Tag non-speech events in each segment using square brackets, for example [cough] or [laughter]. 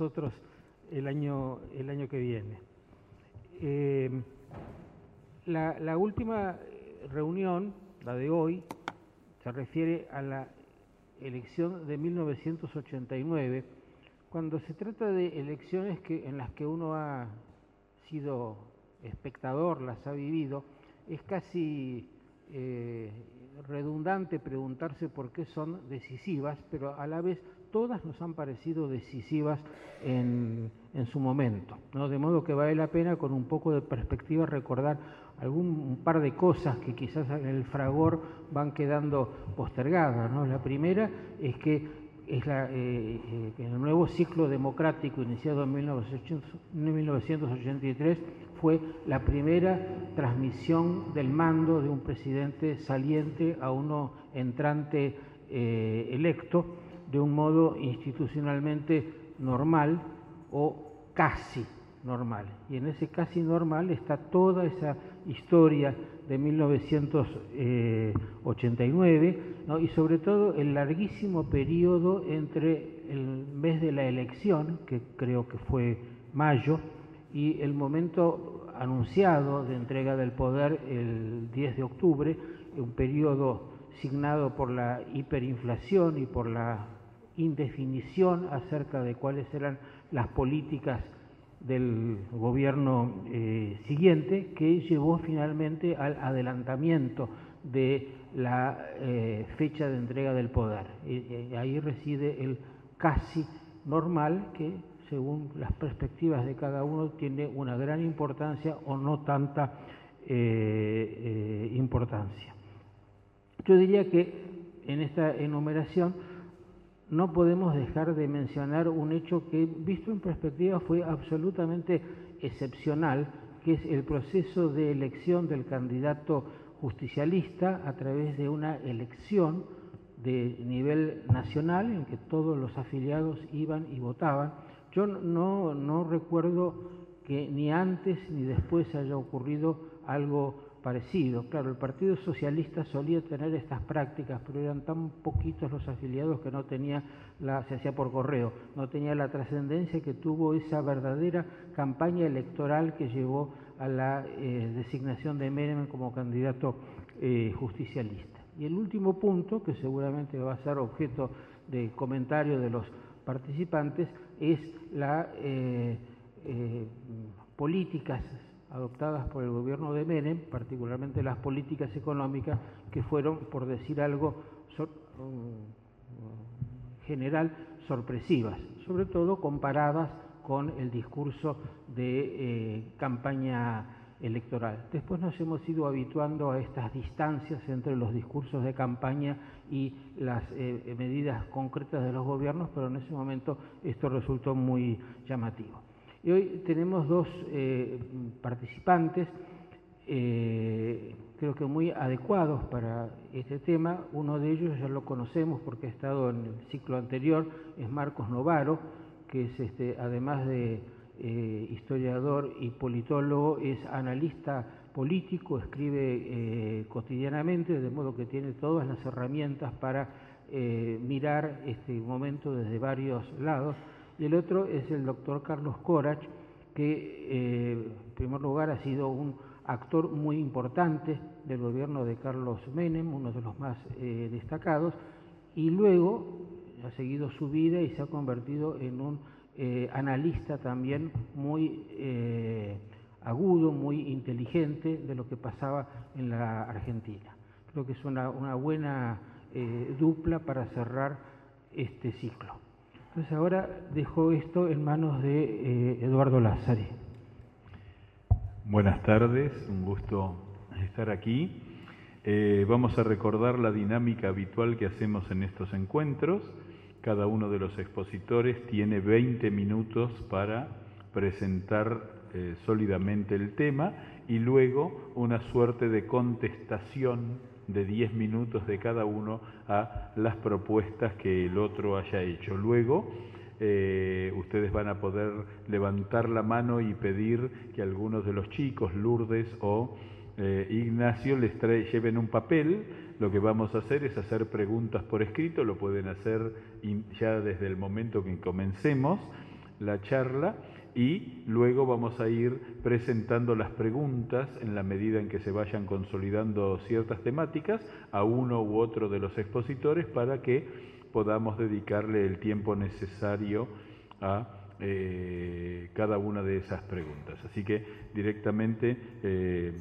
nosotros el año, el año que viene. Eh, la, última reunión, la de hoy, se refiere a la elección de 1989, cuando se trata de elecciones que, en las que uno ha sido espectador, las ha vivido, es casi eh, redundante preguntarse por qué son decisivas, pero a la vez todas nos han parecido decisivas en, su momento. De modo que vale la pena con un poco de perspectiva recordar algún par de cosas que quizás en el fragor van quedando postergadas. La primera es que es eh, eh, el nuevo ciclo democrático iniciado en 1983 fue la primera transmisión del mando de un presidente saliente a uno entrante eh, electo de un modo institucionalmente normal o casi normal. Y en ese casi normal está toda esa historia de 1989 y sobre todo el larguísimo periodo entre el mes de la elección, que creo que fue mayo, y el momento anunciado de entrega del poder el 10 de octubre, un periodo signado por la hiperinflación y por la indefinición acerca de cuáles eran las políticas del gobierno eh, siguiente, que llevó finalmente al adelantamiento de la eh, fecha de entrega del poder. Y, ahí reside el casi normal que, según las perspectivas de cada uno, tiene una gran importancia o no tanta eh, importancia. Yo diría que en esta enumeración no podemos dejar de mencionar un hecho que, visto en perspectiva, fue absolutamente excepcional, que es el proceso de elección del candidato justicialista a través de una elección de nivel nacional en que todos los afiliados iban y votaban. Yo no, no recuerdo que ni antes ni después haya ocurrido algo parecido. Claro, el Partido Socialista solía tener estas prácticas, pero eran tan poquitos los afiliados que no tenía la, se hacía por correo, no tenía la trascendencia que tuvo esa verdadera campaña electoral que llevó a la eh, designación de Menem como candidato eh, justicialista. Y el último punto, que seguramente va a ser objeto de comentario de los participantes, es la eh, políticas adoptadas por el gobierno de Menem, particularmente las políticas económicas que fueron, por decir algo general, sorpresivas, sobre todo comparadas con el discurso de eh, campaña electoral. Después nos hemos ido habituando a estas distancias entre los discursos de campaña y las eh, medidas concretas de los gobiernos, pero en ese momento esto resultó muy llamativo. Y hoy tenemos dos eh, participantes, eh, creo que muy adecuados para este tema. Uno de ellos ya lo conocemos porque ha estado en el ciclo anterior, es Marcos Novaro, que es este, además de eh, historiador y politólogo, es analista político, escribe cotidianamente, de modo que tiene todas las herramientas para mirar este momento desde varios lados y el otro es el doctor Carlos Corach, que eh, en primer lugar ha sido un actor muy importante del gobierno de Carlos Menem, uno de los más eh, destacados, y luego ha seguido su vida y se ha convertido en un eh, analista también muy agudo, muy inteligente de lo que pasaba en la Argentina. Creo que es una, una buena dupla para cerrar este ciclo. Entonces ahora dejo esto en manos de eh, Eduardo Lázari. Buenas tardes, un gusto estar aquí. Eh, vamos a recordar la dinámica habitual que hacemos en estos encuentros. Cada uno de los expositores tiene 20 minutos para presentar eh, sólidamente el tema y luego una suerte de contestación de 10 minutos de cada uno a las propuestas que el otro haya hecho. Luego, eh, ustedes van a poder levantar la mano y pedir que algunos de los chicos, Lourdes o eh, Ignacio, les lleven un papel. Lo que vamos a hacer es hacer preguntas por escrito, lo pueden hacer ya desde el momento que comencemos. la charla y luego vamos a ir presentando las preguntas en la medida en que se vayan consolidando ciertas temáticas a uno u otro de los expositores para que podamos dedicarle el tiempo necesario a eh, cada una de esas preguntas. Así que directamente, eh,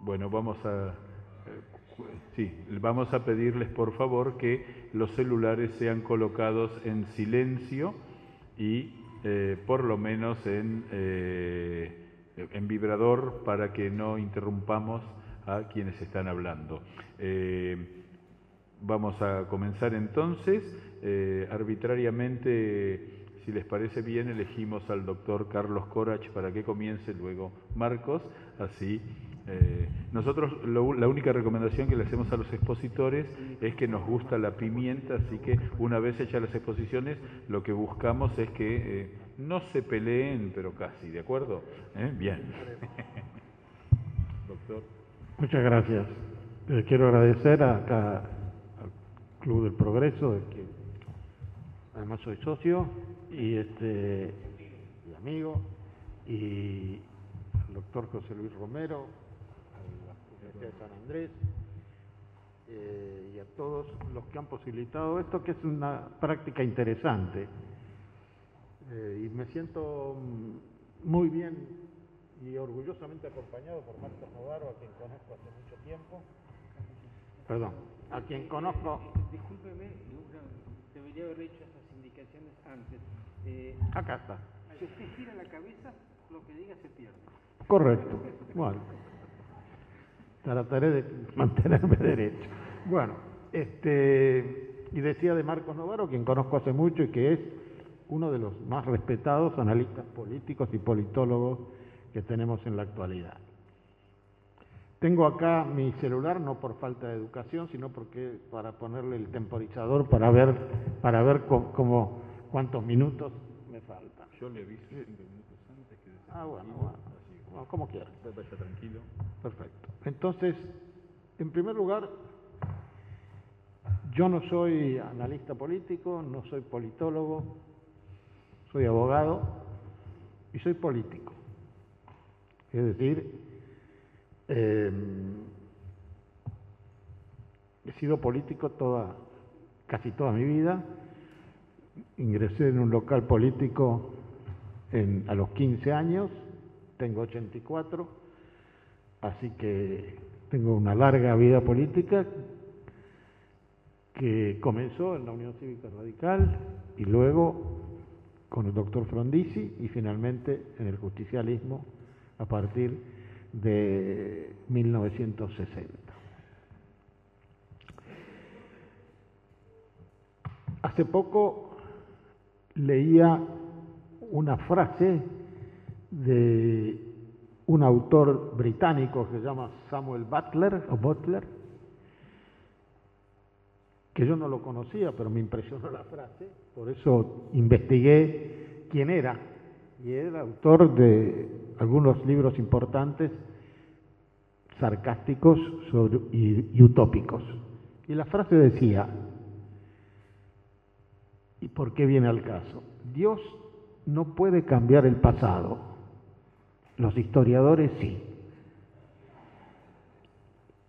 bueno, vamos a, eh, sí, vamos a pedirles por favor que los celulares sean colocados en silencio y por lo menos en, en vibrador para que no interrumpamos a quienes están hablando. vamos a comenzar entonces, arbitrariamente si les parece bien, elegimos al doctor Carlos Corach para que comience luego Marcos, así. Eh, nosotros la única recomendación que le hacemos a los expositores es que nos gusta la pimienta, así que una vez hechas las exposiciones, lo que buscamos es que eh, no se peleen, pero casi, ¿de acuerdo? ¿Eh? Bien. [laughs] doctor. Muchas gracias. quiero agradecer acá al Club del Progreso, de que además soy socio, y este y amigo, y al doctor José Luis Romero, a de San Andrés, eh, y a todos los que han posibilitado esto, que es una práctica interesante. Eh, y me siento muy bien y orgullosamente acompañado por Marcos Novaro, a quien conozco hace mucho tiempo. Perdón, a quien conozco. Discúlpeme, debería haber hecho esas indicaciones antes. Eh, Acá está. Si usted gira la cabeza, lo que diga se pierde. Correcto. Bueno. Trataré de [laughs] mantenerme derecho. Bueno, este, y decía de Marcos Novaro, quien conozco hace mucho y que es uno de los más respetados analistas políticos y politólogos que tenemos en la actualidad. Tengo acá mi celular, no por falta de educación, sino porque para ponerle el temporizador para ver, para ver cómo cuántos minutos me faltan. Yo le aviso cinco minutos antes que... Ah, bueno, bueno, como quiera. Vaya tranquilo. Perfecto. Entonces, en primer lugar, yo no soy analista político, no soy politólogo, soy abogado y soy político. Es decir, em, he sido político toda, casi toda mi vida ingresé en un local político a los 15 años, tengo 84, así que tengo una larga vida política que comenzó en la Unión Cívica Radical y luego con el doctor Frondizi y finalmente en el justicialismo a partir de 1960. Hace poco leía una frase de un autor británico que se llama Samuel Butler, o Butler, que yo no lo conocía, pero me impresionó la frase, por eso investigué quién era, y era autor de algunos libros importantes, sarcásticos y utópicos. Y la frase decía, ¿Y por qué viene al caso? Dios no puede cambiar el pasado. Los historiadores sí.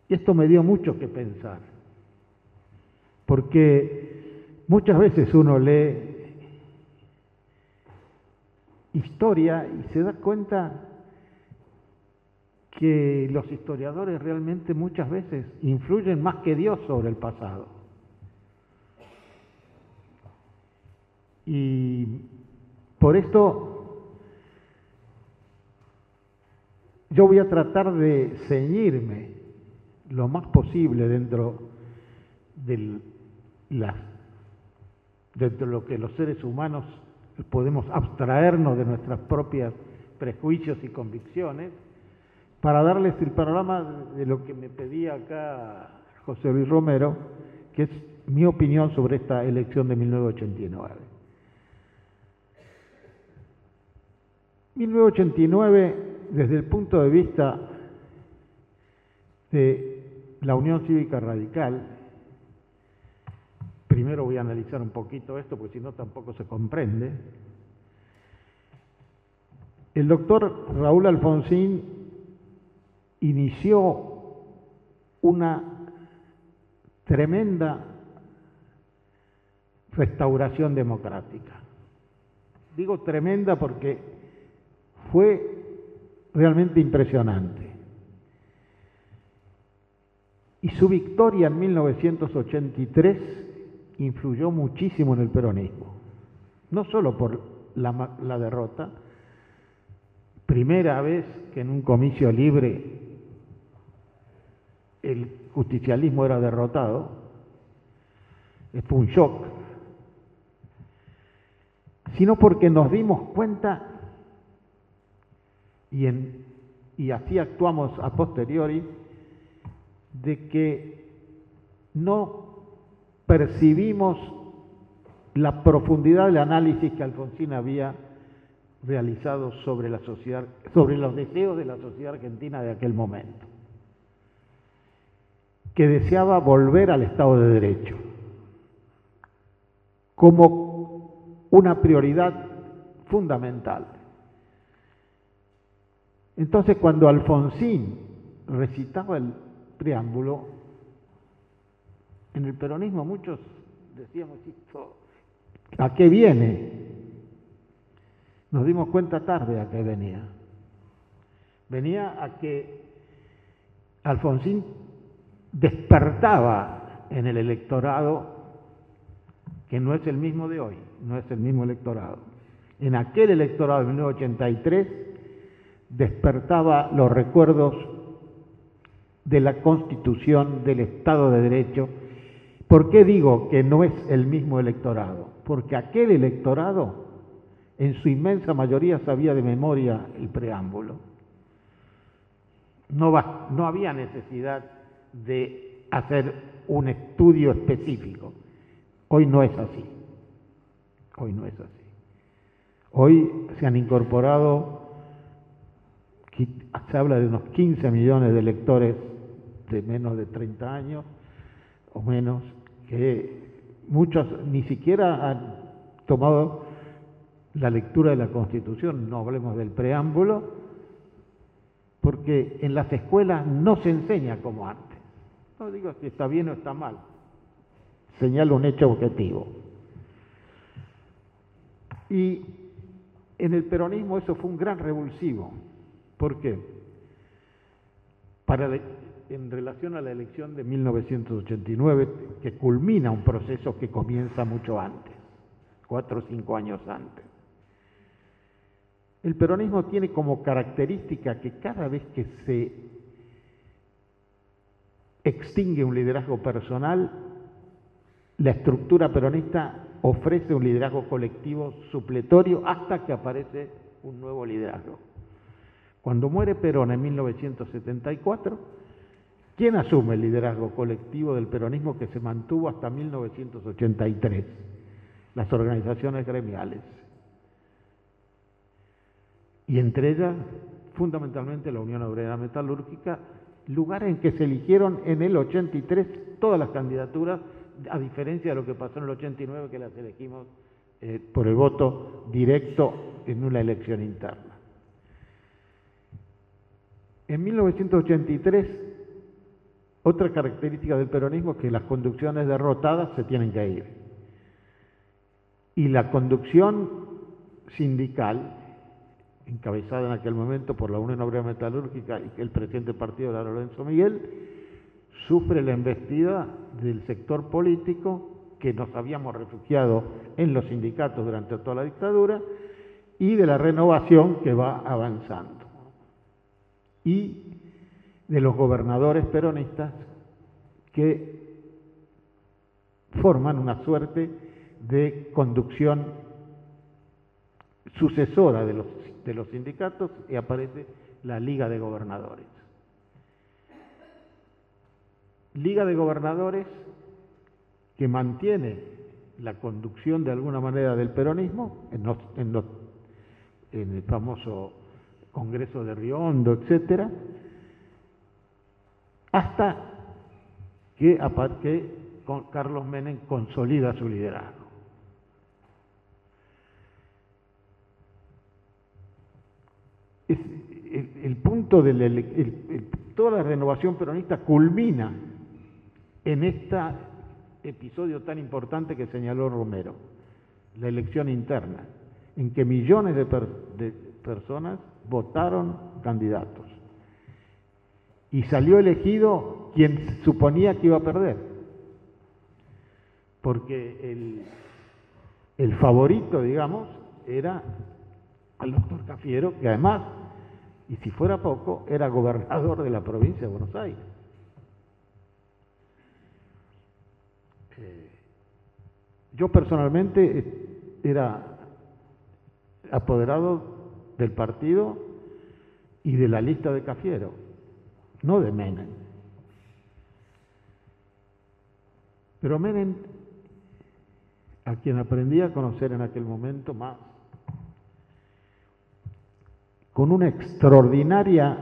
Y esto me dio mucho que pensar. Porque muchas veces uno lee historia y se da cuenta que los historiadores realmente muchas veces influyen más que Dios sobre el pasado. Y por esto yo voy a tratar de ceñirme lo más posible dentro de lo que los seres humanos podemos abstraernos de nuestras propias prejuicios y convicciones para darles el panorama de lo que me pedía acá José Luis Romero, que es mi opinión sobre esta elección de 1989. 1989, desde el punto de vista de la Unión Cívica Radical, primero voy a analizar un poquito esto, porque si no tampoco se comprende. El doctor Raúl Alfonsín inició una tremenda restauración democrática. Digo tremenda porque fue realmente impresionante. Y su victoria en 1983 influyó muchísimo en el peronismo, no solo por la, la derrota, primera vez que en un comicio libre el justicialismo era derrotado, fue un shock, sino porque nos dimos cuenta y, así actuamos a posteriori de que no percibimos la profundidad del análisis que Alfonsín había realizado sobre la sociedad, sobre los deseos de la sociedad argentina de aquel momento, que deseaba volver al Estado de Derecho como una prioridad fundamental. Entonces, cuando Alfonsín recitaba el preámbulo, en el peronismo muchos decíamos, ¿a qué viene? Nos dimos cuenta tarde a qué venía. Venía a que Alfonsín despertaba en el electorado que no es el mismo de hoy, no es el mismo electorado. En aquel electorado de 1983 despertaba los recuerdos de la Constitución, del Estado de Derecho. ¿Por qué digo que no es el mismo electorado? Porque aquel electorado en su inmensa mayoría sabía de memoria el preámbulo. No, no había necesidad de hacer un estudio específico. Hoy no es así. Hoy no es así. Hoy se han incorporado, se habla de unos 15 millones de lectores de menos de 30 años o menos, que muchos ni siquiera han tomado la lectura de la Constitución, no hablemos del preámbulo, porque en las escuelas no se enseña como antes. No digo si está bien o está mal, señalo un hecho objetivo. Y en el peronismo eso fue un gran revulsivo. ¿Por qué? En relación a la elección de 1989, que culmina un proceso que comienza mucho antes, cuatro o cinco años antes. El peronismo tiene como característica que cada vez que se extingue un liderazgo personal, la estructura peronista ofrece un liderazgo colectivo supletorio hasta que aparece un nuevo liderazgo. Cuando muere Perón en 1974, ¿quién asume el liderazgo colectivo del peronismo que se mantuvo hasta 1983? Las organizaciones gremiales y entre ellas fundamentalmente la Unión Obrera Metalúrgica, lugar en que se eligieron en el 83 todas las candidaturas, a diferencia de lo que pasó en el 89 que las elegimos eh, por el voto directo en una elección interna. En 1983, otra característica del peronismo es que las conducciones derrotadas se tienen que ir. Y la conducción sindical encabezada en aquel momento por la Unión Obrera Metalúrgica y el presidente partido era Lorenzo Miguel, sufre la embestida del sector político que nos habíamos refugiado en los sindicatos durante toda la dictadura y de la renovación que va avanzando. Y de los gobernadores peronistas que forman una suerte de conducción sucesora de los de los sindicatos y aparece la Liga de Gobernadores. Liga de Gobernadores que mantiene la conducción de alguna manera del peronismo en, el famoso Congreso de Río Hondo, etcétera, hasta que, Carlos Menem consolida su liderazgo. el, punto de toda la renovación peronista culmina en este episodio tan importante que señaló Romero, la elección interna, en que millones de personas votaron candidatos y salió elegido quien suponía que iba a perder, porque el, el favorito, digamos, era el doctor Cafiero, que además, y si fuera poco, era gobernador de la provincia de Buenos Aires. Eh, yo personalmente eh, era apoderado del partido y de la lista de Cafiero, no de Menem. Pero Menem, a quien aprendí a conocer en aquel momento más, con una extraordinaria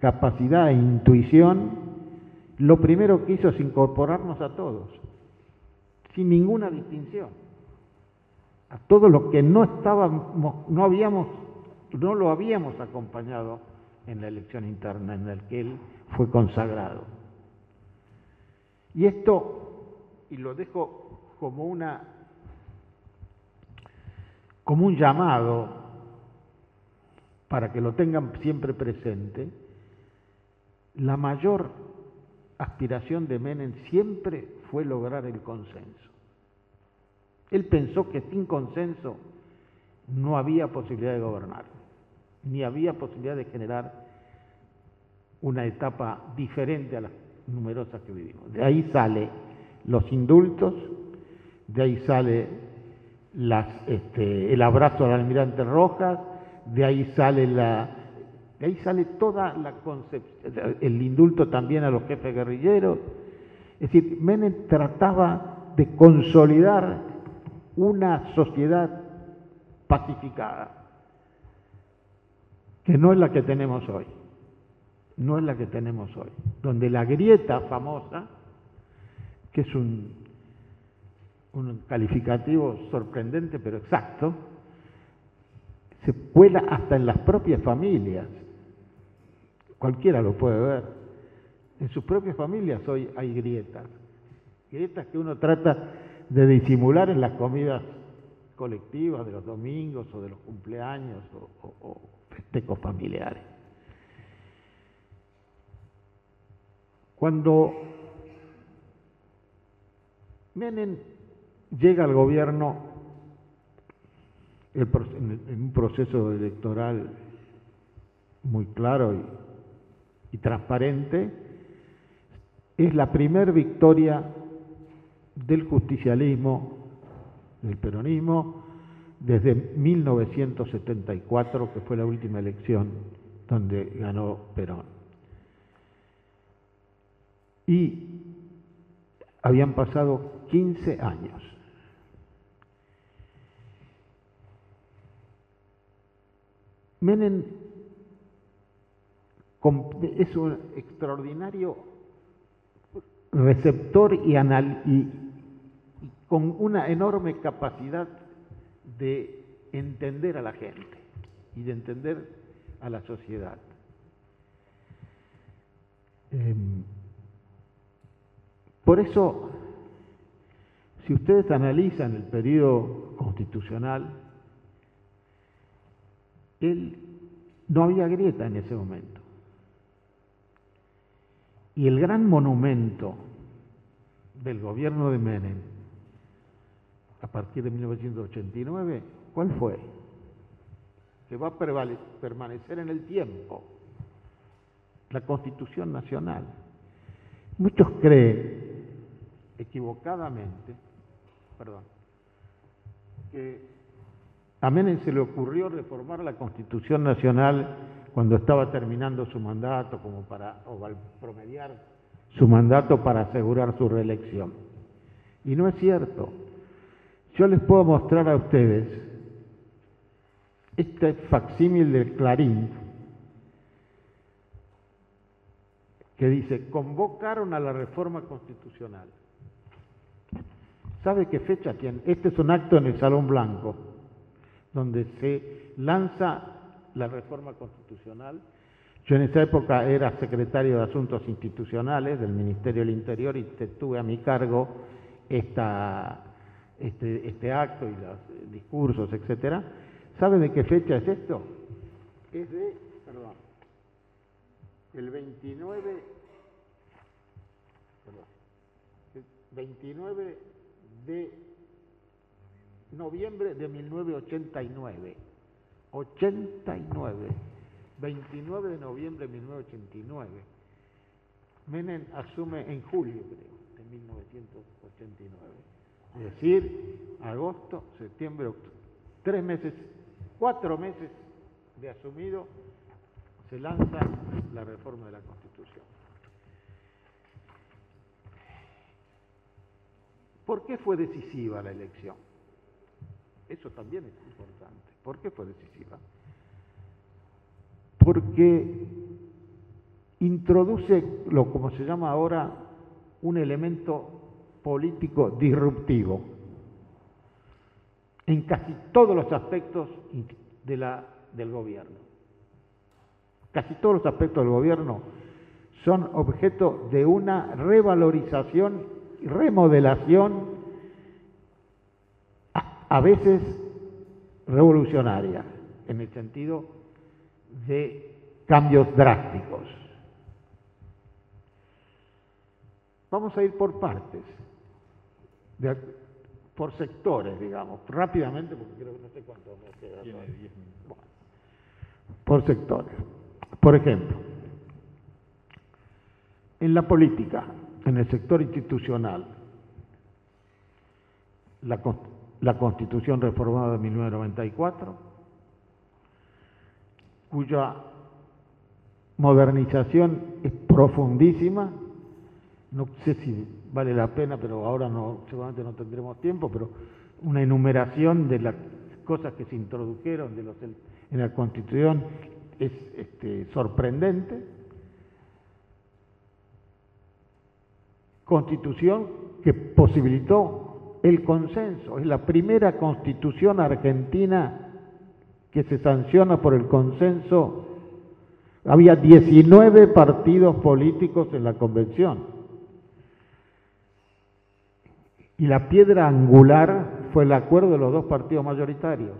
capacidad e intuición, lo primero que hizo es incorporarnos a todos, sin ninguna distinción. A todos los que no estábamos, no habíamos, no lo habíamos acompañado en la elección interna en la que él fue consagrado. Y esto, y lo dejo como una como un llamado para que lo tengan siempre presente, la mayor aspiración de Menem siempre fue lograr el consenso. Él pensó que sin consenso no había posibilidad de gobernar, ni había posibilidad de generar una etapa diferente a las numerosas que vivimos. De ahí sale los indultos, de ahí sale este, el abrazo al almirante Rojas, de ahí sale la, de ahí sale toda la concepción, el indulto también a los jefes guerrilleros. Es decir, Menem trataba de consolidar una sociedad pacificada, que no es la que tenemos hoy, no es la que tenemos hoy, donde la grieta famosa, que es un, calificativo sorprendente pero exacto, se cuela hasta en las propias familias. Cualquiera lo puede ver. En sus propias familias hoy hay grietas. Grietas que uno trata de disimular en las comidas colectivas de los domingos o de los cumpleaños o, festejos familiares. Cuando Menem llega al gobierno en un proceso electoral muy claro y, transparente, es la primer victoria del justicialismo, del peronismo, desde 1974, que fue la última elección donde ganó Perón. Y habían pasado 15 años. Menem es un extraordinario receptor y, con una enorme capacidad de entender a la gente y de entender a la sociedad. Em, por eso, si ustedes analizan el periodo constitucional, él no había grieta en ese momento. Y el gran monumento del gobierno de Menem, a partir de 1989, ¿cuál fue? Que va a permanecer en el tiempo, la Constitución Nacional. Muchos creen, equivocadamente, que a Menem se le ocurrió reformar la Constitución Nacional cuando estaba terminando su mandato, como para o promediar su mandato para asegurar su reelección. Y no es cierto. Yo les puedo mostrar a ustedes este facsímil del Clarín que dice, convocaron a la reforma constitucional. ¿Sabe qué fecha tiene? Este es un acto en el Salón Blanco donde se lanza la reforma constitucional. Yo en esa época era secretario de Asuntos Institucionales del Ministerio del Interior y tuve a mi cargo esta, este, este acto y los discursos, etcétera. ¿Sabe de qué fecha es esto? Es de, perdón, el 29, perdón, el 29 de noviembre de 1989. 89. 29 de noviembre de 1989. Menem asume en julio, creo, de 1989. Es decir, agosto, septiembre, octubre. Tres meses, cuatro meses de asumido, se lanza la reforma de la Constitución. ¿Por qué fue decisiva la elección? Eso también es importante. ¿Por qué fue decisiva? Porque introduce lo como se llama ahora un elemento político disruptivo en casi todos los aspectos de la, del gobierno. Casi todos los aspectos del gobierno son objeto de una revalorización y remodelación a veces revolucionaria, en el sentido de cambios drásticos. Vamos a ir por partes, por sectores, digamos, rápidamente, porque creo que no sé cuánto me queda. Tiene minutos. por sectores. Por ejemplo, en la política, en el sector institucional, la, la Constitución reformada de 1994, cuya modernización es profundísima. No sé si vale la pena, pero ahora no, seguramente no tendremos tiempo, pero una enumeración de las cosas que se introdujeron de los, en la Constitución es este, sorprendente. Constitución que posibilitó el consenso. Es la primera constitución argentina que se sanciona por el consenso. Había 19 partidos políticos en la convención. Y la piedra angular fue el acuerdo de los dos partidos mayoritarios,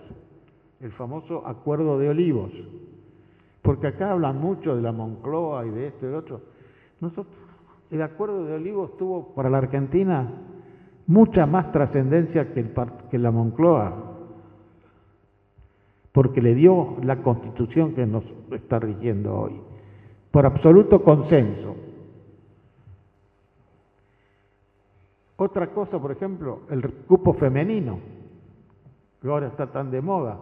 el famoso acuerdo de Olivos. Porque acá hablan mucho de la Moncloa y de esto y de otro. Nosotros, el acuerdo de Olivos tuvo para la Argentina mucha más trascendencia que, que la Moncloa, porque le dio la constitución que nos está rigiendo hoy, por absoluto consenso. Otra cosa, por ejemplo, el cupo femenino, que ahora está tan de moda.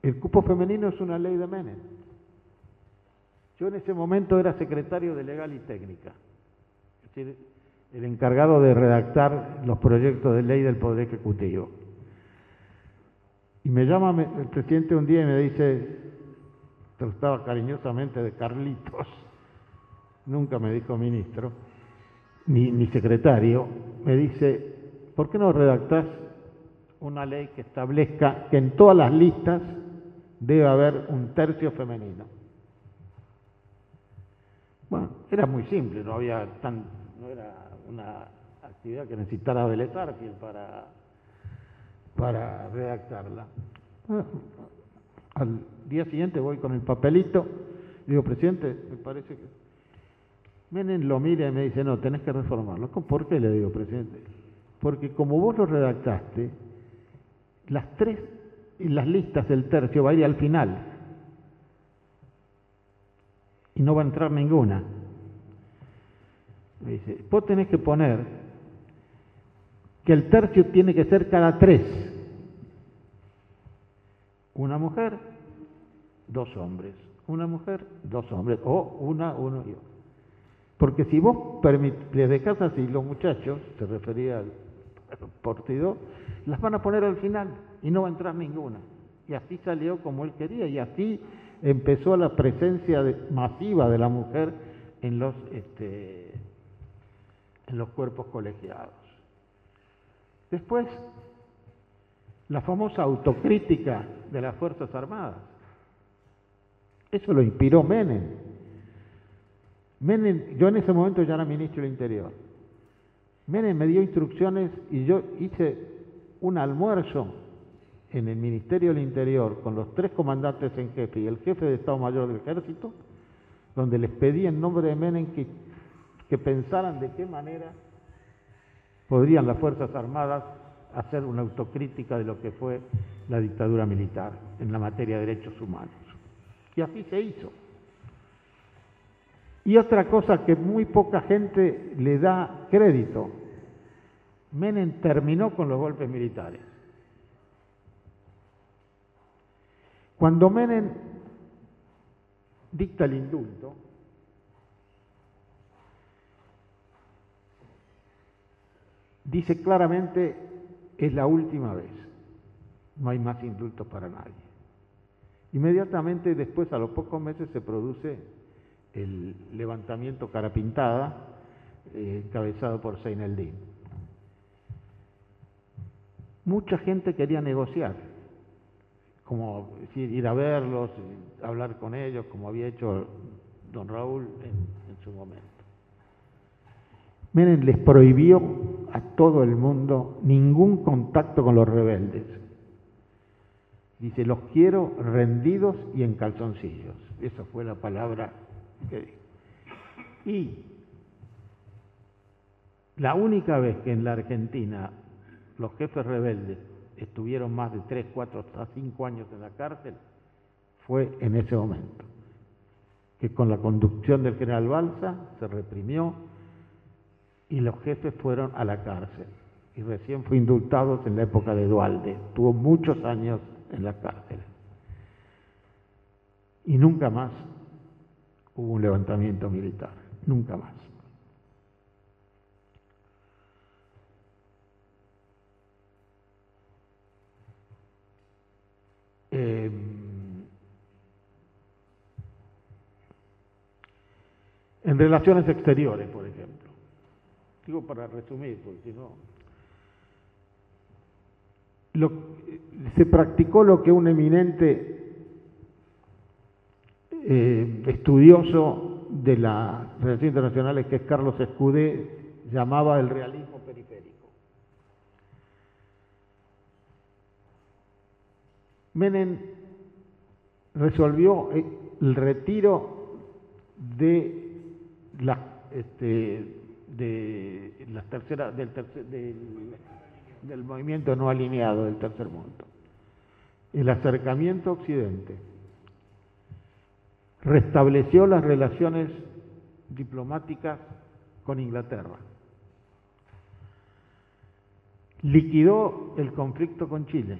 El cupo femenino es una ley de Menem. Yo en ese momento era secretario de Legal y Técnica. Es decir, el encargado de redactar los proyectos de ley del Poder Ejecutivo. Y me llama el presidente un día y me dice, trataba cariñosamente de Carlitos, nunca me dijo ministro, ni, ni secretario, me dice, ¿por qué no redactás una ley que establezca que en todas las listas debe haber un tercio femenino? Bueno, era muy simple, no había tan, no era una actividad que necesitara Veletar para, para redactarla. Al día siguiente voy con el papelito, digo, presidente, me parece que... Menem lo mira y me dice, no, tenés que reformarlo. ¿Por qué le digo, presidente? Porque como vos lo redactaste, las tres, las listas del tercio va a ir al final. Y no va a entrar ninguna. Me dice, vos tenés que poner que el tercio tiene que ser cada tres. Una mujer, dos hombres. Una mujer, dos hombres. O una, uno y otro. Porque si vos le dejás así, los muchachos, se refería al partido, las van a poner al final y no va a entrar ninguna. Y así salió como él quería y así empezó la presencia masiva de la mujer en los este, en los cuerpos colegiados. Después, la famosa autocrítica de las Fuerzas Armadas. Eso lo inspiró Menem. Menem, yo en ese momento ya era ministro del Interior. Menem me dio instrucciones y yo hice un almuerzo en el Ministerio del Interior con los tres comandantes en jefe y el jefe de Estado Mayor del Ejército, donde les pedí en nombre de Menem que, que pensaran de qué manera podrían las Fuerzas Armadas hacer una autocrítica de lo que fue la dictadura militar en la materia de derechos humanos. Y así se hizo. Y otra cosa que muy poca gente le da crédito, Menem terminó con los golpes militares. Cuando Menem dicta el indulto, dice claramente es la última vez, no hay más indultos para nadie. Inmediatamente después, a los pocos meses, se produce el levantamiento cara pintada, eh, encabezado por Seineldin. Mucha gente quería negociar, como ir a verlos, hablar con ellos, como había hecho don Raúl en, su momento. Miren, les prohibió a todo el mundo ningún contacto con los rebeldes. Dice, los quiero rendidos y en calzoncillos. Esa fue la palabra Y la única vez que en la Argentina los jefes rebeldes estuvieron más de 3, 4, hasta 5 años en la cárcel, fue en ese momento, que con la conducción del general Balsa se reprimió y los jefes fueron a la cárcel. Y recién fue indultado en la época de Dualde, tuvo muchos años en la cárcel. Y nunca más hubo un levantamiento militar, nunca más. Em, en relaciones exteriores, por ejemplo. Digo para resumir, porque si no... se practicó lo que un eminente eh, estudioso de las relaciones internacionales, que es Carlos Escudé, llamaba el realismo periférico. Menem resolvió eh, el retiro de la, este, de la tercera, del, del, movimiento no alineado del tercer mundo. El acercamiento Occidente restableció las relaciones diplomáticas con Inglaterra. Liquidó el conflicto con Chile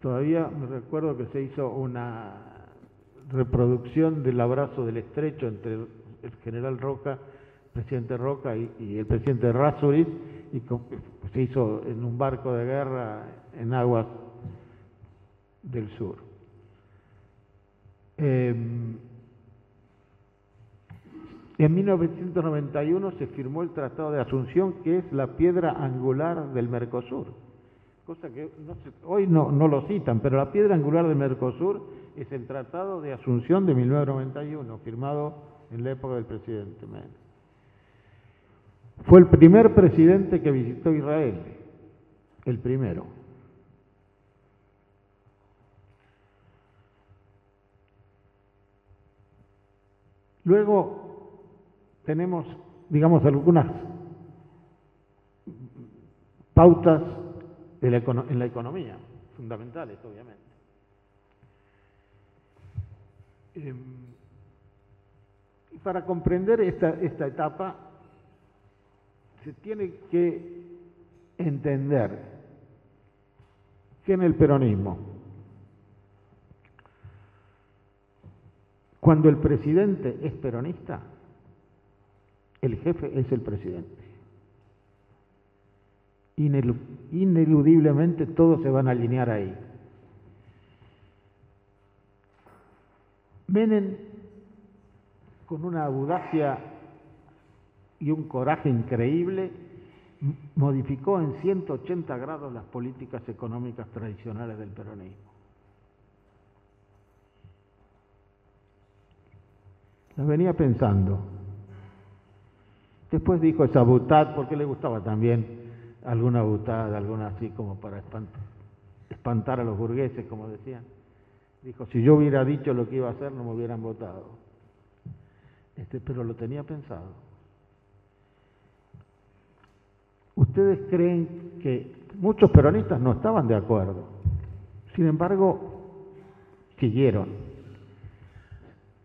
Todavía me recuerdo que se hizo una reproducción del abrazo del estrecho entre el general Roca, el presidente Roca y, el presidente Razuriz, y se hizo en un barco de guerra en aguas del sur. Em, en 1991 se firmó el Tratado de Asunción, que es la piedra angular del Mercosur cosa que hoy no, no lo citan, pero la piedra angular de Mercosur es el Tratado de Asunción de 1991, firmado en la época del presidente Menem. Fue el primer presidente que visitó Israel, el primero. Luego tenemos, digamos, algunas pautas en la economía, fundamentales, obviamente. Em, para comprender esta, esta etapa, se tiene que entender que en el peronismo, cuando el presidente es peronista, el jefe es el presidente ineludiblemente todos se van a alinear ahí. Menem, con una audacia y un coraje increíble, modificó en 180 grados las políticas económicas tradicionales del peronismo. Las venía pensando. Después dijo esa butad, porque le gustaba también alguna butad, alguna así como para espantar a los burgueses, como decían. Dijo, si yo hubiera dicho lo que iba a hacer, no me hubieran votado. Este, pero lo tenía pensado. Ustedes creen que muchos peronistas no estaban de acuerdo. Sin embargo, siguieron.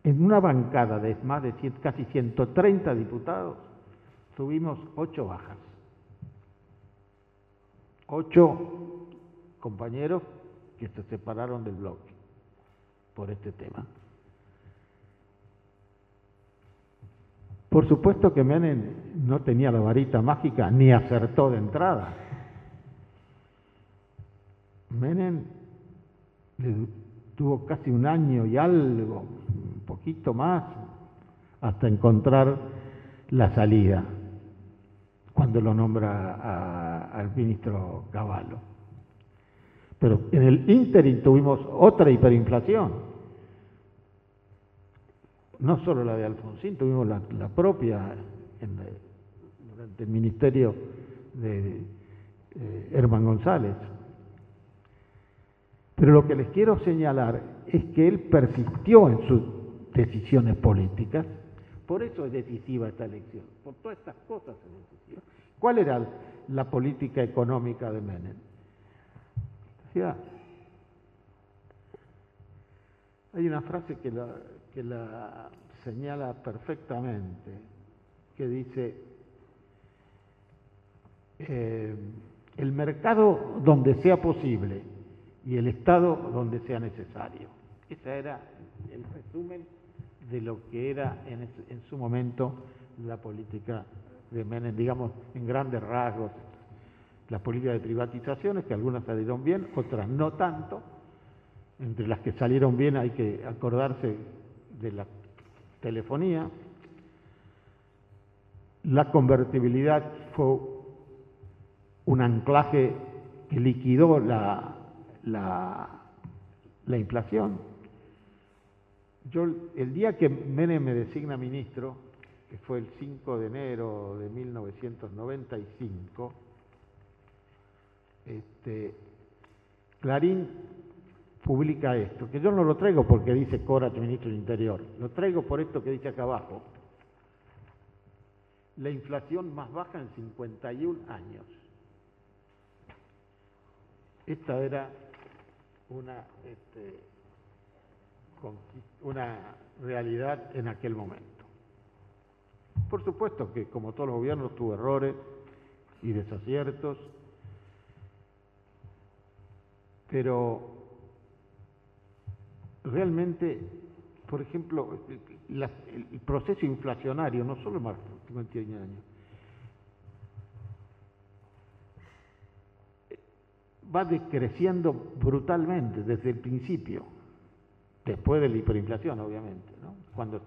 En una bancada de más de casi 130 diputados, tuvimos ocho bajas. Ocho compañeros que se separaron del bloque por este tema. Por supuesto que Menem no tenía la varita mágica ni acertó de entrada. Menem tuvo casi un año y algo, poquito más, hasta encontrar la salida, cuando lo nombra al ministro Cavallo. Pero en el ínterin tuvimos otra hiperinflación no solo la de Alfonsín, tuvimos la, propia durante el ministerio de eh, Herman González. Pero lo que les quiero señalar es que él persistió en sus decisiones políticas, por eso es decisiva esta elección, por todas estas cosas es decisiva. ¿Cuál era la política económica de Menem? hay una frase que la, que la señala perfectamente, que dice, eh, el mercado donde sea posible y el Estado donde sea necesario. Ese era el resumen de lo que era en, en su momento la política de Menem, digamos, en grandes rasgos, las políticas de privatizaciones, que algunas salieron bien, otras no tanto. Entre las que salieron bien hay que acordarse de la telefonía. La convertibilidad fue un anclaje que liquidó la, la, la inflación. Yo, el día que Menem me designa ministro, que fue el 5 de enero de 1995, este, Clarín publica esto, que yo no lo traigo porque dice Cora, ministro del Interior, lo traigo por esto que dice acá abajo. La inflación más baja en 51 años. Esta era una, este, una realidad en aquel momento. Por supuesto que como todos los gobiernos tuvo errores y desaciertos, pero realmente, por ejemplo, el proceso inflacionario, no solo más de 50 años, va decreciendo brutalmente desde el principio, después de la hiperinflación, obviamente, ¿no? cuando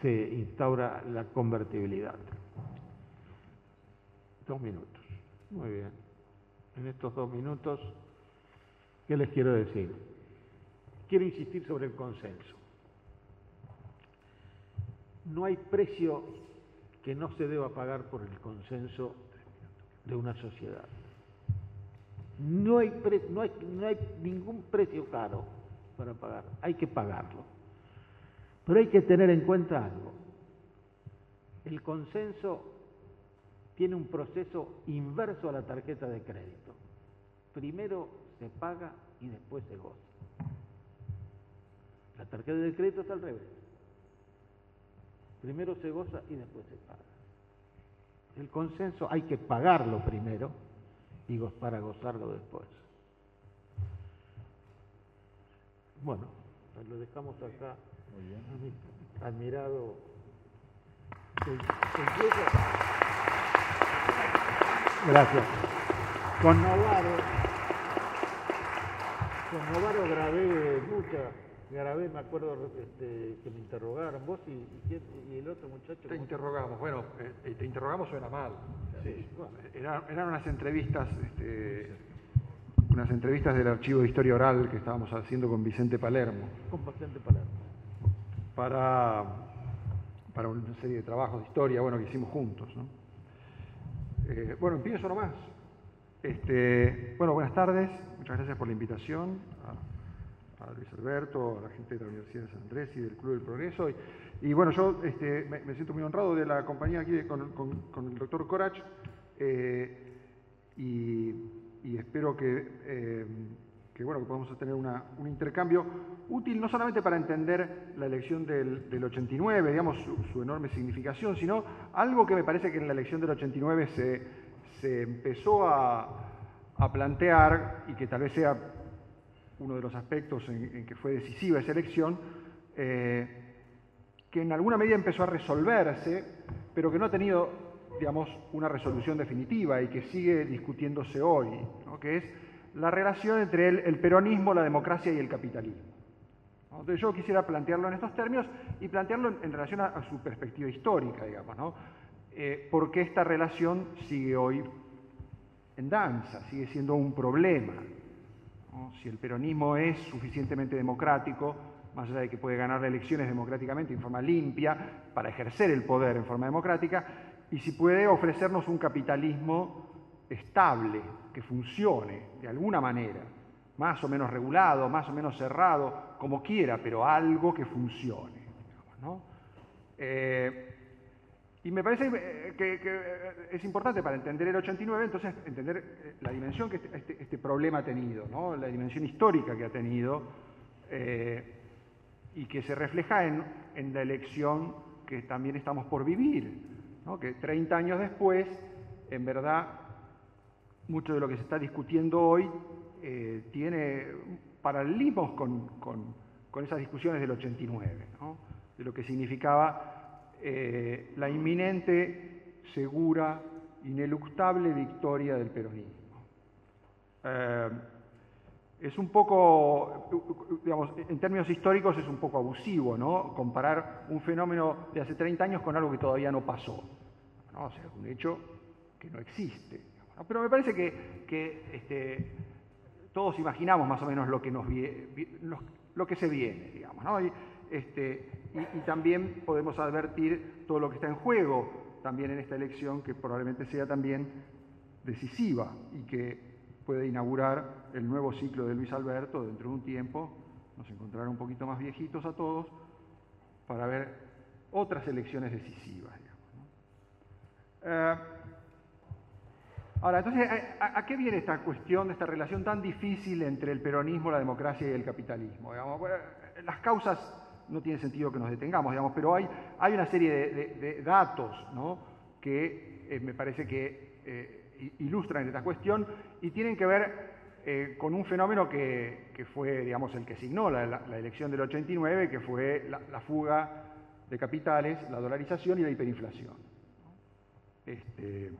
se, instaura la convertibilidad. Dos minutos. Muy bien. En estos dos minutos, ¿qué les quiero decir? Quiero insistir sobre el consenso. No hay precio que no se deba pagar por el consenso de una sociedad. No hay ningún precio caro para pagar, hay que pagarlo. Pero hay que tener en cuenta algo. El consenso tiene un proceso inverso a la tarjeta de crédito. Primero se paga y después se goza. La tarjeta de crédito está al revés. Primero se goza y después se paga. El consenso hay que pagarlo primero y para gozarlo después. Bueno, lo dejamos acá. Muy bien. Admirado. Gracias. Con Novaro, con Novaro grabé muchas grabé, me acuerdo este, que me interrogaron, vos y, y, el otro muchacho. Te interrogamos, bueno, eh, te interrogamos suena mal. Sí, eran, unas entrevistas, este, unas entrevistas del archivo de historia oral que estábamos haciendo con Vicente Palermo. Con Vicente Palermo. Para, para una serie de trabajos de historia, bueno, que hicimos juntos. ¿no? Eh, bueno, empiezo nomás. Este, bueno, buenas tardes, muchas gracias por la invitación a, Luis Alberto, a la gente de la Universidad de San Andrés y del Club del Progreso. Y, bueno, yo este, me, siento muy honrado de la compañía aquí con, el doctor Corach eh, y, espero eh, que, bueno, que podamos tener un intercambio útil no solamente para entender la elección del, 89, digamos, su, enorme significación, sino algo que me parece que en la elección del 89 se se empezó a, plantear, y que tal vez sea uno de los aspectos en, que fue decisiva esa elección, eh, que en alguna medida empezó a resolverse, pero que no ha tenido, digamos, una resolución definitiva y que sigue discutiéndose hoy, que es la relación entre el, peronismo, la democracia y el capitalismo. Entonces yo quisiera plantearlo en estos términos y plantearlo en, relación a, su perspectiva histórica, digamos, ¿no? eh, por qué esta relación sigue hoy en danza, sigue siendo un problema. Si el peronismo es suficientemente democrático, más allá de que puede ganar elecciones democráticamente en forma limpia, para ejercer el poder en forma democrática, y si puede ofrecernos un capitalismo estable, que funcione de alguna manera, más o menos regulado, más o menos cerrado, como quiera, pero algo que funcione. Eh, y me parece eh, que, eh, es importante para entender el 89, entonces entender la dimensión que este, este, este problema ha tenido, la dimensión histórica que ha tenido y que se refleja en, la elección que también estamos por vivir, que 30 años después, en verdad, mucho de lo que se está discutiendo hoy tiene paralelismos con, con, esas discusiones del 89, de lo que significaba eh, la inminente, segura, ineluctable victoria del peronismo. Eh, es un poco, digamos, en términos históricos es un poco abusivo, ¿no? Comparar un fenómeno de hace 30 años con algo que todavía no pasó. O sea, un hecho que no existe. Pero me parece que, este, todos imaginamos más o menos lo que, se viene, digamos. Este, y, también podemos advertir todo lo que está en juego también en esta elección, que probablemente sea también decisiva y que puede inaugurar el nuevo ciclo de Luis Alberto dentro de un tiempo. Nos encontrarán un poquito más viejitos a todos para ver otras elecciones decisivas. Eh, ahora, entonces, ¿a, qué viene esta cuestión, esta relación tan difícil entre el peronismo, la democracia y el capitalismo? las causas no tiene sentido que nos detengamos, digamos, pero hay, hay una serie de, datos que eh, me parece que eh, ilustran esta cuestión y tienen que ver eh, con un fenómeno que, fue, digamos, el que signó la, elección del 89, que fue la, fuga de capitales, la dolarización y la hiperinflación. Este,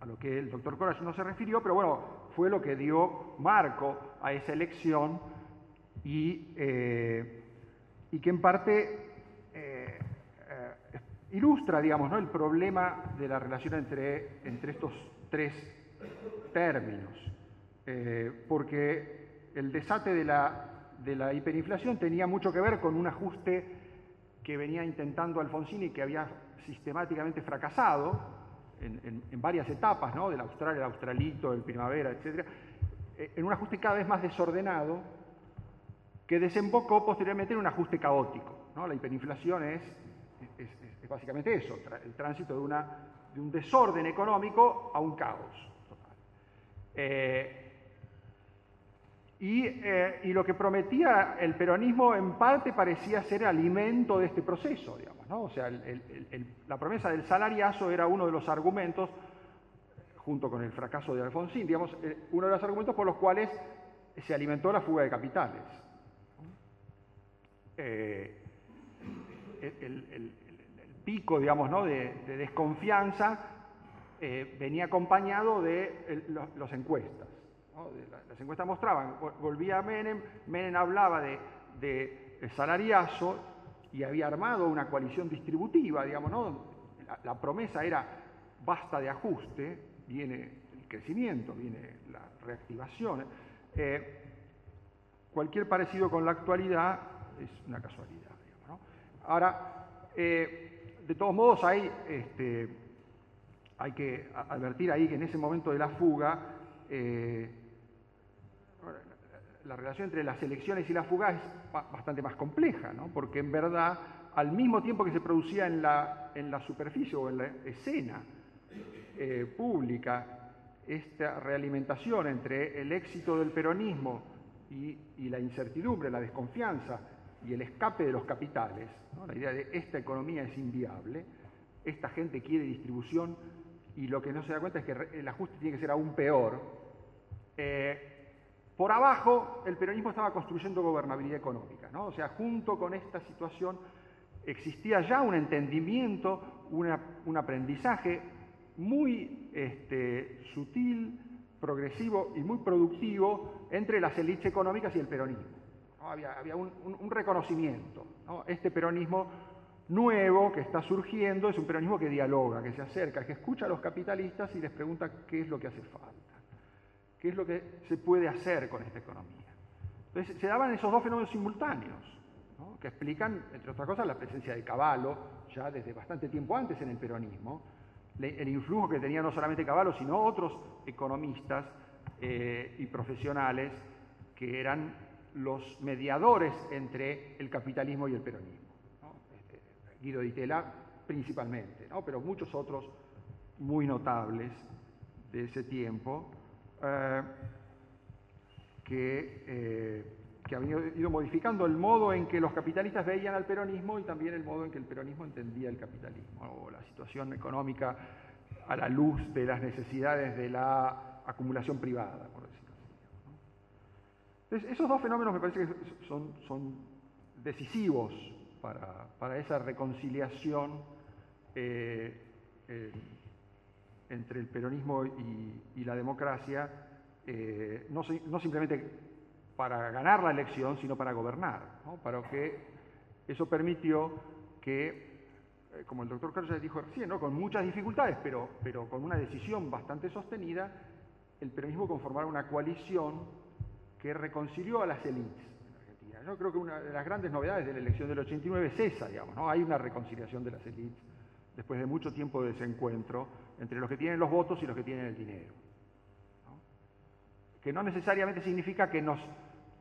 a lo que el doctor Coras no se refirió, pero bueno, fue lo que dio marco a esa elección y y que en parte eh, eh, ilustra, digamos, ¿no? el problema de la relación entre, entre estos tres términos, eh, porque el desate de la, de la hiperinflación tenía mucho que ver con un ajuste que venía intentando Alfonsín y que había sistemáticamente fracasado en, en, varias etapas, ¿no? del Austral, el Australito, el Primavera, etc., en un ajuste cada vez más desordenado que desembocó posteriormente en un ajuste caótico. La hiperinflación es, es, básicamente eso, el tránsito de, una, de, un desorden económico a un caos. Eh, eh, y, lo que prometía el peronismo en parte parecía ser alimento de este proceso, digamos, O sea, la promesa del salariazo era uno de los argumentos, junto con el fracaso de Alfonsín, digamos, eh, uno de los argumentos por los cuales se alimentó la fuga de capitales. Eh, el, pico, digamos, ¿no? de, desconfianza eh, venía acompañado de las encuestas. las encuestas mostraban, volvía Menem, Menem hablaba de salariazo y había armado una coalición distributiva, digamos, ¿no? la, promesa era basta de ajuste, viene el crecimiento, viene la reactivación. Eh, cualquier parecido con la actualidad es una casualidad. Ahora, eh, de todos modos hay, este, hay que advertir ahí que en ese momento de la fuga, eh, la relación entre las elecciones y la fuga es bastante más compleja, ¿no? porque en verdad, al mismo tiempo que se producía en la, en la superficie o en la escena eh, pública esta realimentación entre el éxito del peronismo y, la incertidumbre, la desconfianza y el escape de los capitales, la idea de esta economía es inviable, esta gente quiere distribución y lo que no se da cuenta es que el ajuste tiene que ser aún peor. Eh, por abajo, el peronismo estaba construyendo gobernabilidad económica, ¿no? o sea, junto con esta situación existía ya un entendimiento, un aprendizaje muy este, sutil, progresivo y muy productivo entre las élites económicas y el peronismo. Había, un, reconocimiento. Este peronismo nuevo que está surgiendo es un peronismo que dialoga, que se acerca, que escucha a los capitalistas y les pregunta qué es lo que hace falta, qué es lo que se puede hacer con esta economía. Entonces se daban esos dos fenómenos simultáneos, que explican, entre otras cosas, la presencia de Caballo ya desde bastante tiempo antes en el peronismo, el influjo que tenía no solamente Caballo, sino otros economistas eh, y profesionales que eran los mediadores entre el capitalismo y el peronismo. Este, Guido Di Tella principalmente, pero muchos otros muy notables de ese tiempo eh, que eh, habían ido modificando el modo en que los capitalistas veían al peronismo y también el modo en que el peronismo entendía el capitalismo o la situación económica a la luz de las necesidades de la acumulación privada, por decirlo así. Entonces, esos dos fenómenos me parece que son, son decisivos para, esa reconciliación eh, entre el peronismo y, la democracia, eh, no, no simplemente para ganar la elección, sino para gobernar, para que eso permitió que, eh, como el doctor Carlos dijo recién, ¿no? con muchas dificultades, pero, pero con una decisión bastante sostenida, el peronismo conformara una coalición que reconcilió a las élites en Argentina. Yo creo que una de las grandes novedades de la elección del 89 es esa, digamos, ¿no? hay una reconciliación de las élites después de mucho tiempo de desencuentro entre los que tienen los votos y los que tienen el dinero que no necesariamente significa que nos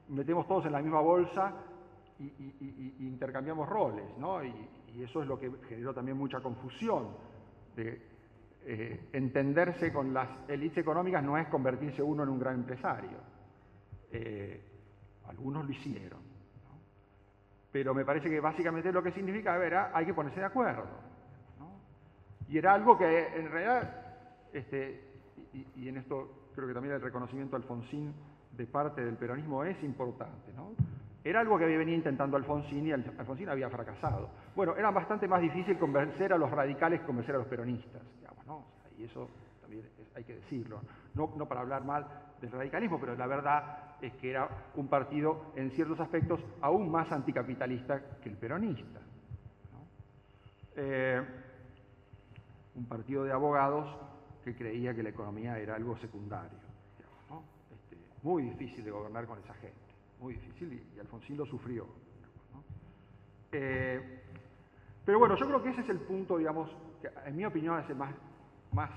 metemos todos en la misma bolsa y, intercambiamos roles, ¿no? Y, eso es lo que generó también mucha confusión. De, eh, entenderse con las élites económicas no es convertirse uno en un gran empresario. Eh, algunos lo hicieron. Pero me parece que básicamente lo que significa, a ver, ah, hay que ponerse de acuerdo. Y era algo que en realidad, este, y en esto creo que también el reconocimiento Alfonsín de parte del peronismo es importante. ¿no? Era algo que había venido intentando Alfonsín y Alfonsín había fracasado. Bueno, era bastante más difícil convencer a los radicales que convencer a los peronistas, digamos, ¿no? y eso también hay que decirlo. No, no, para hablar mal del radicalismo, pero la verdad es que era un partido en ciertos aspectos aún más anticapitalista que el peronista. Eh, un partido de abogados que creía que la economía era algo secundario. Este, muy difícil de gobernar con esa gente, muy difícil, y, Alfonsín lo sufrió. Eh, pero bueno, yo creo que ese es el punto, digamos, que en mi opinión es el más, más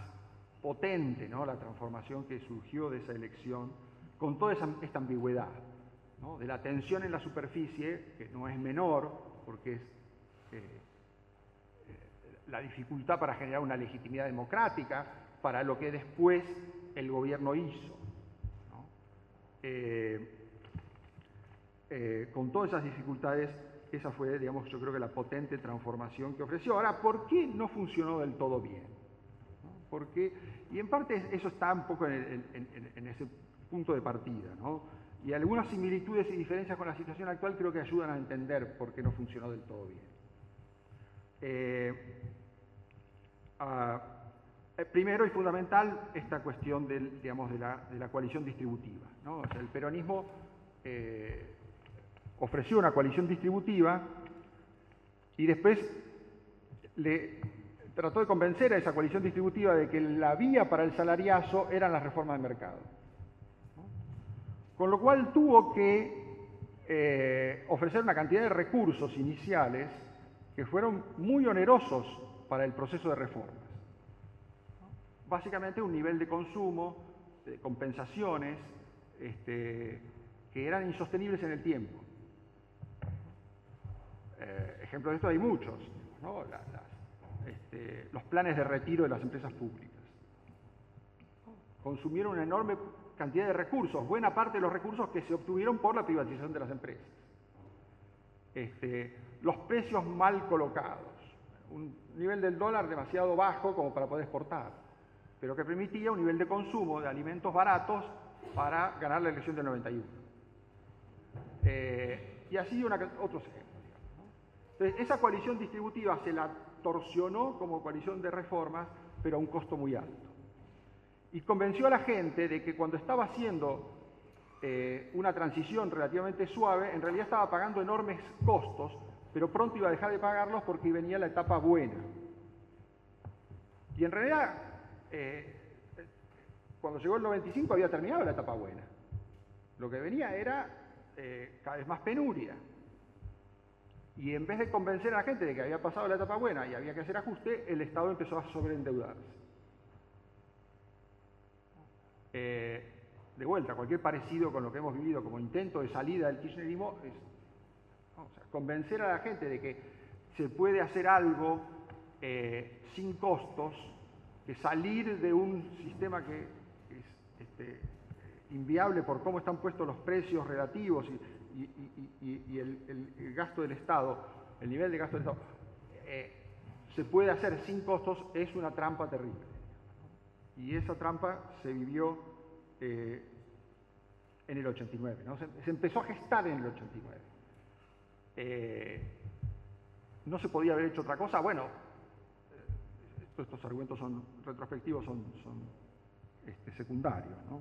potente, ¿no? la transformación que surgió de esa elección, con toda esta ambigüedad, de la tensión en la superficie, que no es menor, porque es eh, la dificultad para generar una legitimidad democrática, para lo que después el gobierno hizo. Eh, eh, con todas esas dificultades, esa fue, digamos, yo creo que la potente transformación que ofreció. Ahora, ¿por qué no funcionó del todo bien? Porque, y en parte eso está un poco en, ese punto de partida, ¿no? Y algunas similitudes y diferencias con la situación actual creo que ayudan a entender por qué no funcionó del todo bien. Eh, eh, primero y fundamental esta cuestión de, la, coalición distributiva. el peronismo eh, ofreció una coalición distributiva y después le trató de convencer a esa coalición distributiva de que la vía para el salariazo eran las reformas de mercado. Con lo cual tuvo que ofrecer una cantidad de recursos iniciales que fueron muy onerosos para el proceso de reformas. Básicamente un nivel de consumo, de compensaciones, este, que eran insostenibles en el tiempo. Eh, ejemplos de esto hay muchos. Este, los planes de retiro de las empresas públicas. Consumieron una enorme cantidad de recursos, buena parte de los recursos que se obtuvieron por la privatización de las empresas. Este, los precios mal colocados, un nivel del dólar demasiado bajo como para poder exportar, pero que permitía un nivel de consumo de alimentos baratos para ganar la elección del 91. Eh, y así una, otros ejemplos. Entonces, esa coalición distributiva se la torsionó como coalición de reformas, pero a un costo muy alto. Y convenció a la gente de que cuando estaba haciendo eh, una transición relativamente suave, en realidad estaba pagando enormes costos, pero pronto iba a dejar de pagarlos porque venía la etapa buena. Y en realidad, eh, cuando llegó el 95 había terminado la etapa buena. Lo que venía era eh, cada vez más penuria. Y en vez de convencer a la gente de que había pasado la etapa buena y había que hacer ajuste, el Estado empezó a sobreendeudarse. Eh, de vuelta, cualquier parecido con lo que hemos vivido como intento de salida del kirchnerismo es convencer a la gente de que se puede hacer algo eh, sin costos, que salir de un sistema que es este, inviable por cómo están puestos los precios relativos y, el, gasto del Estado, el nivel de gasto del Estado, eh, se puede hacer sin costos, es una trampa terrible. Y esa trampa se vivió eh, en el 89, ¿no? se, empezó a gestar en el 89. Eh, no se podía haber hecho otra cosa, bueno, estos argumentos son retrospectivos, son, este, secundarios. ¿no?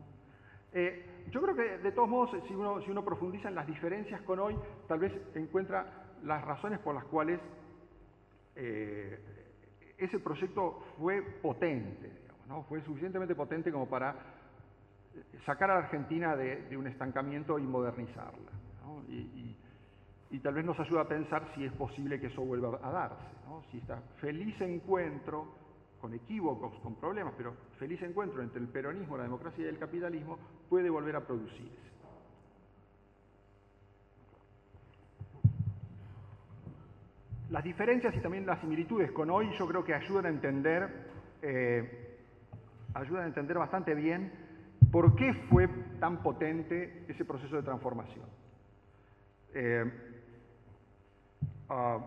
Eh, yo creo que de todos modos, si uno, profundiza en las diferencias con hoy, tal vez encuentra las razones por las cuales eh, ese proyecto fue potente, digamos, fue suficientemente potente como para sacar a la Argentina de, un estancamiento y modernizarla. Tal vez nos ayuda a pensar si es posible que eso vuelva a darse, si está feliz encuentro con equívocos, con problemas, pero feliz encuentro entre el peronismo, la democracia y el capitalismo puede volver a producirse. Las diferencias y también las similitudes con hoy yo creo que ayudan a entender, eh, ayudan a entender bastante bien por qué fue tan potente ese proceso de transformación. Eh, ah,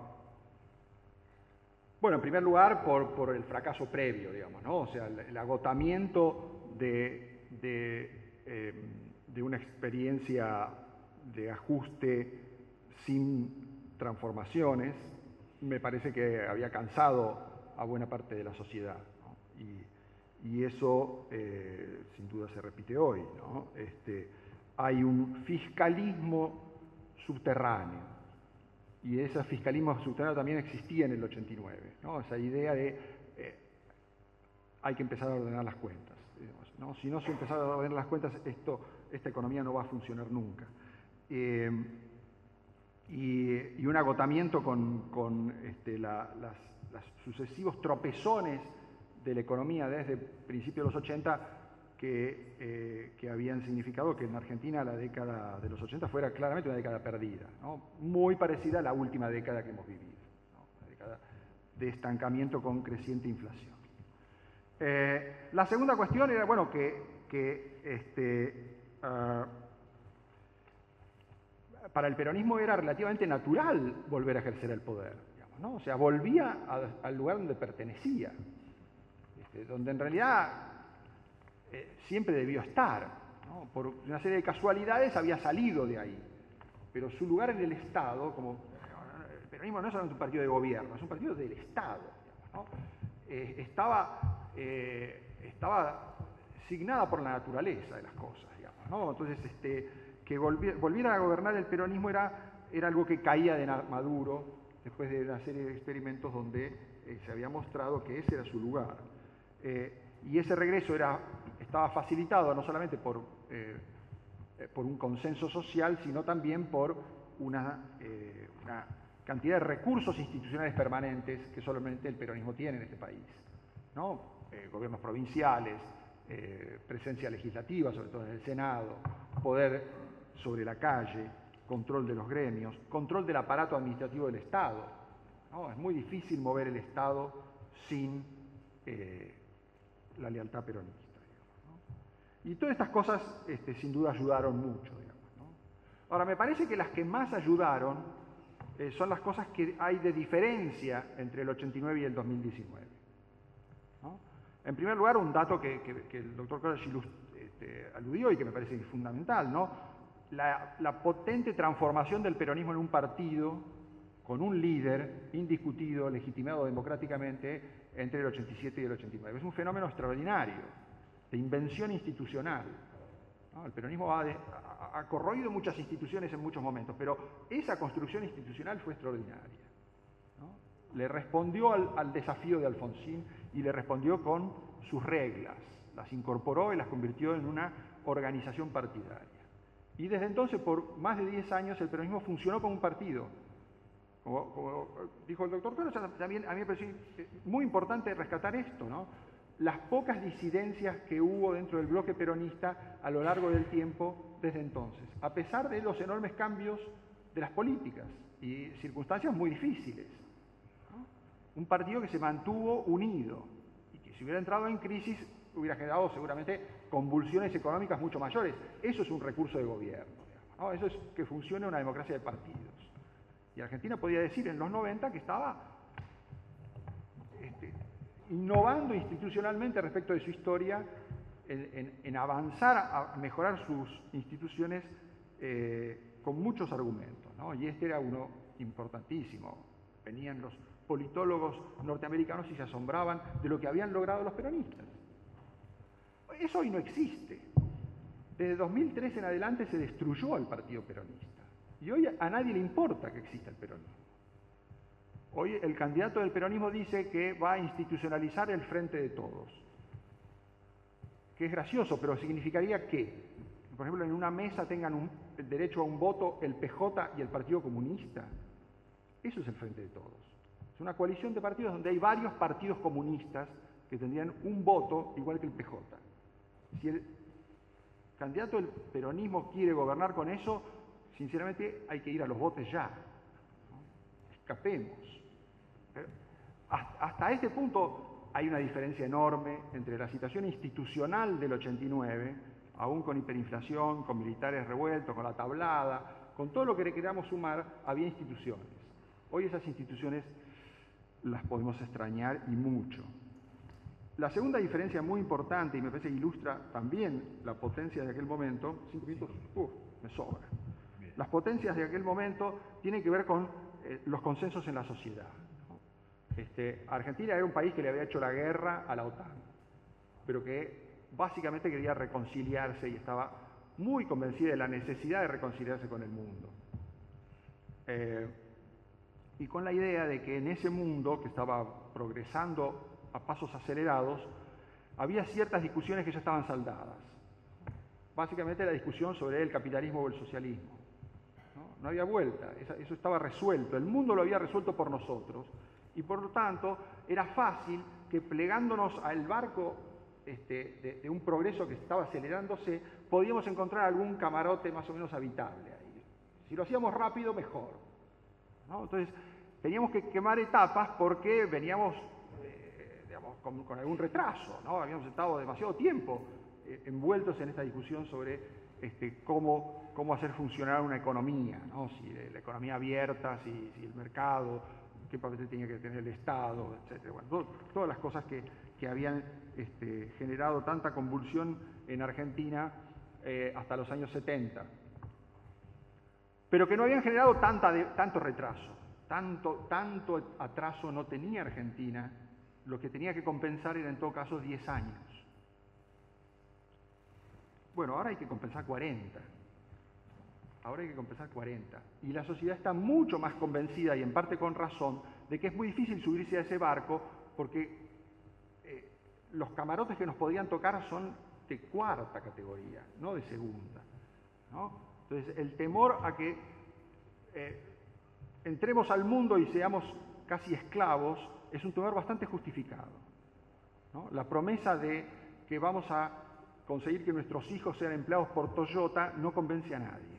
bueno, en primer lugar, por, el fracaso previo, digamos, ¿no? O sea, el, agotamiento de, eh, de, una experiencia de ajuste sin transformaciones, me parece que había cansado a buena parte de la sociedad. Y, eso, eh, sin duda, se repite hoy. ¿no? Este, hay un fiscalismo subterráneo y ese fiscalismo subterráneo también existía en el 89, esa idea de eh, hay que empezar a ordenar las cuentas. Si no se empezar a ordenar las cuentas, esto, esta economía no va a funcionar nunca. Eh, y, un agotamiento con, este, los sucesivos tropezones de la economía desde principios de los 80 eh, que, habían significado que en Argentina la década de los 80 fuera claramente una década perdida, muy parecida a la última década que hemos vivido, una década de estancamiento con creciente inflación. Eh, la segunda cuestión era, bueno, que, este, ah, para el peronismo era relativamente natural volver a ejercer el poder, o sea, volvía al lugar donde pertenecía, este, donde en realidad eh, siempre debió estar. Por una serie de casualidades había salido de ahí. Pero su lugar en el Estado, como el peronismo no es un partido de gobierno, es un partido del Estado. Eh, estaba, eh, estaba signada por la naturaleza de las cosas. Entonces, este, que volviera a gobernar el peronismo era, era algo que caía de Maduro después de una serie de experimentos donde se había mostrado que ese era su lugar. Y ese regreso era, estaba facilitado no solamente por, por un consenso social, sino también por una, una, cantidad de recursos institucionales permanentes que solamente el peronismo tiene en este país. ¿no? gobiernos provinciales, presencia legislativa, sobre todo en el Senado, poder sobre la calle, control de los gremios, control del aparato administrativo del Estado. Es muy difícil mover el Estado sin eh, la lealtad peronista. Y todas estas cosas este, sin duda ayudaron mucho. Ahora, me parece que las que más ayudaron eh, son las cosas que hay de diferencia entre el 89 y el 2019. En primer lugar, un dato que, el doctor Carlos este, aludió y que me parece fundamental, ¿no? la, potente transformación del peronismo en un partido con un líder indiscutido, legitimado democráticamente entre el 87 y el 89. Es un fenómeno extraordinario, de invención institucional. El peronismo ha, corroído muchas instituciones en muchos momentos, pero esa construcción institucional fue extraordinaria. Le respondió al desafío de Alfonsín y le respondió con sus reglas, las incorporó y las convirtió en una organización partidaria. Y desde entonces, por más de 10 años, el peronismo funcionó como un partido. Como, dijo el doctor pero también a mí me pareció muy importante rescatar esto, ¿no? Las pocas disidencias que hubo dentro del bloque peronista a lo largo del tiempo desde entonces, a pesar de los enormes cambios de las políticas y circunstancias muy difíciles. Un partido que se mantuvo unido y que si hubiera entrado en crisis hubiera generado seguramente convulsiones económicas mucho mayores. Eso es un recurso de gobierno. Eso es que funcione una democracia de partidos. Y Argentina podía decir en los 90 que estaba innovando institucionalmente respecto de su historia, en, avanzar a mejorar sus instituciones eh, con muchos argumentos. Y este era uno importantísimo. Venían los politólogos norteamericanos y se asombraban de lo que habían logrado los peronistas. Eso hoy no existe. Desde 2003 en adelante se destruyó al Partido Peronista. Y hoy a nadie le importa que exista el peronismo. Hoy el candidato del peronismo dice que va a institucionalizar el frente de todos. Que es gracioso, pero significaría que, por ejemplo, en una mesa tengan derecho a un voto el PJ y el Partido Comunista. Eso es el frente de todos. Es una coalición de partidos donde hay varios partidos comunistas que tendrían un voto igual que el PJ. Si el candidato del peronismo quiere gobernar con eso, sinceramente hay que ir a los votos ya. Escapemos. Hasta este punto hay una diferencia enorme entre la situación institucional del 89, aún con hiperinflación, con militares revueltos, con la tablada, con todo lo que le queramos sumar, había instituciones. Hoy esas instituciones las podemos extrañar y mucho. La segunda diferencia muy importante, y me parece que ilustra también la potencia de aquel momento, cinco minutos, me sobra. Las potencias de aquel momento tienen que ver con eh, los consensos en la sociedad. Este, Argentina era un país que le había hecho la guerra a la OTAN, pero que básicamente quería reconciliarse y estaba muy convencida de la necesidad de reconciliarse con el mundo. Eh, y con la idea de que en ese mundo que estaba progresando a pasos acelerados, había ciertas discusiones que ya estaban saldadas. Básicamente la discusión sobre el capitalismo o el socialismo. No, había vuelta, eso estaba resuelto, el mundo lo había resuelto por nosotros y por lo tanto era fácil que plegándonos al barco este, de, un progreso que estaba acelerándose, podíamos encontrar algún camarote más o menos habitable ahí. Si lo hacíamos rápido, mejor. Entonces, teníamos que quemar etapas porque veníamos con, algún retraso. Habíamos estado demasiado tiempo eh, envueltos en esta discusión sobre este, cómo, cómo hacer funcionar una economía, ¿no? Si la economía abierta, si, el mercado, qué papel tenía que tener el Estado, etc. Todas las cosas que, habían este, generado tanta convulsión en Argentina eh, hasta los años 70, pero que no habían generado tanto retraso, tanto, tanto atraso no tenía Argentina lo que tenía que compensar era en todo caso 10 años. Bueno, ahora hay que compensar 40. Ahora hay que compensar 40. Y la sociedad está mucho más convencida, y en parte con razón, de que es muy difícil subirse a ese barco porque eh, los camarotes que nos podrían tocar son de cuarta categoría, no de segunda. Entonces, el temor a que eh, entremos al mundo y seamos casi esclavos es un temor bastante justificado. La promesa de que vamos a conseguir que nuestros hijos sean empleados por Toyota no convence a nadie.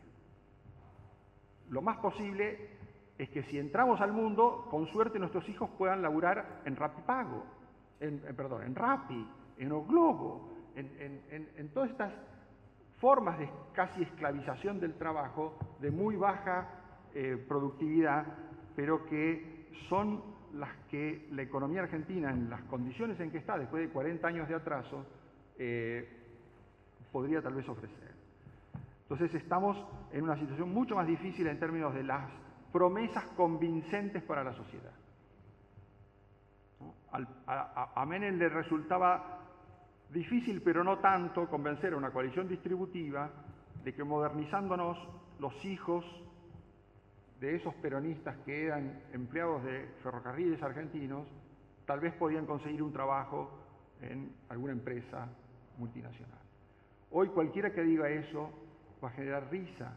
Lo más posible es que si entramos al mundo, con suerte nuestros hijos puedan laburar en Rapipago, en, en perdón, en Rappi, en Oglobo, en, en, todas estas formas de casi esclavización del trabajo, de muy baja eh, productividad, pero que son las que la economía argentina, en las condiciones en que está, después de 40 años de atraso, eh, podría tal vez ofrecer. Entonces estamos en una situación mucho más difícil en términos de las promesas convincentes para la sociedad. a, a Menem le resultaba difícil, pero no tanto, convencer a una coalición distributiva de que modernizándonos los hijos de esos peronistas que eran empleados de ferrocarriles argentinos, tal vez podían conseguir un trabajo en alguna empresa multinacional. Hoy cualquiera que diga eso va a generar risa,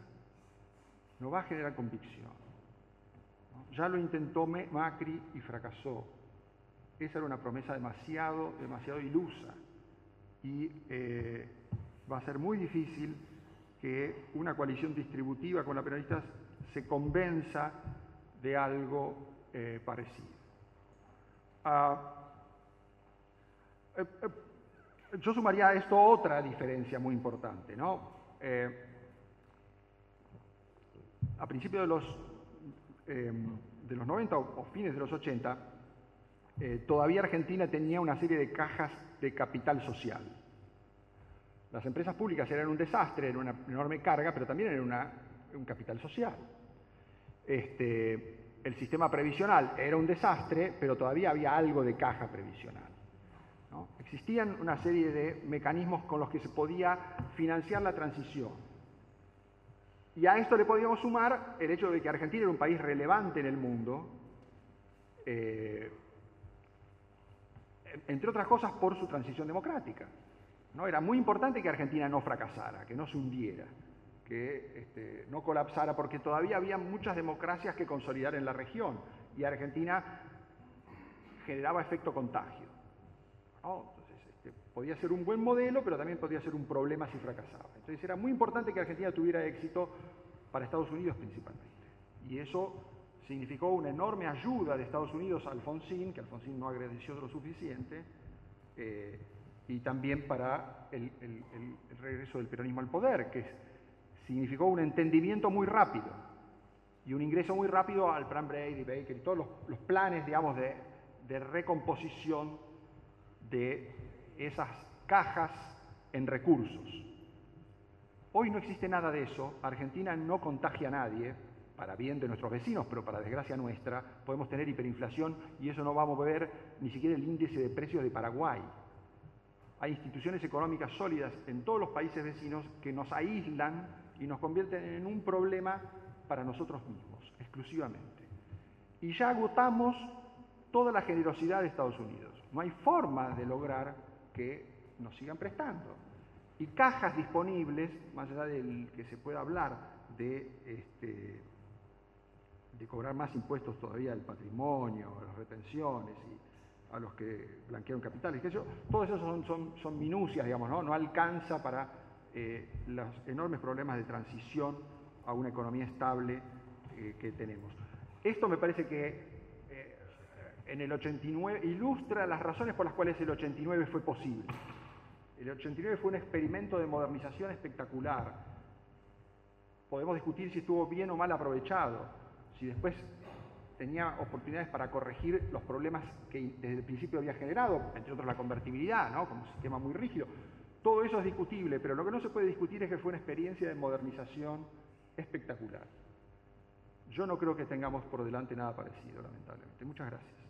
no va a generar convicción. Ya lo intentó Macri y fracasó. Esa era una promesa demasiado, demasiado ilusa. Y eh, va a ser muy difícil que una coalición distributiva con la peronistas se convenza de algo eh, parecido. Ah, eh, yo sumaría a esto otra diferencia muy importante. ¿no? A principios de los, de los 90 o, fines de los 80, todavía Argentina tenía una serie de cajas de capital social. Las empresas públicas eran un desastre, eran una enorme carga, pero también eran un capital social. Este, el sistema previsional era un desastre, pero todavía había algo de caja previsional. Existían una serie de mecanismos con los que se podía financiar la transición. Y a esto le podíamos sumar el hecho de que Argentina era un país relevante en el mundo, eh, entre otras cosas por su transición democrática. Era muy importante que Argentina no fracasara, que no se hundiera que este, no colapsara, porque todavía había muchas democracias que consolidar en la región y Argentina generaba efecto contagio. Podía ser un buen modelo, pero también podía ser un problema si fracasaba. Entonces era muy importante que Argentina tuviera éxito para Estados Unidos principalmente. Y eso significó una enorme ayuda de Estados Unidos a Alfonsín, que Alfonsín no agradeció lo suficiente, eh, y también para el, regreso del peronismo al poder, que significó un entendimiento muy rápido y un ingreso muy rápido al plan Brady, Baker y todos los, planes, digamos, de, de, recomposición de esas cajas en recursos. Hoy no existe nada de eso, Argentina no contagia a nadie, para bien de nuestros vecinos, pero para desgracia nuestra, podemos tener hiperinflación y eso no va a mover ni siquiera el índice de precios de Paraguay. Hay instituciones económicas sólidas en todos los países vecinos que nos aíslan y nos convierten en un problema para nosotros mismos, exclusivamente. Y ya agotamos toda la generosidad de Estados Unidos. No hay forma de lograr que nos sigan prestando. Y cajas disponibles, más allá del que se pueda hablar de, este, de cobrar más impuestos todavía del patrimonio, las retenciones y a los que blanquearon capitales, que eso, todo eso son, son, minucias, digamos, ¿no? no alcanza para eh, los enormes problemas de transición a una economía estable eh, que tenemos. Esto me parece que en el 89 ilustra las razones por las cuales el 89 fue posible. El 89 fue un experimento de modernización espectacular. Podemos discutir si estuvo bien o mal aprovechado, si después tenía oportunidades para corregir los problemas que desde el principio había generado, entre otros la convertibilidad, ¿no? como un sistema muy rígido. Todo eso es discutible, pero lo que no se puede discutir es que fue una experiencia de modernización espectacular. Yo no creo que tengamos por delante nada parecido, lamentablemente. Muchas gracias.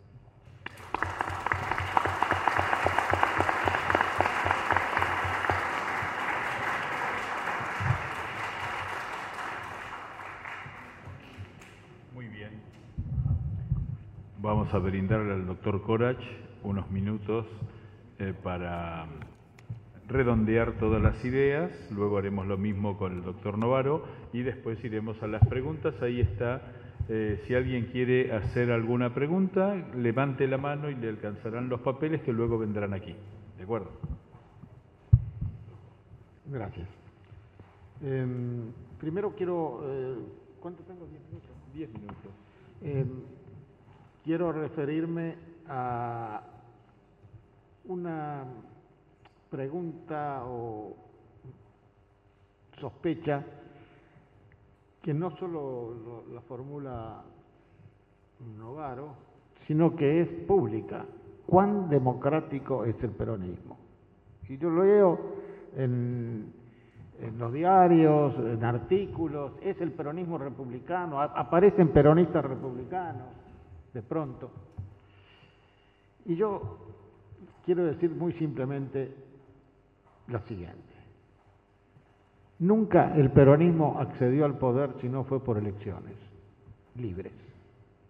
Muy bien. vamos a brindarle al doctor Corach unos minutos eh, para redondear todas las ideas, luego haremos lo mismo con el doctor Novaro y después iremos a las preguntas. Ahí está, eh, si alguien quiere hacer alguna pregunta, levante la mano y le alcanzarán los papeles que luego vendrán aquí. ¿De acuerdo? Gracias. Em, primero quiero... Eh, ¿Cuánto tengo? ¿Diez minutos? Diez minutos. Em, quiero referirme a una pregunta o sospecha que no solo la formula Novaro, sino que es pública. ¿Cuán democrático es el peronismo? Y yo lo leo en, en los diarios, en artículos, es el peronismo republicano, aparecen peronistas republicanos de pronto. Y yo quiero decir muy simplemente lo siguiente. Nunca el peronismo accedió al poder si no fue por elecciones libres.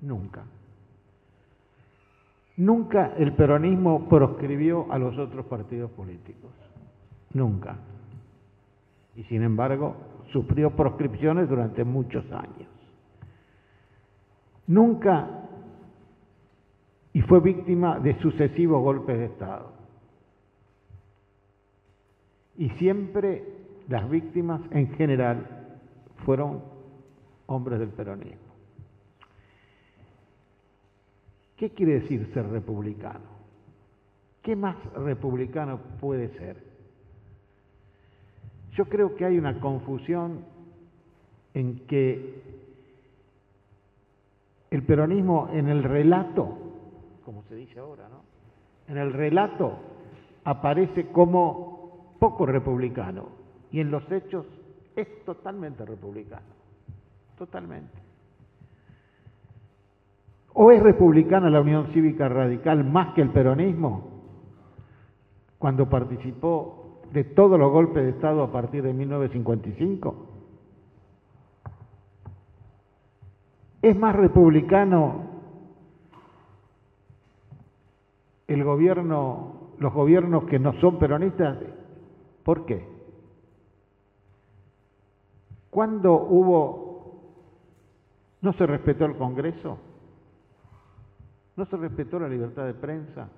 Nunca. Nunca el peronismo proscribió a los otros partidos políticos. Nunca. Y sin embargo, sufrió proscripciones durante muchos años. Nunca y fue víctima de sucesivos golpes de Estado. Y siempre las víctimas en general fueron hombres del peronismo. ¿Qué quiere decir ser republicano? ¿Qué más republicano puede ser? Yo creo que hay una confusión en que el peronismo en el relato, como se dice ahora, ¿no? En el relato aparece como poco republicano y en los hechos es totalmente republicano, totalmente. ¿O es republicana la Unión Cívica Radical más que el peronismo cuando participó de todos los golpes de Estado a partir de 1955? ¿Es más republicano el gobierno, los gobiernos que no son peronistas ¿Por qué? ¿Cuándo hubo, no se respetó el Congreso? ¿No se respetó la libertad de prensa?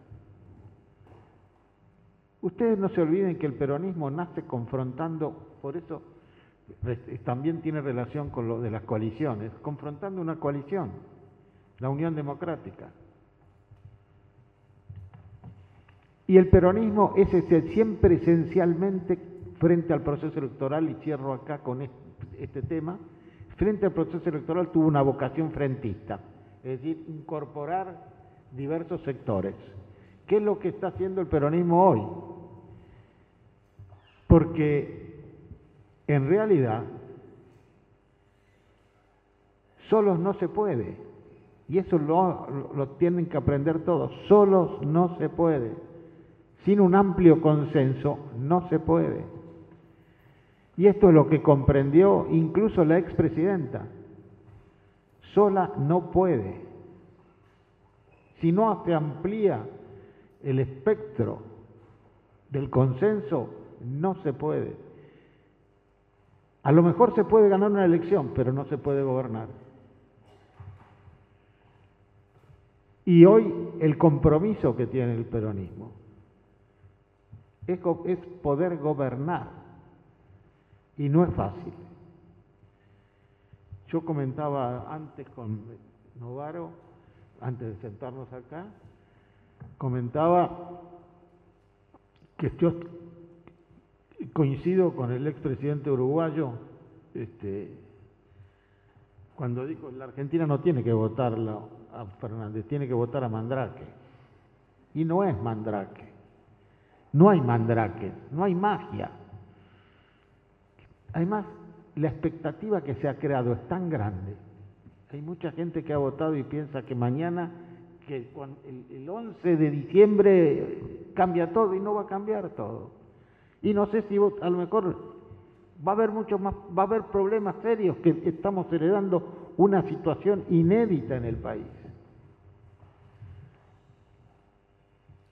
Ustedes no se olviden que el peronismo nace confrontando, por eso también tiene relación con lo de las coaliciones, confrontando una coalición, la Unión Democrática. Y el peronismo es siempre esencialmente frente al proceso electoral, y cierro acá con este, tema, frente al proceso electoral tuvo una vocación frentista, es decir, incorporar diversos sectores. ¿Qué es lo que está haciendo el peronismo hoy? Porque en realidad solos no se puede, y eso lo, lo tienen que aprender todos, solos no se puede. Sin un amplio consenso no se puede. Y esto es lo que comprendió incluso la expresidenta. Sola no puede. Si no se amplía el espectro del consenso, no se puede. A lo mejor se puede ganar una elección, pero no se puede gobernar. Y hoy el compromiso que tiene el peronismo es, poder gobernar y no es fácil. Yo comentaba antes con Novaro, antes de sentarnos acá, comentaba que yo coincido con el expresidente uruguayo, este, cuando dijo la Argentina no tiene que votar a Fernández, tiene que votar a Mandrake. Y no es Mandrake. No hay mandrake, no hay magia. Además, la expectativa que se ha creado es tan grande. Hay mucha gente que ha votado y piensa que mañana, que el, 11 de diciembre cambia todo y no va a cambiar todo. Y no sé si a lo mejor va a haber mucho más, va a haber problemas serios que estamos heredando una situación inédita en el país.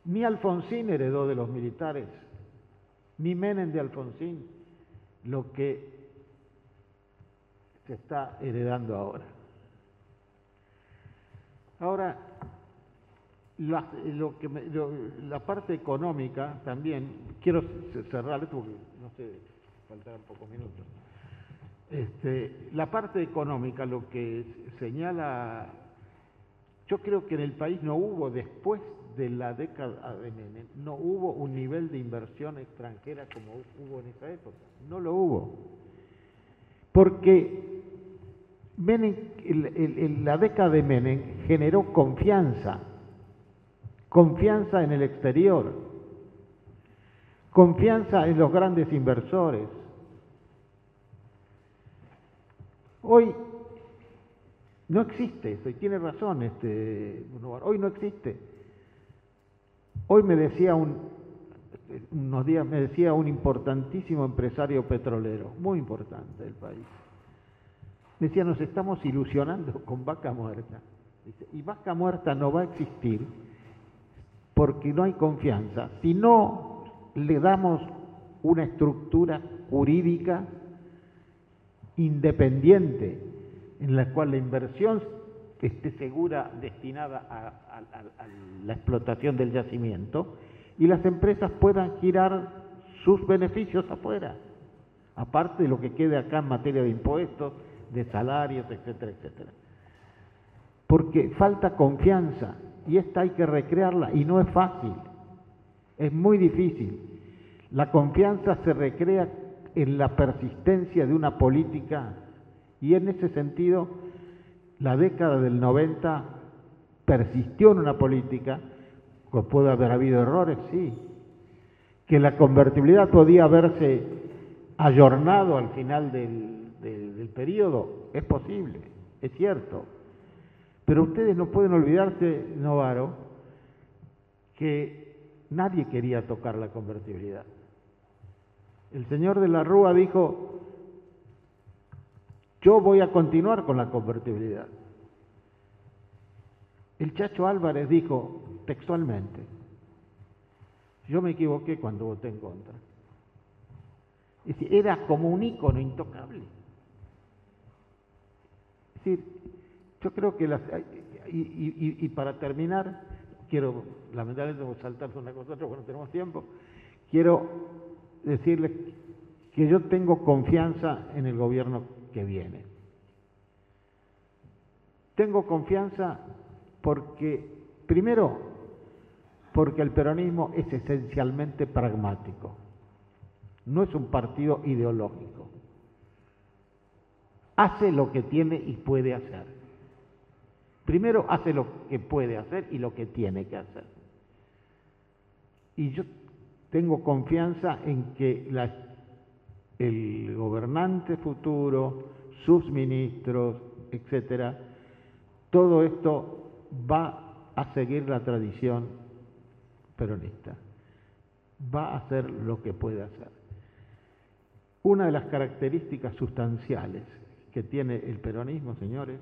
Ni Alfonsín heredó de los militares, ni Menem de Alfonsín, lo que se está heredando ahora. Ahora, la, parte económica también, quiero cerrar esto porque no sé, faltarán pocos minutos. Este, la parte económica, lo que señala, yo creo que en el país no hubo, después de la década de Menem, no hubo un nivel de inversión extranjera como hubo en esa época. No lo hubo. Porque Menem, la década de Menem generó confianza, confianza en el exterior, confianza en los grandes inversores. Hoy no existe eso, y tiene razón este hoy no existe. Hoy me decía un, unos días me decía un importantísimo empresario petrolero, muy importante del país Decía, nos estamos ilusionando con vaca muerta. y vaca muerta no va a existir porque no hay confianza. Si no le damos una estructura jurídica independiente en la cual la inversión esté segura destinada a, la explotación del yacimiento y las empresas puedan girar sus beneficios afuera, aparte de lo que quede acá en materia de impuestos, de salarios, etcétera, etcétera. Porque falta confianza y esta hay que recrearla y no es fácil, es muy difícil. La confianza se recrea en la persistencia de una política y en ese sentido la década del 90 persistió en una política, puede haber habido errores, sí, que la convertibilidad podía haberse ayornado al final del, del, periodo, es posible, es cierto. Pero ustedes no pueden olvidarse, Novaro, que nadie quería tocar la convertibilidad. El señor de la Rúa dijo, yo voy a continuar con la convertibilidad. El Chacho Álvarez dijo textualmente, yo me equivoqué cuando voté en contra. Es decir, era como un ícono intocable decir, yo creo que las... Y, para terminar, quiero, lamentablemente, saltar una cosa otra porque no tenemos tiempo, quiero decirles que yo tengo confianza en el gobierno que viene. Tengo confianza porque, primero, porque el peronismo es esencialmente pragmático, no es un partido ideológico hace lo que tiene y puede hacer. Primero hace lo que puede hacer y lo que tiene que hacer. Y yo tengo confianza en que el gobernante futuro, sus ministros, etcétera, todo esto va a seguir la tradición peronista. Va a hacer lo que puede hacer. Una de las características sustanciales que tiene el peronismo, señores,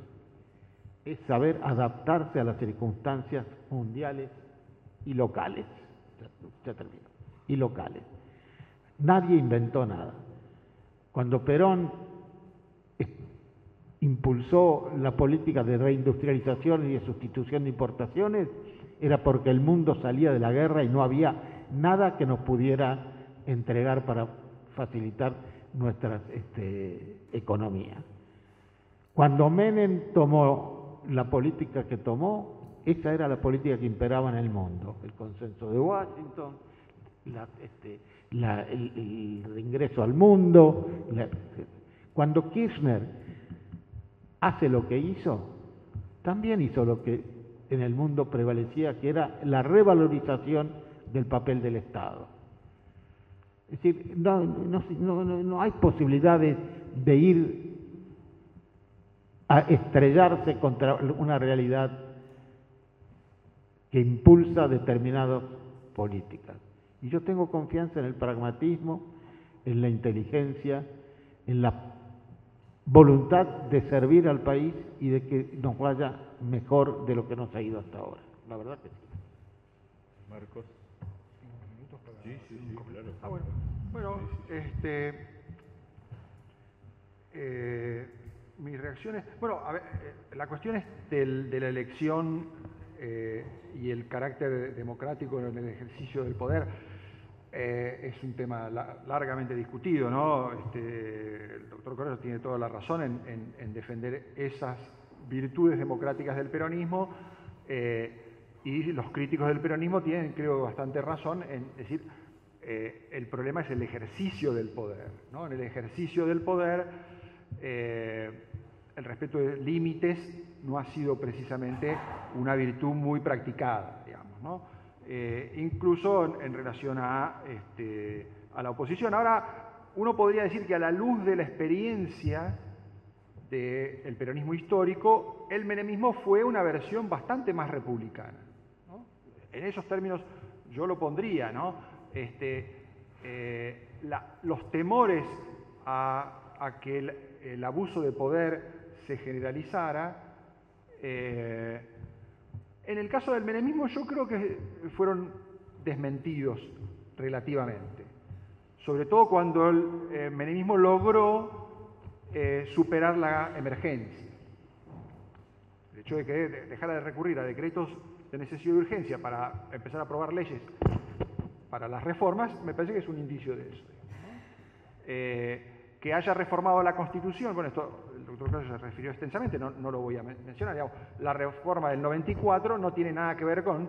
es saber adaptarse a las circunstancias mundiales y locales. Ya, termino. Y locales. Nadie inventó nada. Cuando Perón impulsó la política de reindustrialización y de sustitución de importaciones, era porque el mundo salía de la guerra y no había nada que nos pudiera entregar para facilitar nuestra este, economía. Cuando Menem tomó la política que tomó, esa era la política que imperaba en el mundo, el consenso de Washington, este, el, ingreso al mundo. cuando Kirchner hace lo que hizo, también hizo lo que en el mundo prevalecía, que era la revalorización del papel del Estado. Es decir, no, no hay posibilidades de ir a estrellarse contra una realidad que impulsa determinadas políticas. Y yo tengo confianza en el pragmatismo, en la inteligencia, en la voluntad de servir al país y de que nos vaya mejor de lo que nos ha ido hasta ahora. La verdad que sí. Marcos. Sí, sí, sí, claro. Ah, bueno. Bueno, este. Eh, mis reacciones. Bueno, a ver, eh, la cuestión es del- de la elección eh, y el carácter democrático en el ejercicio del poder. Eh, es un tema la- largamente discutido, ¿no? Este, el doctor Correa tiene toda la razón en defender esas virtudes democráticas del peronismo eh, y los críticos del peronismo tienen, creo, bastante razón en decir eh, el problema es el ejercicio del poder, ¿no? En el ejercicio del poder eh, el respeto de límites no ha sido precisamente una virtud muy practicada, digamos, ¿no? Eh, incluso en, relación a, este, a la oposición. Ahora, uno podría decir que a la luz de la experiencia del peronismo histórico, el menemismo fue una versión bastante más republicana. En esos términos yo lo pondría, ¿no? Este, eh, los temores a, que el, el abuso de poder se generalizara, eh, en el caso del menemismo yo creo que fueron desmentidos relativamente, sobre todo cuando el eh, menemismo logró eh, superar la emergencia. El hecho de que de- dejara de recurrir a decretos de necesidad y urgencia para empezar a aprobar leyes para las reformas, me parece que es un indicio de eso. Eh, que haya reformado la Constitución, bueno, esto el doctor Claudio se refirió extensamente, no, lo voy a men- mencionar, digamos, la reforma del 94 no tiene nada que ver con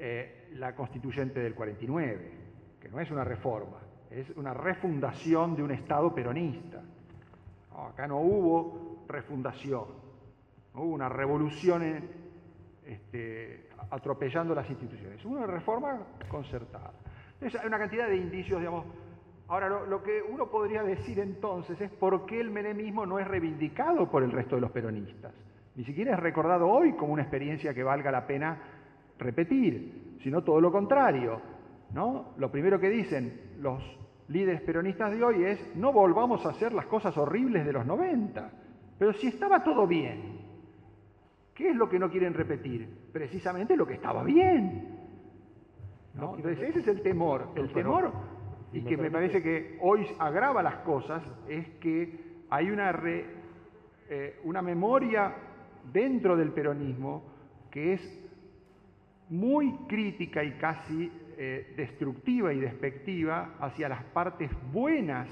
eh, la constituyente del 49, que no es una reforma, es una refundación de un Estado peronista. Acá no hubo refundación, no hubo una revolución este, atropellando las instituciones, hubo una reforma concertada. Entonces hay una cantidad de indicios, digamos. Ahora, lo, lo que uno podría decir entonces es por qué el menemismo no es reivindicado por el resto de los peronistas. Ni siquiera es recordado hoy como una experiencia que valga la pena repetir, sino todo lo contrario. ¿no? Lo primero que dicen los líderes peronistas de hoy es no volvamos a hacer las cosas horribles de los 90. Pero si estaba todo bien, ¿qué es lo que no quieren repetir? Precisamente lo que estaba bien. ¿no? Entonces ese es el temor. El temor, y que me parece que hoy agrava las cosas, es que hay una, re- eh, una memoria dentro del peronismo que es muy crítica y casi eh, destructiva y despectiva hacia las partes buenas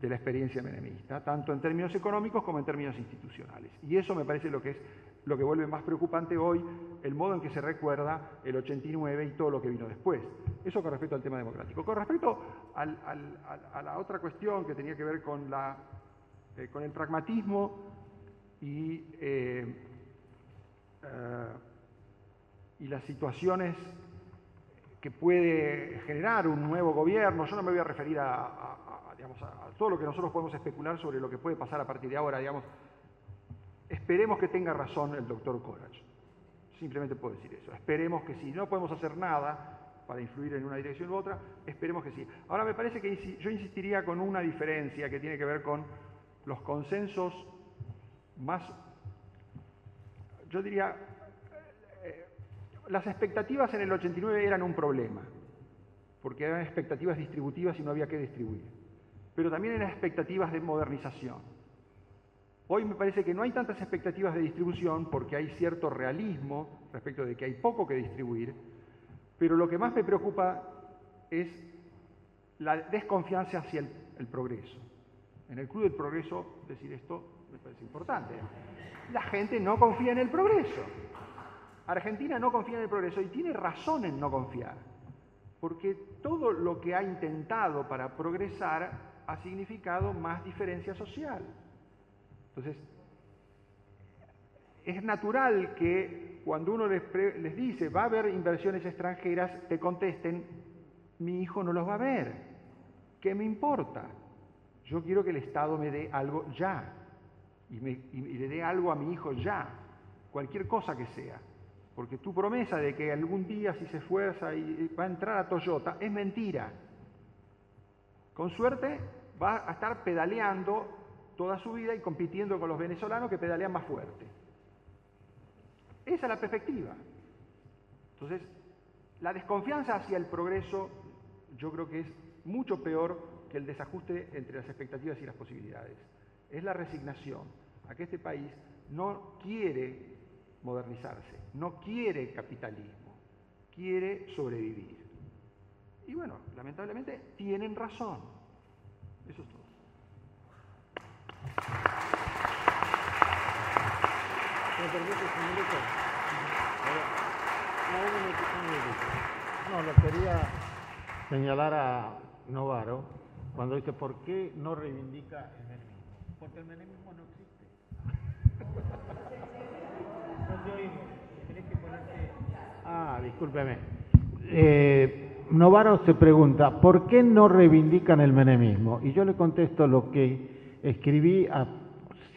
de la experiencia menemista, tanto en términos económicos como en términos institucionales. Y eso me parece lo que es lo que vuelve más preocupante hoy, el modo en que se recuerda el 89 y todo lo que vino después. Eso con respecto al tema democrático. Con respecto al- a la otra cuestión que tenía que ver con, la, eh, con el pragmatismo y, eh, eh, las situaciones que puede generar un nuevo gobierno. Yo no me voy a referir a- a todo lo que nosotros podemos especular sobre lo que puede pasar a partir de ahora. Digamos. Esperemos que tenga razón el doctor Corach. Simplemente puedo decir eso. Esperemos que sí. No podemos hacer nada para influir en una dirección u otra. Esperemos que sí. Ahora me parece que yo insistiría con una diferencia que tiene que ver con los consensos más, yo diría, eh, las expectativas en el 89 eran un problema, porque eran expectativas distributivas y no había que distribuir, pero también eran expectativas de modernización. Hoy me parece que no hay tantas expectativas de distribución porque hay cierto realismo respecto de que hay poco que distribuir, pero lo que más me preocupa es la desconfianza hacia el, progreso. En el Club del Progreso decir esto me parece importante. La gente no confía en el progreso. Argentina no confía en el progreso y tiene razón en no confiar, porque todo lo que ha intentado para progresar ha significado más diferencia social. Entonces, es natural que cuando uno les, dice va a haber inversiones extranjeras, te contesten, mi hijo no los va a ver. ¿Qué me importa? Yo quiero que el Estado me dé algo ya y, me- y- le dé algo a mi hijo ya, cualquier cosa que sea. Porque tu promesa de que algún día si se esfuerza y va a entrar a Toyota es mentira. Con suerte va a estar pedaleando toda su vida y compitiendo con los venezolanos que pedalean más fuerte. Esa es la perspectiva. Entonces, la desconfianza hacia el progreso yo creo que es mucho peor que el desajuste entre las expectativas y las posibilidades. Es la resignación a que este país no quiere modernizarse, no quiere capitalismo, quiere sobrevivir. Y bueno, lamentablemente tienen razón. Eso es todo. No, lo quería señalar a Novaro cuando dice por qué no reivindica el menemismo. Porque el menemismo no existe. Ah, discúlpeme. Eh, Novaro se pregunta, ¿por qué no reivindican el menemismo? Y yo le contesto lo que escribí a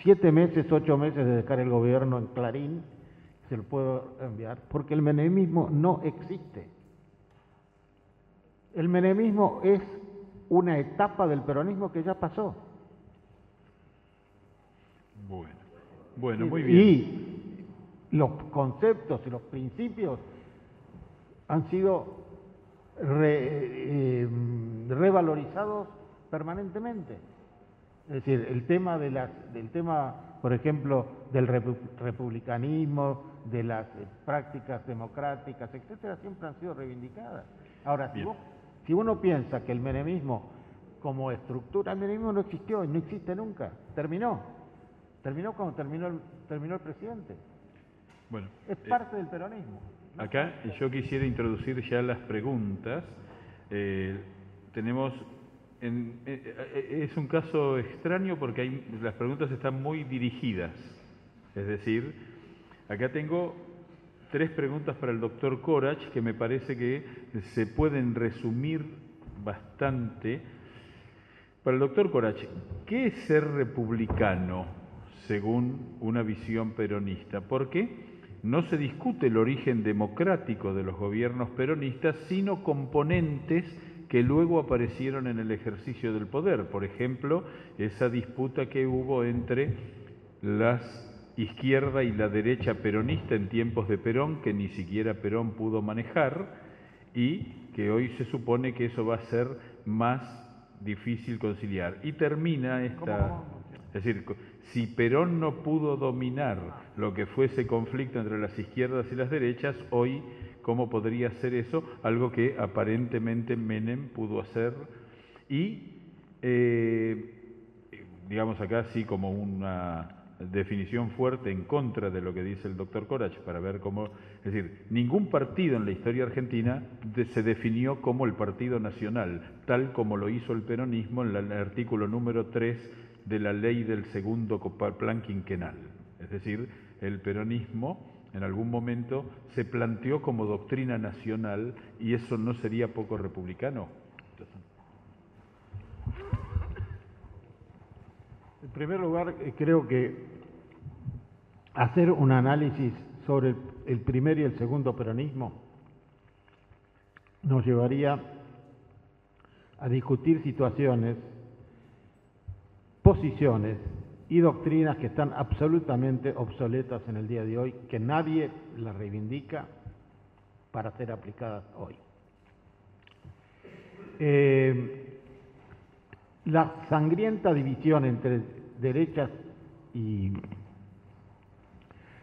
siete meses, ocho meses de dejar el gobierno en Clarín, se lo puedo enviar, porque el menemismo no existe. El menemismo es una etapa del peronismo que ya pasó. Bueno, bueno, muy bien. Y los conceptos y los principios han sido eh, revalorizados permanentemente. Es decir, el tema de las, del tema, por ejemplo, del republicanismo, de las eh, prácticas democráticas, etcétera, siempre han sido reivindicadas. Ahora, si, si uno piensa que el menemismo como estructura, el menemismo no existió y no existe nunca, terminó. Terminó cuando terminó el, terminó el presidente. Bueno, es eh, parte del peronismo. Acá yo quisiera introducir ya las preguntas. Eh, tenemos eh, eh, es un caso extraño porque hay, las preguntas están muy dirigidas. Es decir, acá tengo tres preguntas para el doctor Corach que me parece que se pueden resumir bastante. Para el doctor Corach, ¿qué es ser republicano según una visión peronista? Porque no se discute el origen democrático de los gobiernos peronistas, sino componentes que luego aparecieron en el ejercicio del poder. Por ejemplo, esa disputa que hubo entre la izquierda y la derecha peronista en tiempos de Perón, que ni siquiera Perón pudo manejar, y que hoy se supone que eso va a ser más difícil conciliar. Y termina esta... Es decir, si Perón no pudo dominar lo que fue ese conflicto entre las izquierdas y las derechas, hoy ¿Cómo podría ser eso? Algo que aparentemente Menem pudo hacer y, eh, digamos acá sí como una definición fuerte en contra de lo que dice el doctor Corach, para ver cómo, es decir, ningún partido en la historia argentina se definió como el Partido Nacional, tal como lo hizo el peronismo en el artículo número 3 de la ley del segundo plan quinquenal. Es decir, el peronismo en algún momento se planteó como doctrina nacional y eso no sería poco republicano. En primer lugar, eh, creo que hacer un análisis sobre el, primer y el segundo peronismo nos llevaría a discutir situaciones, posiciones y doctrinas que están absolutamente obsoletas en el día de hoy, que nadie las reivindica para ser aplicadas hoy. Eh, la sangrienta división entre derechas y,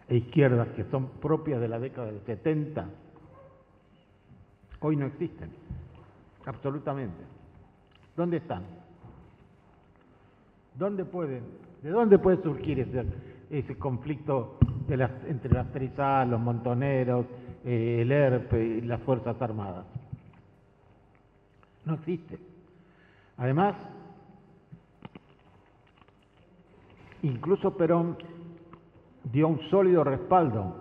e izquierdas, que son propias de la década del 70, hoy no existen, absolutamente. ¿Dónde están? ¿Dónde pueden ¿De dónde puede surgir ese, conflicto entre las Trizas, los montoneros, eh, el ERP y las Fuerzas Armadas? No existe. Además, incluso Perón dio un sólido respaldo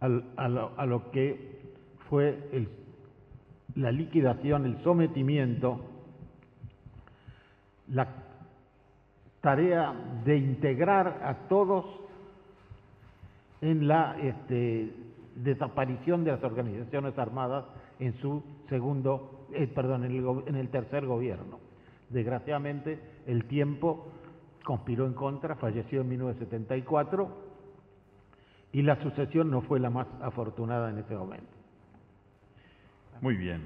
a, lo, que fue la liquidación, el sometimiento, la tarea de integrar a todos en la este, desaparición de las organizaciones armadas en su segundo, eh, perdón, en el, tercer gobierno. Desgraciadamente, el tiempo conspiró en contra, falleció en 1974 y la sucesión no fue la más afortunada en ese momento. Muy bien.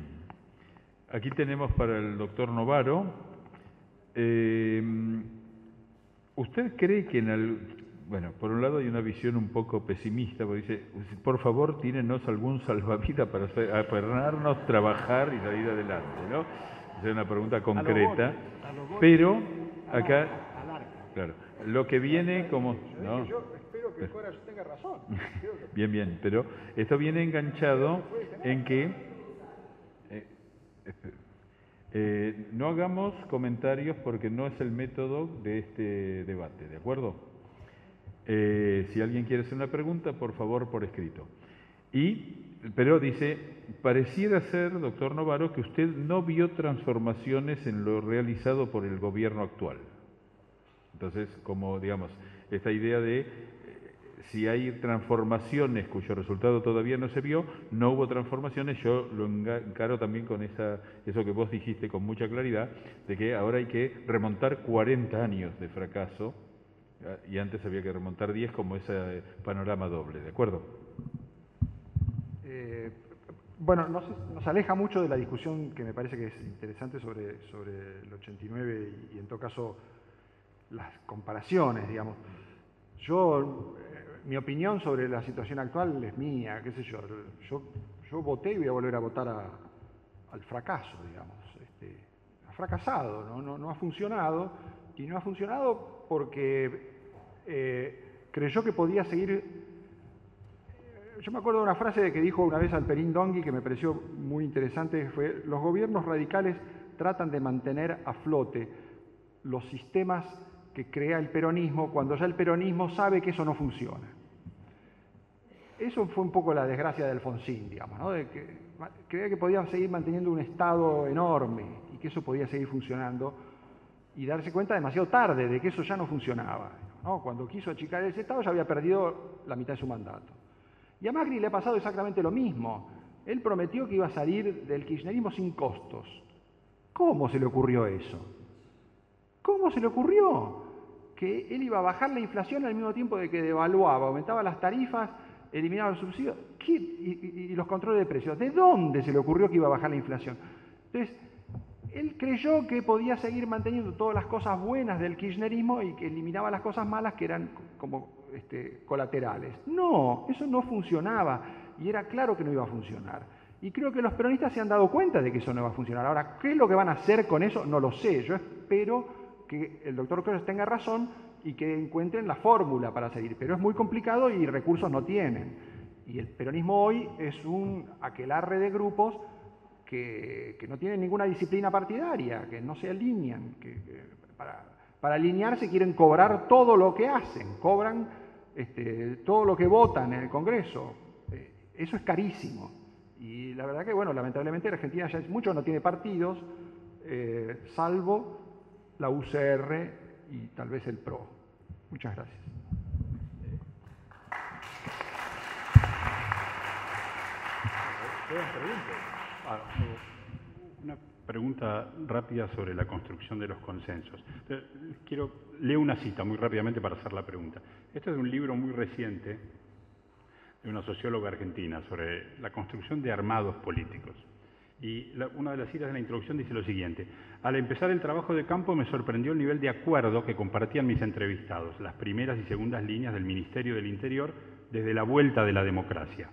aquí tenemos para el doctor Novaro. Eh, ¿Usted cree que en el, bueno, por un lado hay una visión un poco pesimista, porque dice, por favor, tírenos algún salvavidas para apernarnos, trabajar y salir adelante, ¿no? Es una pregunta concreta, pero acá, claro, lo que viene como... ¿no? Yo espero que fuera tenga razón. [laughs] bien, bien, pero esto viene enganchado en que... Eh, eh, no hagamos comentarios porque no es el método de este debate, ¿de acuerdo? Eh, si alguien quiere hacer una pregunta, por favor, por escrito. Y, pero dice, pareciera ser, doctor Novaro, que usted no vio transformaciones en lo realizado por el gobierno actual. Entonces, como digamos, esta idea de si hay transformaciones cuyo resultado todavía no se vio, no hubo transformaciones, yo lo encaro también con esa, eso que vos dijiste con mucha claridad, de que ahora hay que remontar 40 años de fracaso y antes había que remontar 10 como ese panorama doble, ¿de acuerdo? Eh, bueno, nos, aleja mucho de la discusión que me parece que es interesante sobre, sobre el 89 y, en todo caso las comparaciones, digamos. Yo, mi opinión sobre la situación actual es mía, qué sé yo. Yo, yo voté y voy a volver a votar al fracaso, digamos. Este, ha fracasado, ¿no? Ha funcionado y no ha funcionado porque eh, creyó que podía seguir... Eh, yo me acuerdo de una frase que dijo una vez Alperín Dongui que me pareció muy interesante, fue, los gobiernos radicales tratan de mantener a flote los sistemas que crea el peronismo cuando ya el peronismo sabe que eso no funciona. Eso fue un poco la desgracia de Alfonsín, digamos, ¿no? de que creía que podía seguir manteniendo un Estado enorme y que eso podía seguir funcionando y darse cuenta demasiado tarde de que eso ya no funcionaba. Cuando quiso achicar ese Estado ya había perdido la mitad de su mandato. Y a Macri le ha pasado exactamente lo mismo. Él prometió que iba a salir del kirchnerismo sin costos. ¿Cómo se le ocurrió eso? ¿Cómo se le ocurrió? Que él iba a bajar la inflación al mismo tiempo de que devaluaba, aumentaba las tarifas, eliminaba los subsidios y, los controles de precios. ¿De dónde se le ocurrió que iba a bajar la inflación? Entonces, él creyó que podía seguir manteniendo todas las cosas buenas del kirchnerismo y que eliminaba las cosas malas que eran como este, colaterales. No, eso no funcionaba y era claro que no iba a funcionar. Y creo que los peronistas se han dado cuenta de que eso no va a funcionar. Ahora, ¿qué es lo que van a hacer con eso? No lo sé. Yo espero que el doctor Cruz tenga razón y que encuentren la fórmula para seguir. Pero es muy complicado y recursos no tienen. Y el peronismo hoy es un aquelarre de grupos que, no tienen ninguna disciplina partidaria, que no se alinean, que, para, para, alinearse quieren cobrar todo lo que hacen, cobran este, todo lo que votan en el Congreso. Eh, eso es carísimo. Y la verdad que, bueno, lamentablemente Argentina ya es mucho, no tiene partidos, eh, salvo la UCR y tal vez el PRO. Muchas gracias. Una pregunta rápida sobre la construcción de los consensos. Quiero leo una cita muy rápidamente para hacer la pregunta. Este es un libro muy reciente de una socióloga argentina sobre la construcción de armados políticos. Y una de las citas de la introducción dice lo siguiente. Al empezar el trabajo de campo me sorprendió el nivel de acuerdo que compartían mis entrevistados, las primeras y segundas líneas del Ministerio del Interior desde la vuelta de la democracia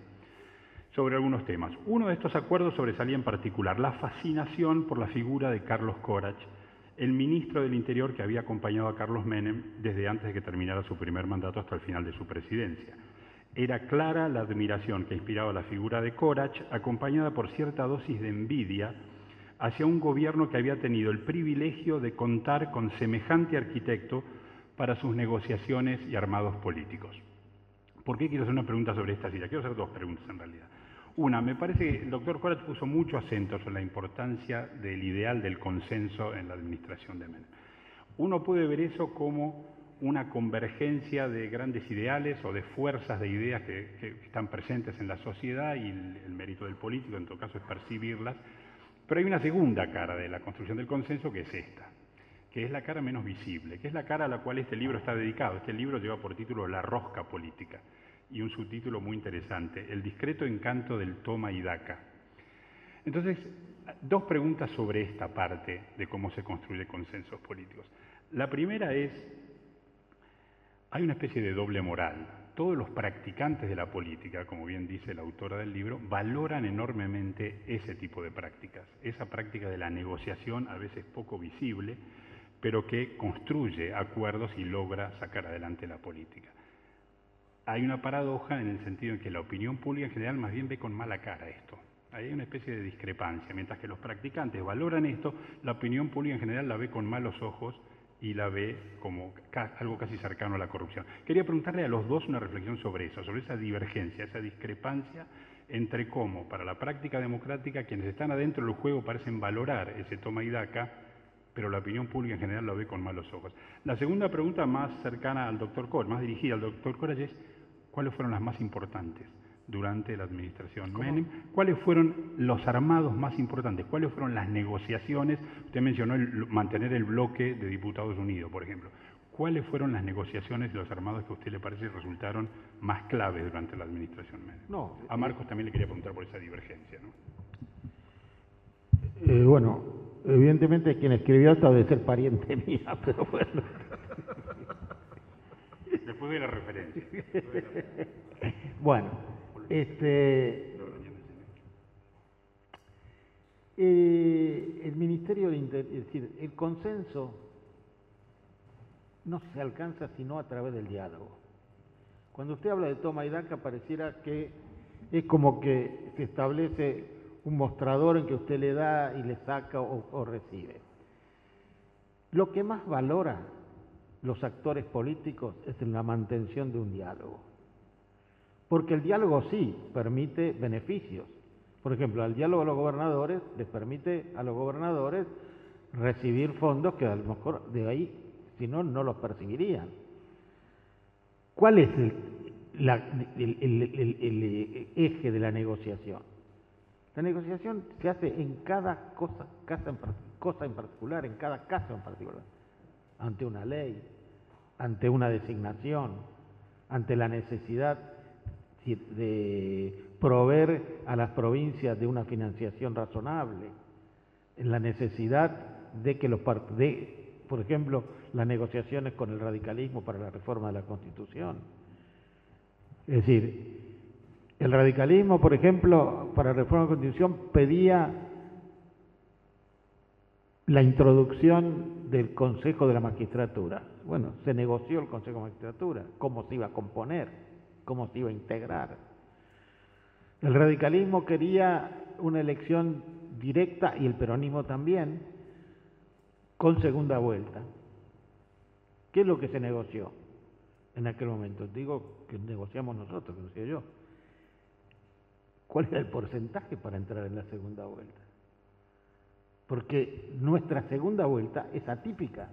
sobre algunos temas. Uno de estos acuerdos sobresalía en particular la fascinación por la figura de Carlos Corach, el ministro del Interior que había acompañado a Carlos Menem desde antes de que terminara su primer mandato hasta el final de su presidencia. Era clara la admiración que inspiraba la figura de Corach, acompañada por cierta dosis de envidia hacia un gobierno que había tenido el privilegio de contar con semejante arquitecto para sus negociaciones y armados políticos. ¿Por qué quiero hacer una pregunta sobre esta silla? Quiero hacer dos preguntas en realidad. Una, me parece que el doctor Corach puso mucho acento sobre la importancia del ideal del consenso en la administración de Menem. Uno puede ver eso como una convergencia de grandes ideales o de fuerzas de ideas que, están presentes en la sociedad y el, mérito del político, en todo caso, es percibirlas. Pero hay una segunda cara de la construcción del consenso que es esta, que es la cara menos visible, que es la cara a la cual este libro está dedicado. Este libro lleva por título La rosca política y un subtítulo muy interesante, El discreto encanto del toma y daca. Entonces, Dos preguntas sobre esta parte de cómo se construye consensos políticos. La primera es, hay una especie de doble moral. Todos los practicantes de la política, como bien dice la autora del libro, valoran enormemente ese tipo de prácticas, esa práctica de la negociación a veces poco visible, pero que construye acuerdos y logra sacar adelante la política. Hay una paradoja en el sentido en que la opinión pública en general más bien ve con mala cara esto. Hay una especie de discrepancia. Mientras que los practicantes valoran esto, la opinión pública en general la ve con malos ojos y la ve como algo casi cercano a la corrupción. Quería preguntarle a los dos una reflexión sobre eso, sobre esa divergencia, esa discrepancia entre cómo para la práctica democrática quienes están adentro del juego parecen valorar ese toma y daca, pero la opinión pública en general lo ve con malos ojos. La segunda pregunta más cercana al doctor Cole, más dirigida al doctor Cole, es ¿cuáles fueron las más importantes? Durante la administración Menem. ¿Cuáles fueron los armados más importantes? ¿Cuáles fueron las negociaciones? Usted mencionó el, mantener el bloque de diputados unidos, por ejemplo. ¿Cuáles fueron las negociaciones de los armados que a usted le parece resultaron más claves durante la administración Menem? No, a Marcos también le quería preguntar por esa divergencia. ¿no? Eh, bueno, evidentemente quien escribió esto debe ser pariente [laughs] mía, pero bueno. Después de la referencia. [laughs] bueno, este, eh, el Ministerio de Interior, es decir, el consenso no se alcanza sino a través del diálogo. Cuando usted habla de toma y daca, pareciera que es como que se establece un mostrador en que usted le da y le saca o recibe. Lo que más valora los actores políticos es la mantención de un diálogo. Porque el diálogo sí permite beneficios. Por ejemplo, al diálogo de los gobernadores les permite a los gobernadores recibir fondos que a lo mejor de ahí, si no, no los percibirían. ¿Cuál es el, eje de la negociación? La negociación se hace en cada cosa, cosa en particular, en cada caso en particular, ante una ley, ante una designación, ante la necesidad de proveer a las provincias de una financiación razonable, en la necesidad de que los de, por ejemplo, las negociaciones con el radicalismo para la reforma de la Constitución. Es decir, el radicalismo, por ejemplo, para la reforma de la Constitución pedía la introducción del Consejo de la Magistratura. Bueno, se negoció el Consejo de la Magistratura, cómo se iba a componer cómo se iba a integrar. El radicalismo quería una elección directa y el peronismo también, con segunda vuelta. ¿Qué es lo que se negoció en aquel momento? Digo que negociamos nosotros, que no sé yo. ¿Cuál era el porcentaje para entrar en la segunda vuelta? Porque nuestra segunda vuelta es atípica.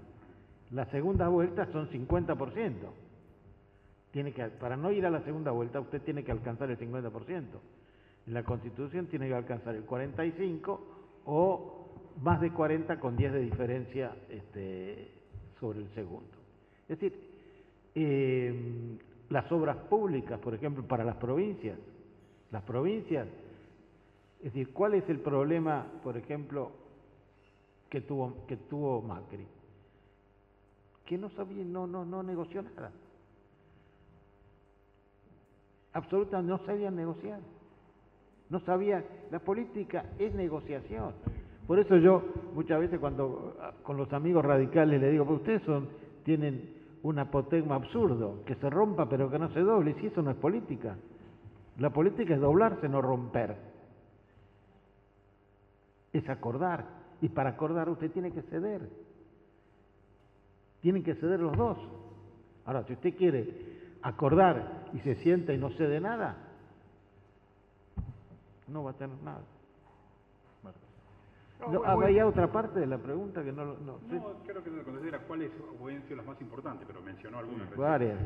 La segunda vuelta son 50% tiene que, para no ir a la segunda vuelta, usted tiene que alcanzar el 50%. En la Constitución tiene que alcanzar el 45% o más de 40 con 10 de diferencia este, sobre el segundo. Es decir, em, las obras públicas, por ejemplo, para las provincias, las provincias, es decir, ¿cuál es el problema, por ejemplo, que tuvo, que tuvo Macri? Que no sabía, no, no, no negoció nada absolutamente no sabían negociar. No sabía, la política es negociación. Por eso yo muchas veces cuando ah, con los amigos radicales le digo, pues ustedes son, tienen un apotegma absurdo, que se rompa pero que no se doble, si eso no es política. La política es doblarse, no romper. Es acordar. Y para acordar usted tiene que ceder. Tienen que ceder los dos. Ahora, si usted quiere acordar y se sienta y no cede nada, no va a tener nada. No, había otra parte de la pregunta que no... No, no creo que no considera cuáles hubiesen sido las más importantes, pero mencionó algunas. varias,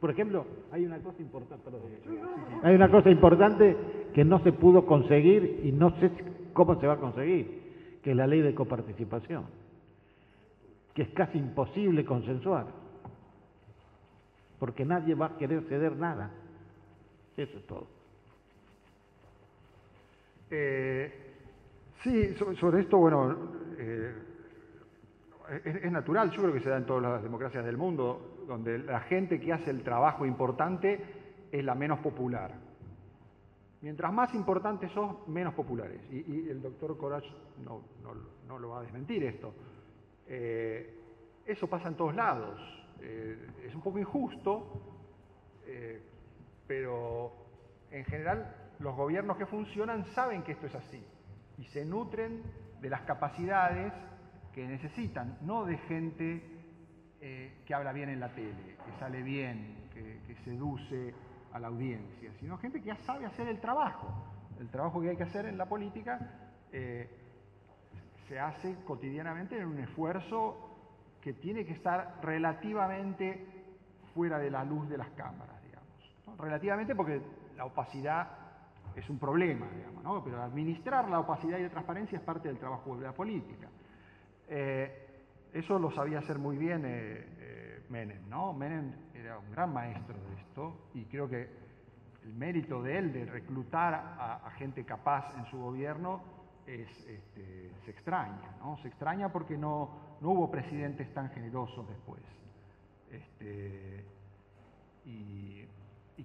Por ejemplo, hay una cosa importante, hay una cosa importante que no se pudo conseguir y no sé cómo se va a conseguir, que es la ley de coparticipación, que es casi imposible consensuar porque nadie va a querer ceder nada. Eso es todo. Eh, Sí, sobre esto, bueno, eh, es, natural, yo creo que se da en todas las democracias del mundo, donde la gente que hace el trabajo importante es la menos popular. Mientras más importantes sos, menos populares. Y, el doctor Corach no, no, lo va a desmentir esto. Eh, eso pasa en todos lados. Eh, es un poco injusto, eh, pero en general los gobiernos que funcionan saben que esto es así y se nutren de las capacidades que necesitan, no de gente que habla bien en la tele, que sale bien, que, seduce a la audiencia, sino gente que ya sabe hacer el trabajo. El trabajo que hay que hacer en la política eh, se hace cotidianamente en un esfuerzo que tiene que estar relativamente fuera de la luz de las cámaras, digamos. Relativamente porque la opacidad es un problema, digamos, ¿no? pero administrar la opacidad y la transparencia es parte del trabajo de la política. Eh, eso lo sabía hacer muy bien eh, Menem, ¿no? Menem era un gran maestro de esto y creo que el mérito de él de reclutar a, gente capaz en su gobierno es, este, se extraña, ¿no? Se extraña porque no, no hubo presidentes tan generosos después. Este, y,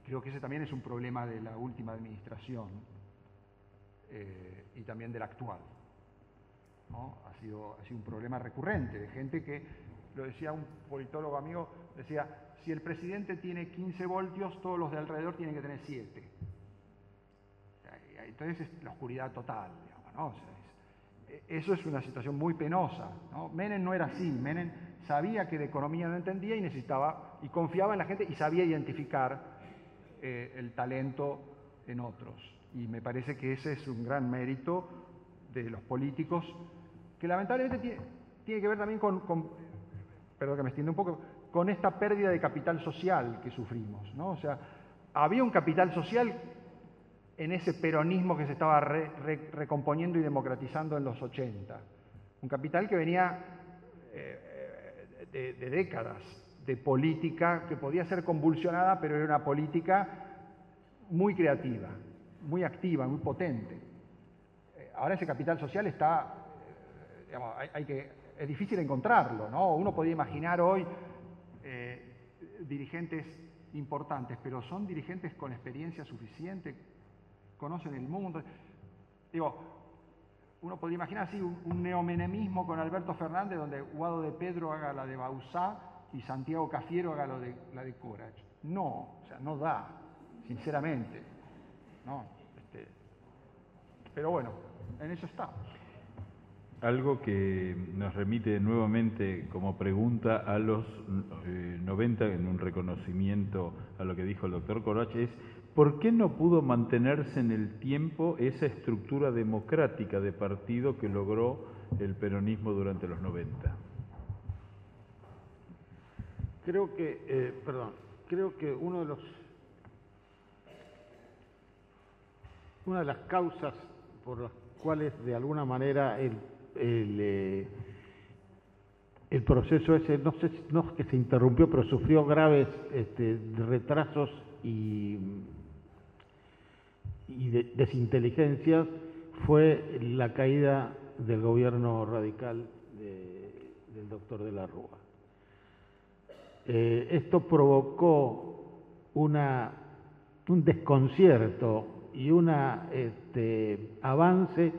creo que ese también es un problema de la última administración eh, y también de la actual. ¿no? Ha, sido, un problema recurrente de gente que, lo decía un politólogo amigo, decía, si el presidente tiene 15 voltios, todos los de alrededor tienen que tener 7. Entonces es la oscuridad total, e, eso es una situación muy penosa. ¿no? Menem no era así, Menem sabía que de economía no entendía y necesitaba, y confiaba en la gente y sabía identificar eh, el talento en otros. Y me parece que ese es un gran mérito de los políticos, que lamentablemente tiene, que ver también con, perdón que me extiende un poco, con esta pérdida de capital social que sufrimos. ¿no? O sea, había un capital social en ese peronismo que se estaba recomponiendo y democratizando en los 80. Un capital que venía eh, de, de, décadas de política que podía ser convulsionada, pero era una política muy creativa, muy activa, muy potente. Eh, ahora ese capital social está, eh, digamos, hay, que, es difícil encontrarlo, ¿no? Uno podía imaginar hoy eh, dirigentes importantes, pero son dirigentes con experiencia suficiente, conocen el mundo. Digo, uno podría imaginar así un, neomenemismo con Alberto Fernández, donde Guado de Pedro haga la de Bausá y Santiago Cafiero haga lo de, la de Corach. No, o sea, no da, sinceramente. No, este, pero bueno, en eso estamos. Algo que nos remite nuevamente como pregunta a los 90, eh, en un reconocimiento a lo que dijo el doctor Corach, es ¿por qué no pudo mantenerse en el tiempo esa estructura democrática de partido que logró el peronismo durante los 90? Creo que, eh, perdón, creo que uno de los, una de las causas por las cuales de alguna manera el el, eh, proceso ese, no sé no es que se interrumpió, pero sufrió graves este, retrasos y, y desinteligencias, fue la caída del gobierno radical del doctor de la Rúa. Eh, esto provocó un desconcierto y un este, avance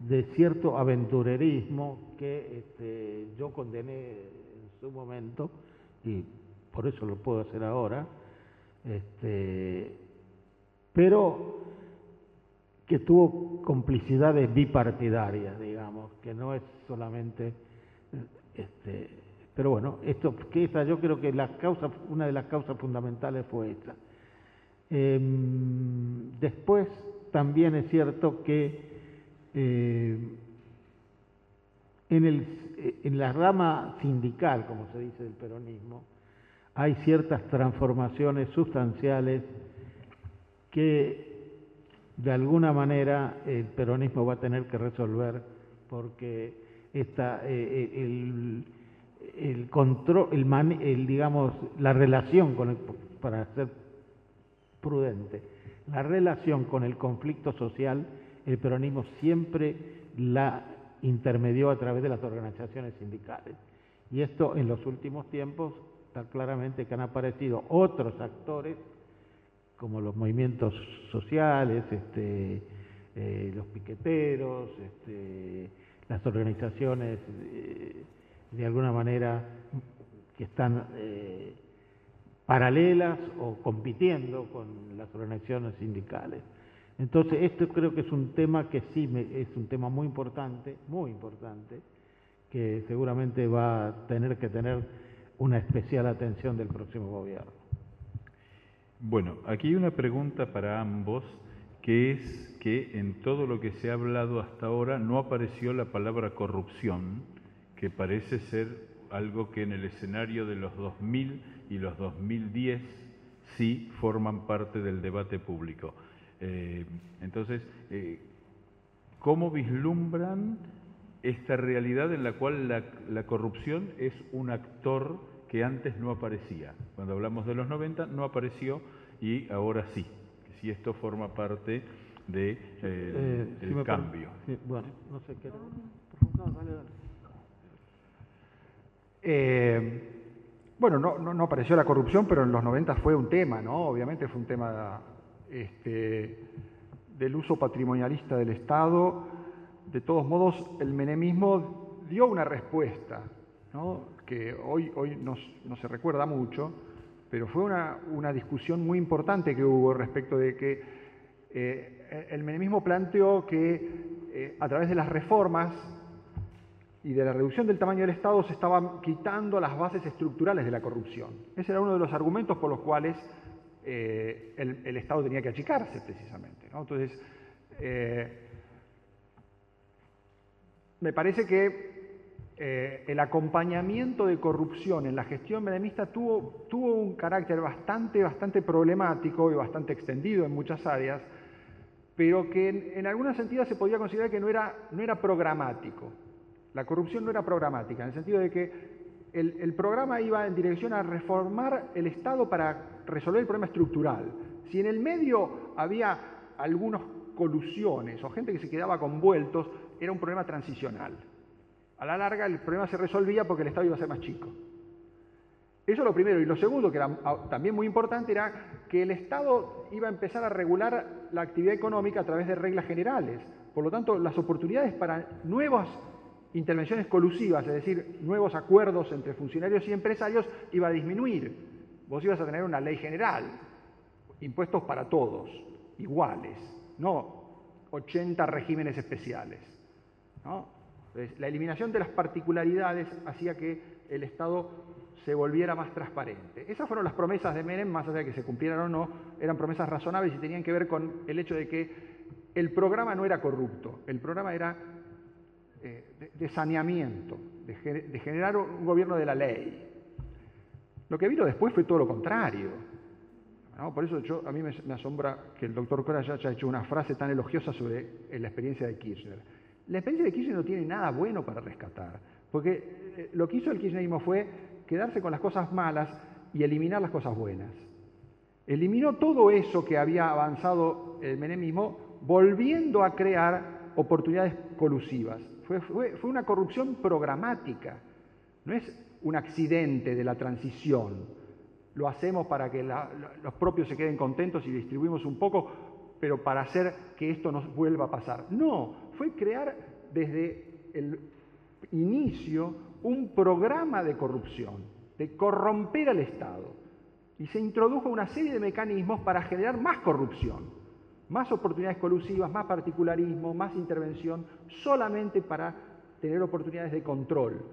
de cierto aventurerismo que este, yo condené en su momento y por eso lo puedo hacer ahora, este, pero que tuvo complicidades bipartidarias, digamos, que no es solamente, este, pero bueno, esto, que esa, yo creo que una de las causas fundamentales fue esta. Em, después también es cierto que eh, en, el, en la rama sindical, como se dice del peronismo, hay ciertas transformaciones sustanciales que de alguna manera el peronismo va a tener que resolver porque esta, eh, el, el, control, el, el, digamos, la relación con el, para ser prudente, la relación con el conflicto social el peronismo siempre la intermedió a través de las organizaciones sindicales. Y esto en los últimos tiempos está claramente que han aparecido otros actores como los movimientos sociales, este, eh, los piqueteros, este, las organizaciones eh, de alguna manera que están eh, paralelas o compitiendo con las organizaciones sindicales. Entonces, esto creo que es un tema que sí es un tema muy importante, muy importante, que seguramente va a tener que tener una especial atención del próximo gobierno. Bueno, aquí hay una pregunta para ambos, que es que en todo lo que se ha hablado hasta ahora no apareció la palabra corrupción, que parece ser algo que en el escenario de los 2000 y los 2010 sí forman parte del debate público. Eh, entonces, eh, ¿cómo vislumbran esta realidad en la cual la, corrupción es un actor que antes no aparecía? Cuando hablamos de los 90 no apareció y ahora sí. Si esto forma parte del de, eh, cambio. bueno, no sé qué. bueno, no, no, no, apareció la corrupción, pero en los 90 fue un tema, ¿no? Obviamente fue un tema este, del uso patrimonialista del Estado, de todos modos el menemismo dio una respuesta, hoy, hoy no, se recuerda mucho, pero fue una, discusión muy importante que hubo respecto de que eh, el menemismo planteó que eh, a través de las reformas y de la reducción del tamaño del Estado se estaban quitando las bases estructurales de la corrupción. Ese era uno de los argumentos por los cuales eh, el, Estado tenía que achicarse precisamente. Entonces, eh, me parece que eh, el acompañamiento de corrupción en la gestión menemista tuvo, tuvo un carácter bastante, bastante problemático y bastante extendido en muchas áreas, pero que en, en alguna sentido se podía considerar que no era, no era programático. La corrupción no era programática, en el sentido de que el, programa iba en dirección a reformar el Estado para resolver el problema estructural. Si en el medio había algunas colusiones o gente que se quedaba con vueltos, era un problema transicional. A la larga el problema se resolvía porque el Estado iba a ser más chico. Eso es lo primero. Y lo segundo, que era ah, también muy importante, era que el Estado iba a empezar a regular la actividad económica a través de reglas generales. Por lo tanto, las oportunidades para nuevas intervenciones colusivas, es decir, nuevos acuerdos entre funcionarios y empresarios, iba a disminuir. Vos ibas a tener una ley general, impuestos para todos, iguales, no 80 regímenes especiales. La eliminación de las particularidades hacía que el Estado se volviera más transparente. Esas fueron las promesas de Menem, más allá de que se cumplieran o no, eran promesas razonables y tenían que ver con el hecho de que el programa no era corrupto, el programa era eh, de, saneamiento, de, generar un gobierno de la ley. Lo que vino después fue todo lo contrario. Por eso a mí me, asombra que el doctor Cora haya hecho una frase tan elogiosa sobre la experiencia de Kirchner. La experiencia de Kirchner no tiene nada bueno para rescatar, porque eh, lo que hizo el kirchnerismo fue quedarse con las cosas malas y eliminar las cosas buenas. Eliminó todo eso que había avanzado el menemismo, volviendo a crear oportunidades colusivas. Fue, una corrupción programática, no es un accidente de la transición. Lo hacemos para que los propios se queden contentos y distribuimos un poco, pero para hacer que esto nos vuelva a pasar. No, fue crear desde el inicio un programa de corrupción, de corromper al Estado. Y se introdujo una serie de mecanismos para generar más corrupción más oportunidades colusivas, más particularismo, más intervención, solamente para tener oportunidades de control.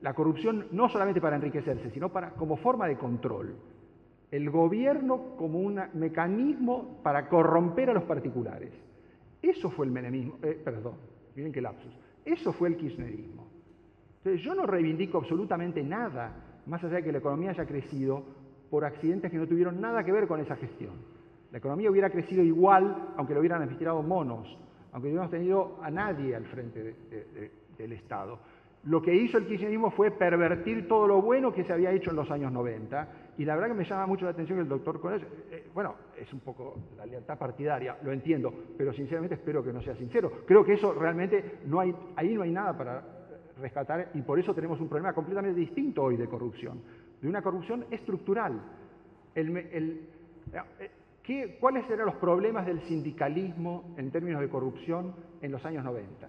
La corrupción no solamente para enriquecerse, sino para, como forma de control. El gobierno como un mecanismo para corromper a los particulares. Eso fue el menemismo, eh, perdón, miren qué lapsus. Eso fue el kirchnerismo. Entonces yo no reivindico absolutamente nada, más allá de que la economía haya crecido por accidentes que no tuvieron nada que ver con esa gestión. La economía hubiera crecido igual aunque lo hubieran administrado monos, aunque no hubiéramos tenido a nadie al frente del Estado. Lo que hizo el kirchnerismo fue pervertir todo lo bueno que se había hecho en los años 90 Y la verdad que me llama mucho la atención que el doctor Cones, eh, eh, bueno, es un poco la lealtad partidaria, lo entiendo, pero sinceramente espero que no sea sincero. Creo que eso realmente no hay, ahí no hay nada para rescatar y por eso tenemos un problema completamente distinto hoy de corrupción, de una corrupción estructural. El, ¿qué, ¿Cuáles eran los problemas del sindicalismo en términos de corrupción en los años 90?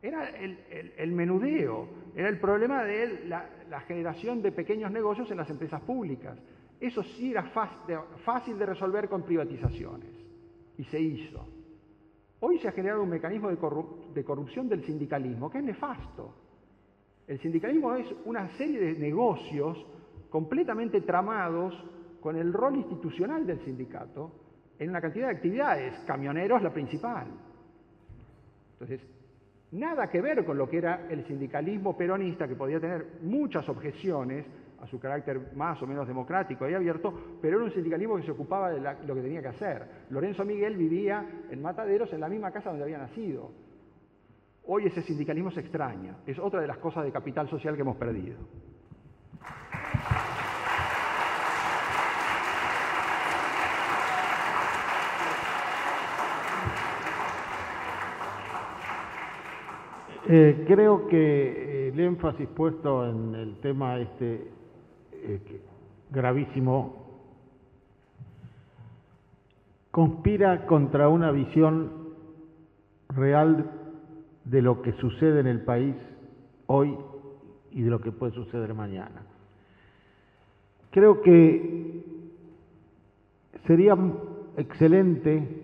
Era el, menudeo, era el problema de la, generación de pequeños negocios en las empresas públicas. Eso sí era fácil de resolver con privatizaciones y se hizo. Hoy se ha generado un mecanismo de corrupción del sindicalismo que es nefasto. El sindicalismo es una serie de negocios completamente tramados con el rol institucional del sindicato en una cantidad de actividades, camioneros la principal. Entonces, Nada que ver con lo que era el sindicalismo peronista, que podía tener muchas objeciones a su carácter más o menos democrático y abierto, pero era un sindicalismo que se ocupaba de lo que tenía que hacer. Lorenzo Miguel vivía en Mataderos, en la misma casa donde había nacido. Hoy ese sindicalismo se extraña, es otra de las cosas de capital social que hemos perdido. Eh, creo que eh, el énfasis puesto en el tema este eh, gravísimo conspira contra una visión real de lo que sucede en el país hoy y de lo que puede suceder mañana. Creo que sería excelente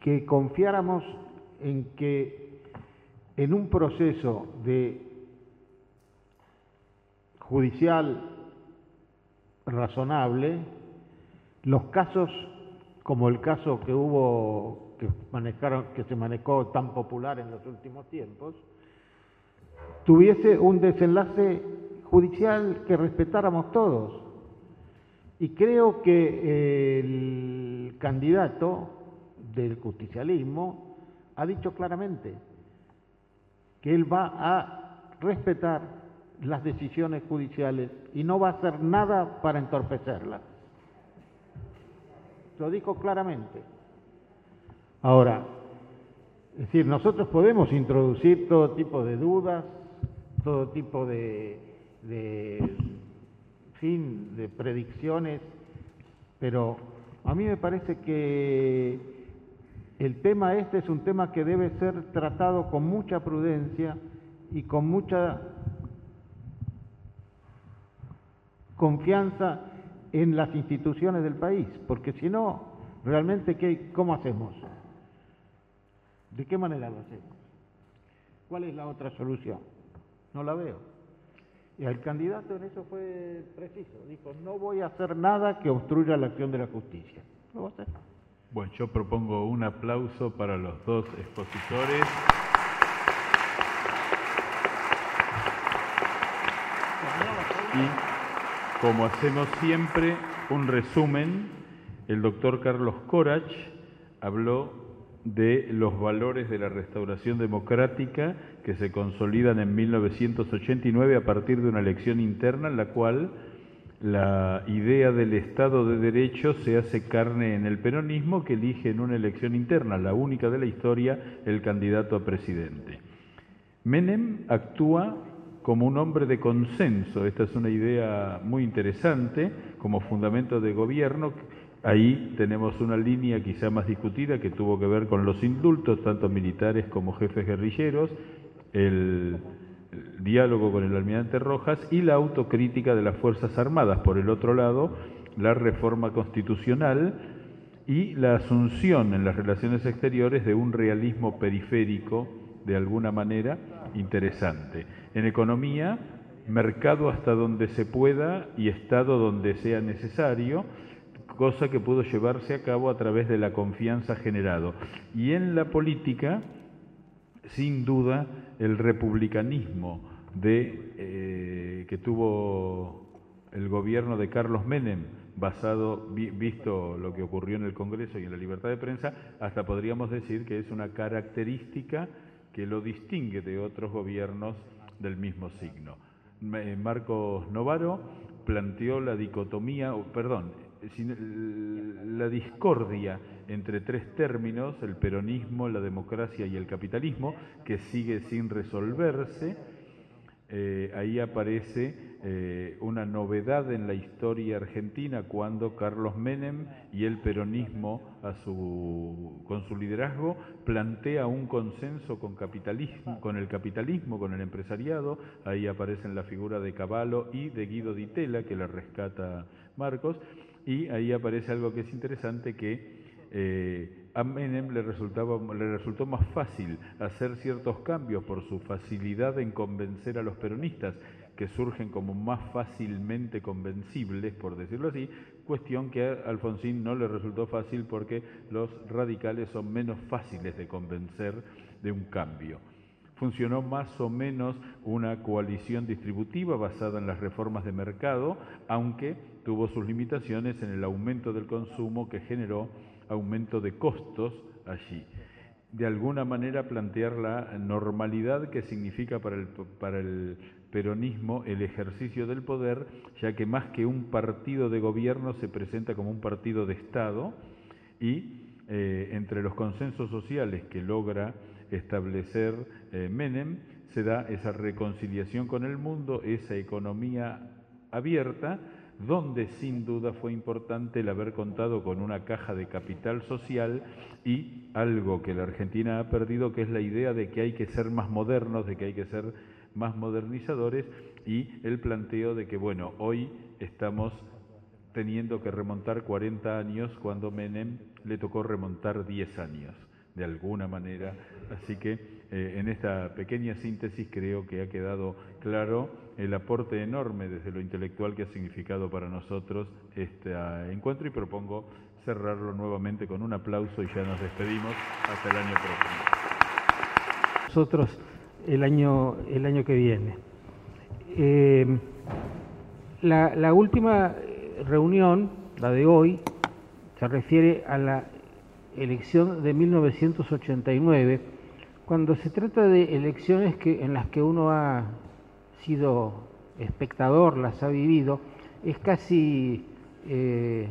que confiáramos en que en un proceso de judicial razonable, los casos como el caso que hubo que manejaron que se manejó tan popular en los últimos tiempos tuviese un desenlace judicial que respetáramos todos. Y creo que el candidato del justicialismo ha dicho claramente que él va a respetar las decisiones judiciales y no va a hacer nada para entorpecerlas. Lo dijo claramente. Ahora, es decir, nosotros podemos introducir todo tipo de dudas, todo tipo de, de fin, de predicciones, pero a mí me parece que el tema este es un tema que debe ser tratado con mucha prudencia y con mucha confianza en las instituciones del país, porque si no, realmente, ¿qué, ¿cómo hacemos? ¿De qué manera lo hacemos? ¿Cuál es la otra solución? No la veo. Y el candidato en eso fue preciso. Dijo, no voy a hacer nada que obstruya la acción de la justicia. No voy a hacer. Bueno, yo propongo un aplauso para los dos expositores. Y como hacemos siempre, un resumen. El doctor Carlos Corach habló de los valores de la restauración democrática que se consolidan en 1989 a partir de una elección interna en la cual la idea del Estado de Derecho se hace carne en el peronismo que elige en una elección interna, la única de la historia, el candidato a presidente. Menem actúa como un hombre de consenso, esta es una idea muy interesante, como fundamento de gobierno, ahí tenemos una línea quizá más discutida que tuvo que ver con los indultos, tanto militares como jefes guerrilleros, el diálogo con el almirante Rojas y la autocrítica de las Fuerzas Armadas. Por el otro lado, la reforma constitucional y la asunción en las relaciones exteriores de un realismo periférico, de alguna manera, interesante. En economía, mercado hasta donde se pueda y Estado donde sea necesario, cosa que pudo llevarse a cabo a través de la confianza generado. Y en la política, sin duda, el republicanismo de, eh, que tuvo el gobierno de Carlos Menem, basado, visto lo que ocurrió en el Congreso y en la libertad de prensa, hasta podríamos decir que es una característica que lo distingue de otros gobiernos del mismo signo. Marcos Novaro planteó la dicotomía, perdón, la discordia entre tres términos, el peronismo, la democracia y el capitalismo, que sigue sin resolverse. Eh, ahí aparece eh, una novedad en la historia argentina cuando Carlos Menem y el peronismo con su liderazgo plantea un consenso con, el capitalismo, con el empresariado. Ahí aparecen la figura de Cavallo y de Guido Di Tella, que la rescata Marcos. Y ahí aparece algo que es interesante, que eh, a Menem le, resultaba, le resultó más fácil hacer ciertos cambios por su facilidad en convencer a los peronistas, que surgen como más fácilmente convencibles, por decirlo así, cuestión que a Alfonsín no le resultó fácil porque los radicales son menos fáciles de convencer de un cambio funcionó más o menos una coalición distributiva basada en las reformas de mercado, aunque tuvo sus limitaciones en el aumento del consumo que generó aumento de costos allí. De alguna manera plantear la normalidad que significa para el, peronismo el ejercicio del poder, ya que más que un partido de gobierno se presenta como un partido de Estado y eh, entre los consensos sociales que logra establecer eh, Menem, se da esa reconciliación con el mundo, esa economía abierta, donde sin duda fue importante el haber contado con una caja de capital social y algo que la Argentina ha perdido, que es la idea de que hay que ser más modernos, de que hay que ser más modernizadores y el planteo de que, bueno, hoy estamos teniendo que remontar 40 años cuando Menem le tocó remontar 10 años de alguna manera. Así que eh, en esta pequeña síntesis creo que ha quedado claro el aporte enorme desde lo intelectual que ha significado para nosotros este ah, encuentro y propongo cerrarlo nuevamente con un aplauso y ya nos despedimos hasta el año próximo. Nosotros el año, el año que viene. Eh, la, la última reunión, la de hoy, se refiere a la elección de 1989, cuando se trata de elecciones que, en las que uno ha sido espectador, las ha vivido, es casi eh,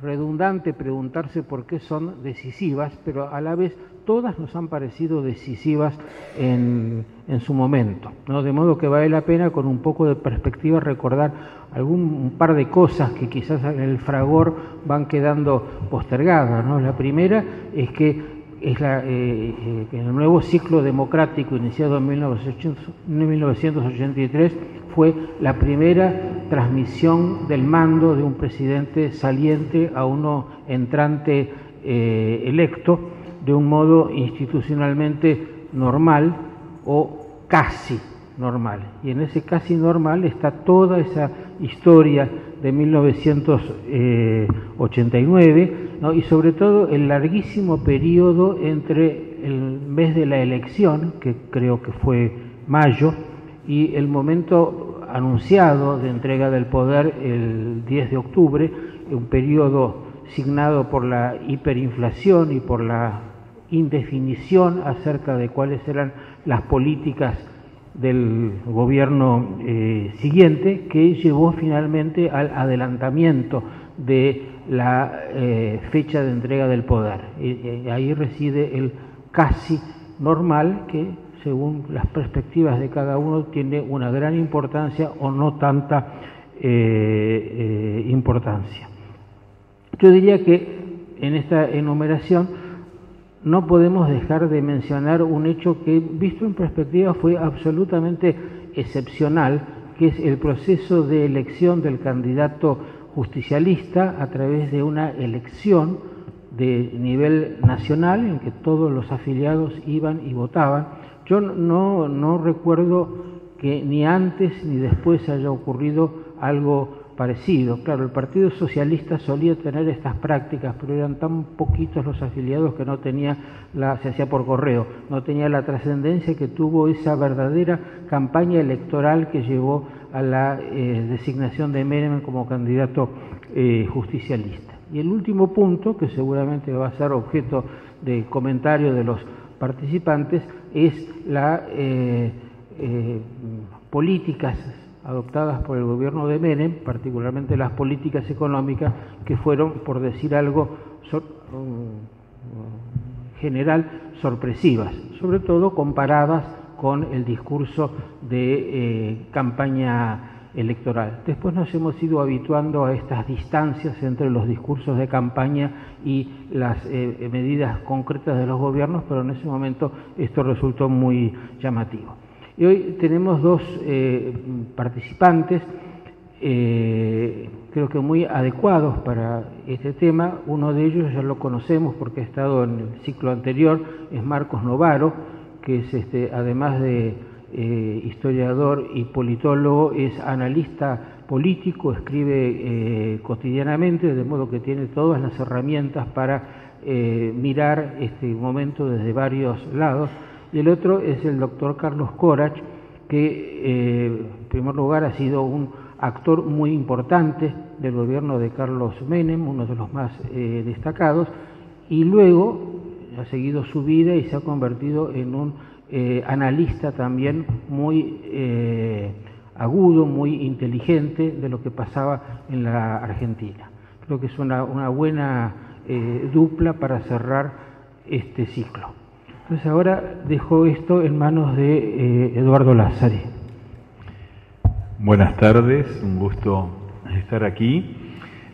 redundante preguntarse por qué son decisivas, pero a la vez todas nos han parecido decisivas en, en su momento. ¿no? De modo que vale la pena con un poco de perspectiva recordar algún un par de cosas que quizás en el fragor van quedando postergadas. La primera es que la, eh, eh, en el nuevo ciclo democrático iniciado en 1983 fue la primera transmisión del mando de un presidente saliente a uno entrante eh, electo de un modo institucionalmente normal o casi normal. Y en ese casi normal está toda esa historia de 1989 y sobre todo el larguísimo periodo entre el mes de la elección, que creo que fue mayo, y el momento anunciado de entrega del poder el 10 de octubre, un periodo signado por la hiperinflación y por la indefinición acerca de cuáles eran las políticas del gobierno eh, siguiente, que llevó finalmente al adelantamiento de la eh, fecha de entrega del poder. Y, ahí reside el casi normal que, según las perspectivas de cada uno, tiene una gran importancia o no tanta eh, importancia. Yo diría que en esta enumeración no podemos dejar de mencionar un hecho que, visto en perspectiva, fue absolutamente excepcional, que es el proceso de elección del candidato justicialista a través de una elección de nivel nacional en que todos los afiliados iban y votaban. Yo no, no recuerdo que ni antes ni después haya ocurrido algo parecido. Claro, el Partido Socialista solía tener estas prácticas, pero eran tan poquitos los afiliados que no tenía la, se hacía por correo, no tenía la trascendencia que tuvo esa verdadera campaña electoral que llevó a la eh, designación de Menem como candidato eh, justicialista. Y el último punto, que seguramente va a ser objeto de comentario de los participantes, es la eh, políticas adoptadas por el gobierno de Menem, particularmente las políticas económicas, que fueron, por decir algo general, sorpresivas, sobre todo comparadas con el discurso de eh, campaña electoral. Después nos hemos ido habituando a estas distancias entre los discursos de campaña y las eh, medidas concretas de los gobiernos, pero en ese momento esto resultó muy llamativo. Y hoy tenemos dos eh, participantes, eh, creo que muy adecuados para este tema. Uno de ellos ya lo conocemos porque ha estado en el ciclo anterior, es Marcos Novaro, que es este, además de eh, historiador y politólogo, es analista político, escribe cotidianamente, de modo que tiene todas las herramientas para mirar este momento desde varios lados y el otro es el doctor Carlos Corach, que eh, en primer lugar ha sido un actor muy importante del gobierno de Carlos Menem, uno de los más eh, destacados, y luego ha seguido su vida y se ha convertido en un eh, analista también muy agudo, muy inteligente de lo que pasaba en la Argentina. Creo que es una, una buena dupla para cerrar este ciclo. Entonces ahora dejo esto en manos de eh, Eduardo Lázari. Buenas tardes, un gusto estar aquí.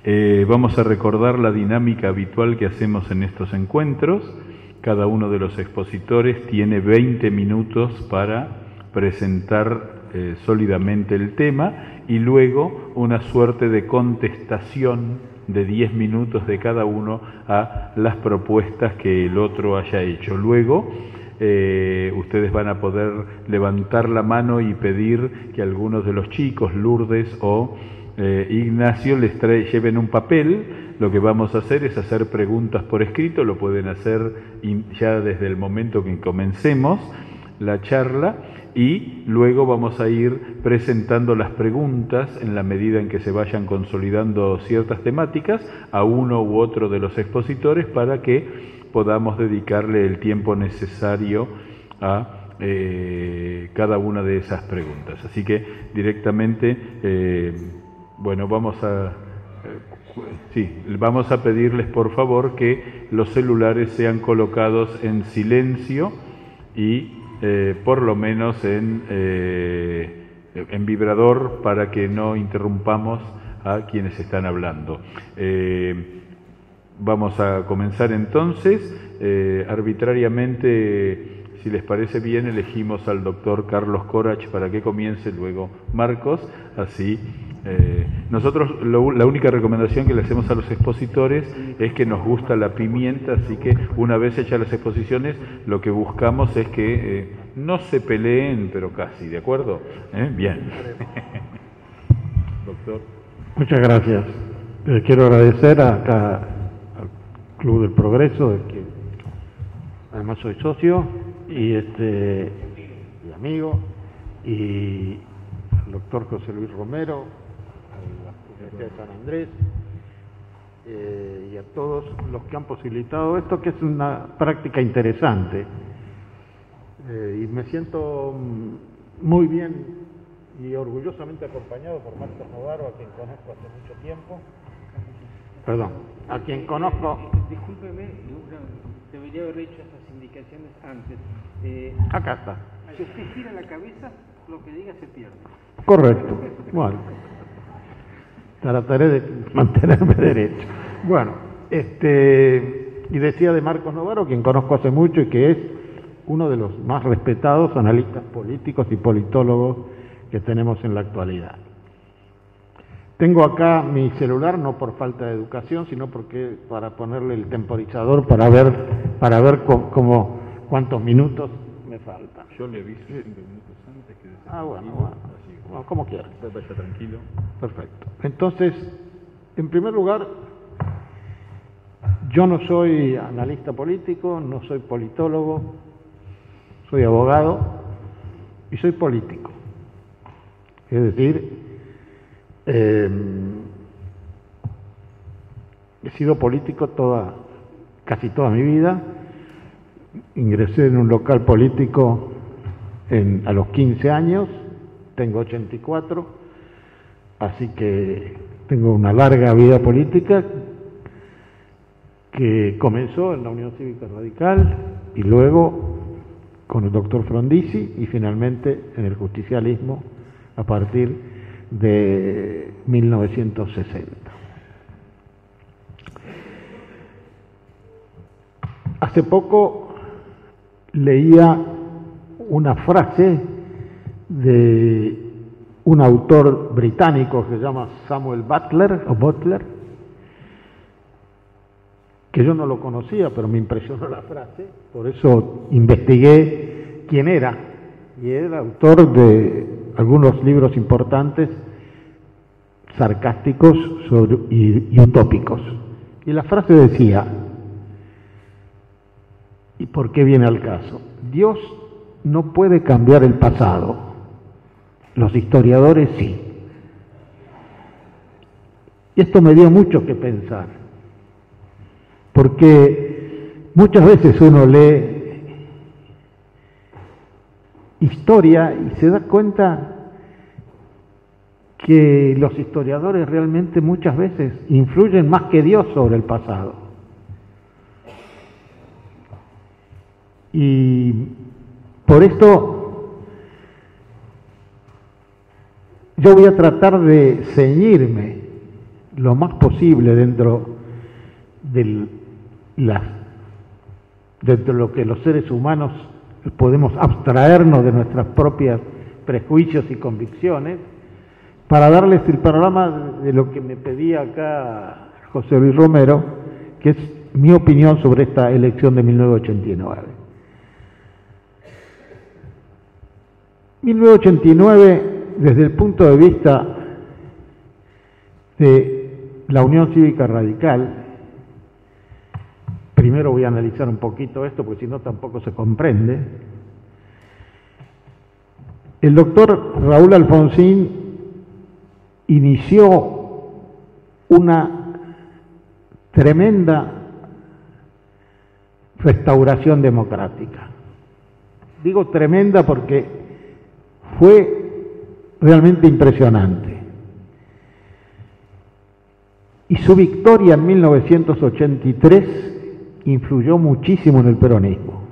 Eh, vamos a recordar la dinámica habitual que hacemos en estos encuentros. Cada uno de los expositores tiene 20 minutos para presentar eh, sólidamente el tema y luego una suerte de contestación de 10 minutos de cada uno a las propuestas que el otro haya hecho. Luego, eh, ustedes van a poder levantar la mano y pedir que algunos de los chicos, Lourdes o eh, Ignacio, les lleven un papel. Lo que vamos a hacer es hacer preguntas por escrito, lo pueden hacer ya desde el momento que comencemos la charla y luego vamos a ir presentando las preguntas en la medida en que se vayan consolidando ciertas temáticas a uno u otro de los expositores para que podamos dedicarle el tiempo necesario a eh, cada una de esas preguntas. Así que directamente, eh, bueno, vamos a... Eh, sí, vamos a pedirles por favor que los celulares sean colocados en silencio y eh, por lo menos en, eh, en vibrador para que no interrumpamos a quienes están hablando. Eh, vamos a comenzar entonces. arbitrariamente, si les parece bien, elegimos al doctor Carlos Corach para que comience, luego Marcos, así eh, nosotros la única recomendación que le hacemos a los expositores es que nos gusta la pimienta, así que una vez hechas las exposiciones, lo que buscamos es que eh, no se peleen, pero casi, ¿de acuerdo? ¿Eh? Bien. [laughs] Doctor. Muchas gracias. quiero agradecer acá al Club del Progreso, de que además soy socio y este y amigo, y al doctor José Luis Romero, de San Andrés eh, y a todos los que han posibilitado esto, que es una práctica interesante. Eh, y me siento mm, muy bien y orgullosamente acompañado por Marcos Novaro, a quien conozco hace mucho tiempo. Perdón, a quien conozco. Discúlpeme, debería haber hecho esas indicaciones antes. Eh, Acá está. Si usted gira la cabeza, lo que diga se pierde. Correcto. Bueno. Trataré de [laughs] mantenerme derecho. Bueno, este, y decía de Marcos Novaro, quien conozco hace mucho y que es uno de los más respetados analistas políticos y politólogos que tenemos en la actualidad. Tengo acá mi celular, no por falta de educación, sino porque para ponerle el temporizador para ver, para ver cómo, cuántos minutos me faltan. Yo le aviso cinco minutos antes que... Ah, bueno, bueno como quiera. Vaya tranquilo. Perfecto. Entonces, en primer lugar, yo no soy analista político, no soy politólogo, soy abogado y soy político. Es decir, em, he sido político toda, casi toda mi vida. Ingresé en un local político a los 15 años tengo 84 Así que tengo una larga vida política que comenzó en la Unión Cívica Radical y luego con el doctor Frondizi y finalmente en el justicialismo a partir de 1960. Hace poco leía una frase de un autor británico que se llama Samuel Butler o Butler, que yo no lo conocía, pero me impresionó la frase, por eso investigué quién era, y era autor de algunos libros importantes, sarcásticos y, utópicos. Y la frase decía, ¿y por qué viene al caso? Dios no puede cambiar el pasado, los historiadores sí. Y esto me dio mucho que pensar, porque muchas veces uno lee historia y se da cuenta que los historiadores realmente muchas veces influyen más que Dios sobre el pasado. Y por esto yo voy a tratar de ceñirme lo más posible dentro de lo que los seres humanos podemos abstraernos de nuestras propias prejuicios y convicciones para darles el panorama de lo que me pedía acá José Luis Romero, que es mi opinión sobre esta elección de 1989. 1989, desde el punto de vista de la Unión Cívica Radical, primero voy a analizar un poquito esto, porque si no tampoco se comprende. El doctor Raúl Alfonsín inició una tremenda restauración democrática. Digo tremenda porque fue realmente impresionante. Y su victoria en 1983 influyó muchísimo en el peronismo,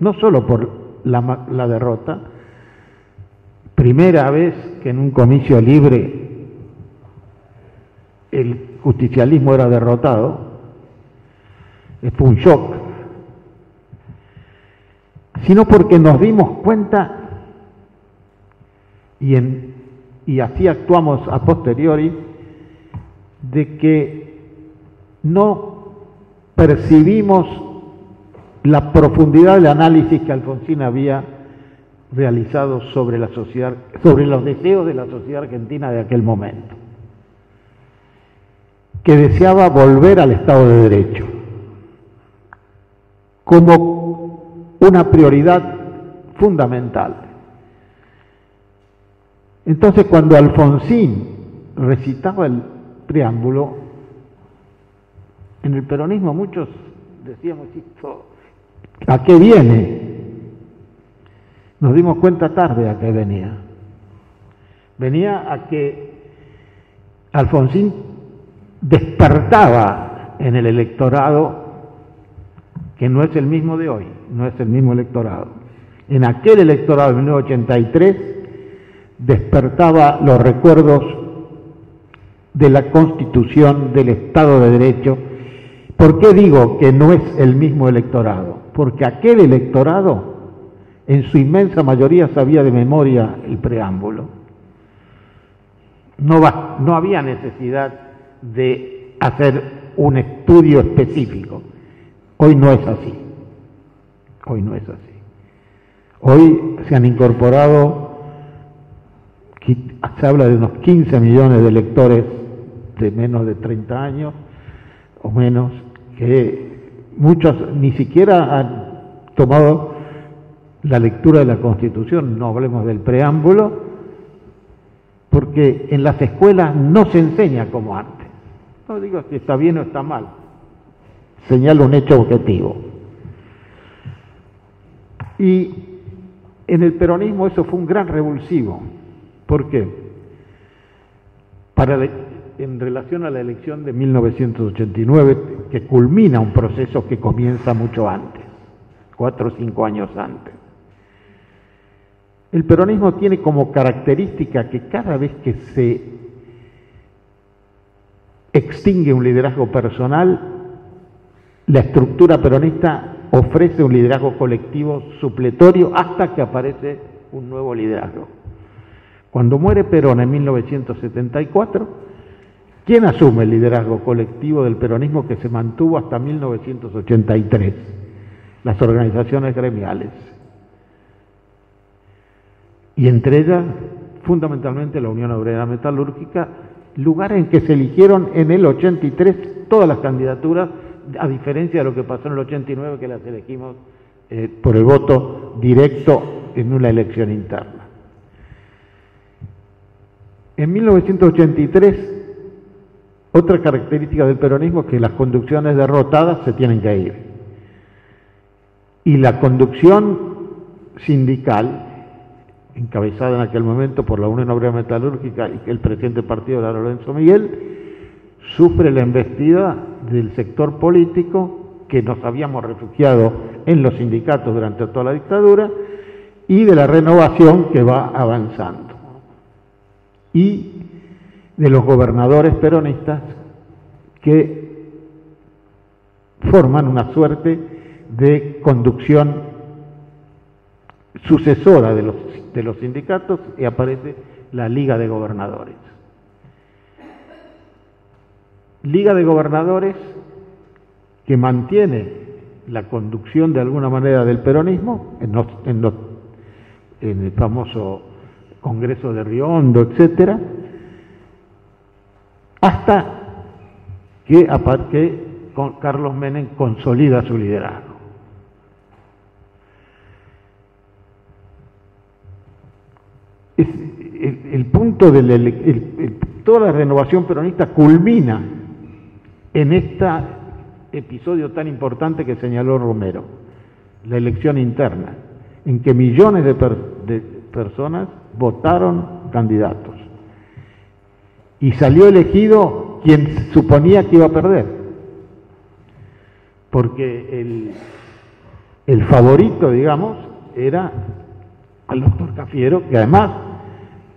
no solo por la, la derrota, primera vez que en un comicio libre el justicialismo era derrotado, fue un shock, sino porque nos dimos cuenta y, así actuamos a posteriori, de que no percibimos la profundidad del análisis que Alfonsín había realizado sobre la sociedad, sobre los deseos de la sociedad argentina de aquel momento, que deseaba volver al Estado de Derecho como una prioridad fundamental. Entonces cuando Alfonsín recitaba el preámbulo, en el peronismo muchos decíamos, ¿a qué viene? Nos dimos cuenta tarde a qué venía. Venía a que Alfonsín despertaba en el electorado que no es el mismo de hoy, no es el mismo electorado. En aquel electorado de 1983 despertaba los recuerdos de la constitución del Estado de Derecho. ¿Por qué digo que no es el mismo electorado? Porque aquel electorado en su inmensa mayoría sabía de memoria el preámbulo. No, no había necesidad de hacer un estudio específico. Hoy no es así. Hoy no es así. Hoy se han incorporado se habla de unos 15 millones de lectores de menos de 30 años o menos, que muchos ni siquiera han tomado la lectura de la Constitución, no hablemos del preámbulo, porque en las escuelas no se enseña como antes. No digo si está bien o está mal, señalo un hecho objetivo. Y en el peronismo eso fue un gran revulsivo. ¿Por qué? en relación a la elección de 1989, que culmina un proceso que comienza mucho antes, cuatro o cinco años antes. El peronismo tiene como característica que cada vez que se extingue un liderazgo personal, la estructura peronista ofrece un liderazgo colectivo supletorio hasta que aparece un nuevo liderazgo. Cuando muere Perón en 1974, ¿quién asume el liderazgo colectivo del peronismo que se mantuvo hasta 1983? Las organizaciones gremiales. Y entre ellas, fundamentalmente la Unión Obrera Metalúrgica, lugar en que se eligieron en el 83 todas las candidaturas, a diferencia de lo que pasó en el 89, que las elegimos eh, por el voto directo en una elección interna. En 1983, otra característica del peronismo es que las conducciones derrotadas se tienen que ir. Y la conducción sindical, encabezada en aquel momento por la Unión Obrera Metalúrgica y el presidente partido era Lorenzo Miguel, sufre la embestida del sector político que nos habíamos refugiado en los sindicatos durante toda la dictadura y de la renovación que va avanzando y de los gobernadores peronistas que forman una suerte de conducción sucesora de los, de los sindicatos y aparece la Liga de Gobernadores. Liga de Gobernadores que mantiene la conducción de alguna manera del peronismo en, en, el famoso Congreso de Riondo, etcétera, hasta que, que Carlos Menem consolida su liderazgo. el, punto de toda la renovación peronista culmina en este episodio tan importante que señaló Romero, la elección interna, en que millones de personas votaron candidatos. Y salió elegido quien suponía que iba a perder. Porque el, el favorito, digamos, era el doctor Cafiero, que además,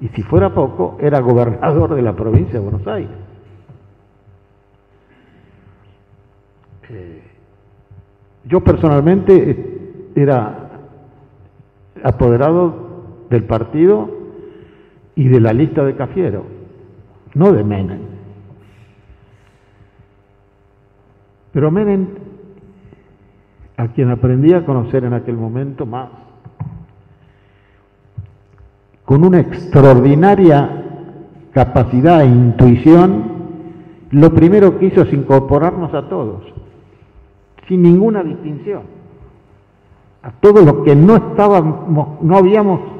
y si fuera poco, era gobernador de la provincia de Buenos Aires. Eh, yo personalmente era apoderado del partido y de la lista de Cafiero, no de Menem. Pero Menem, a quien aprendí a conocer en aquel momento más, con una extraordinaria capacidad e intuición, lo primero que hizo es incorporarnos a todos, sin ninguna distinción, a todos los que no estábamos, no habíamos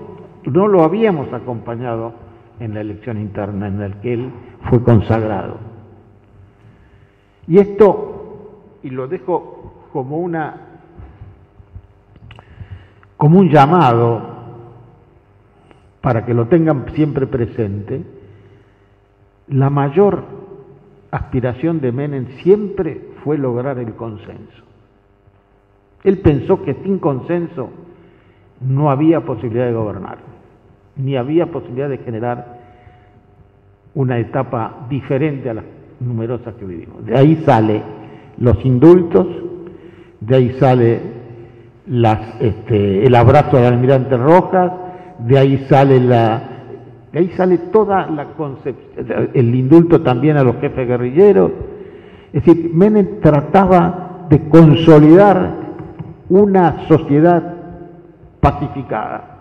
no lo habíamos acompañado en la elección interna en la que él fue consagrado. Y esto, y lo dejo como una como un llamado para que lo tengan siempre presente, la mayor aspiración de Menem siempre fue lograr el consenso. Él pensó que sin consenso no había posibilidad de gobernar ni había posibilidad de generar una etapa diferente a las numerosas que vivimos. De ahí sale los indultos, de ahí sale las, este, el abrazo al almirante Rojas, de ahí sale la, de ahí sale toda la concepción, el indulto también a los jefes guerrilleros. Es decir, Menem trataba de consolidar una sociedad pacificada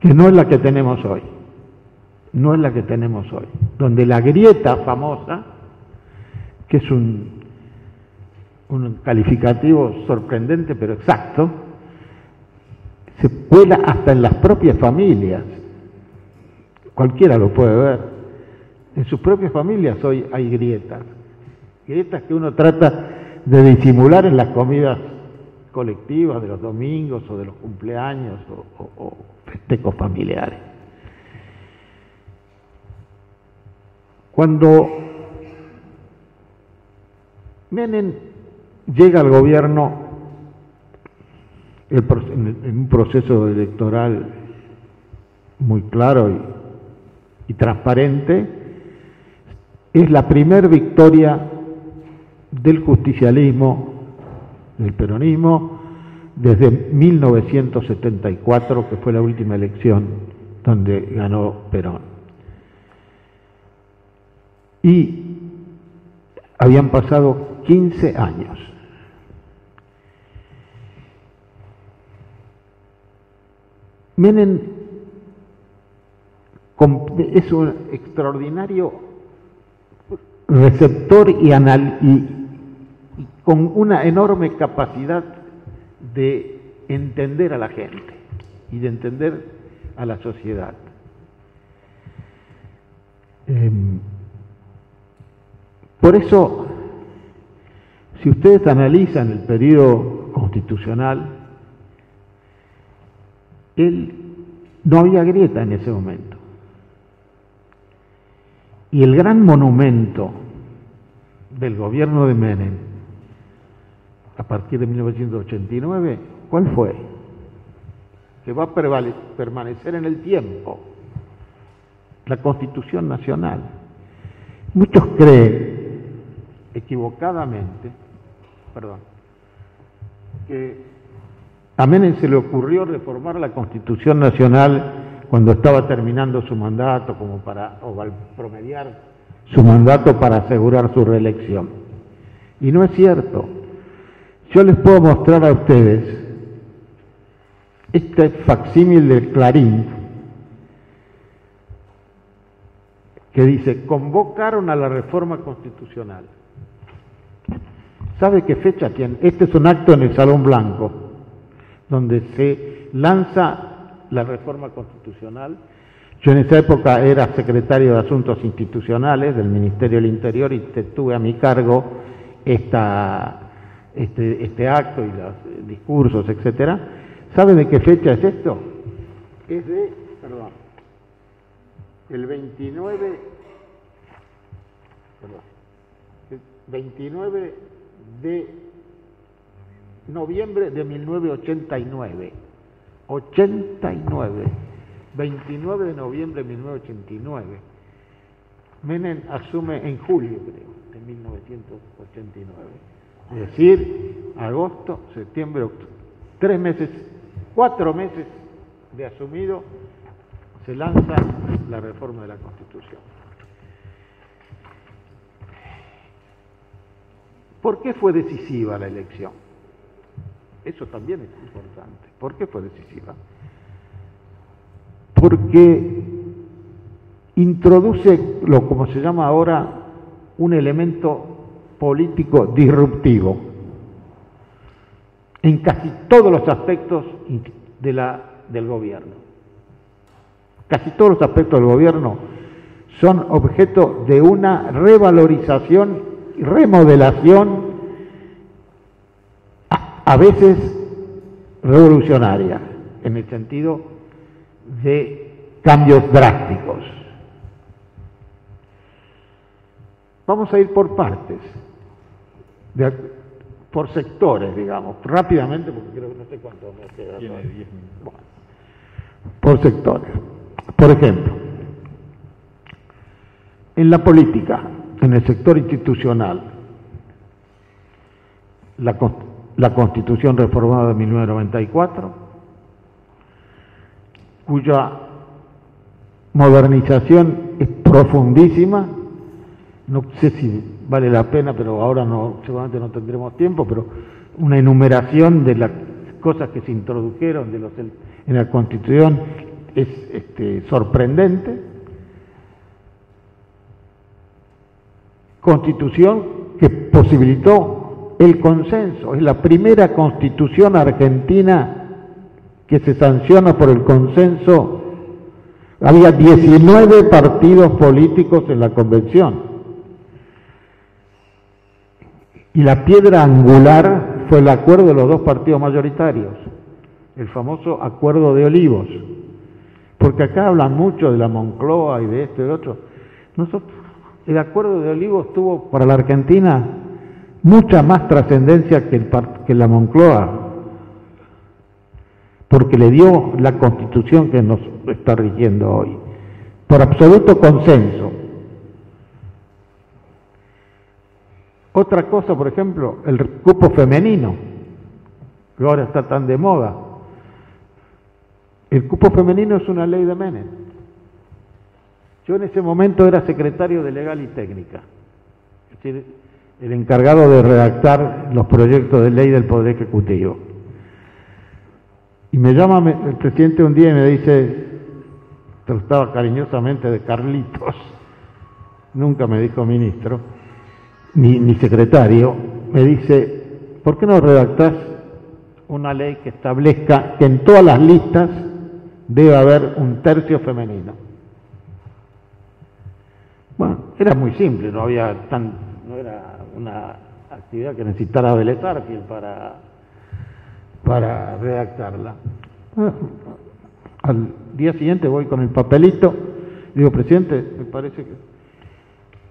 que no es la que tenemos hoy, no es la que tenemos hoy, donde la grieta famosa, que es un, calificativo sorprendente pero exacto, se cuela hasta en las propias familias, cualquiera lo puede ver, en sus propias familias hoy hay grietas, grietas que uno trata de disimular en las comidas colectivas de los domingos o de los cumpleaños o, festejos familiares. Cuando Menem llega al gobierno en un proceso electoral muy claro y, transparente, es la primer victoria del justicialismo, del peronismo, desde 1974, que fue la última elección donde ganó Perón. Y habían pasado 15 años. Menem es un extraordinario receptor y, con una enorme capacidad de entender a la gente y de entender a la sociedad. Em, por eso, si ustedes analizan el periodo constitucional, él no había grieta en ese momento. Y el gran monumento del gobierno de Menem a partir de 1989, ¿cuál fue? Que va a permanecer en el tiempo, la Constitución Nacional. Muchos creen, equivocadamente, perdón, que a Menem se le ocurrió reformar la Constitución Nacional cuando estaba terminando su mandato, como para o promediar su mandato para asegurar su reelección. Y no es cierto. Yo les puedo mostrar a ustedes este facsímil del Clarín que dice, convocaron a la reforma constitucional. ¿Sabe qué fecha tiene? Este es un acto en el Salón Blanco donde se lanza la reforma constitucional. Yo en esa época era secretario de Asuntos Institucionales del Ministerio del Interior y tuve a mi cargo esta, este, este acto y los discursos, etcétera. ¿Sabe de qué fecha es esto? Es de, el 29, perdón, el 29 de noviembre de 1989. 89. 29 de noviembre de 1989. Menem asume en julio, creo, de 1989. Es decir, agosto, septiembre, octubre. Tres meses, cuatro meses de asumido, se lanza la reforma de la Constitución. ¿Por qué fue decisiva la elección? Eso también es importante. ¿Por qué fue decisiva? Porque introduce lo como se llama ahora un elemento político disruptivo en casi todos los aspectos de la, del gobierno. Casi todos los aspectos del gobierno son objeto de una revalorización y remodelación a veces revolucionaria, en el sentido de cambios drásticos. Vamos a ir por partes, por sectores, digamos, rápidamente, porque creo que no sé cuánto me queda. Tiene minutos. por sectores. Por ejemplo, en la política, en el sector institucional, la, la Constitución reformada de 1994, cuya modernización es profundísima, no sé si vale la pena, pero ahora no, seguramente no tendremos tiempo, pero una enumeración de las cosas que se introdujeron de los, en la Constitución es este, sorprendente. Constitución que posibilitó el consenso. Es la primera constitución argentina que se sanciona por el consenso. Había 19 partidos políticos en la convención. Y la piedra angular fue el acuerdo de los dos partidos mayoritarios, el famoso acuerdo de Olivos. Porque acá hablan mucho de la Moncloa y de esto y de otro. Nosotros, el acuerdo de Olivos tuvo para la Argentina mucha más trascendencia que, que la Moncloa, porque le dio la constitución que nos está rigiendo hoy, por absoluto consenso. Otra cosa, por ejemplo, el cupo femenino, que ahora está tan de moda. El cupo femenino es una ley de Menem. Yo en ese momento era secretario de Legal y Técnica, es decir, el encargado de redactar los proyectos de ley del Poder Ejecutivo. Y me llama el presidente un día y me dice, trataba cariñosamente de Carlitos, nunca me dijo ministro, mi, secretario, me dice, ¿por qué no redactás una ley que establezca que en todas las listas debe haber un tercio femenino? Bueno, era muy simple, no había tan, no era una actividad que necesitara Veletar para, para redactarla. al día siguiente voy con el papelito, digo, presidente, me parece que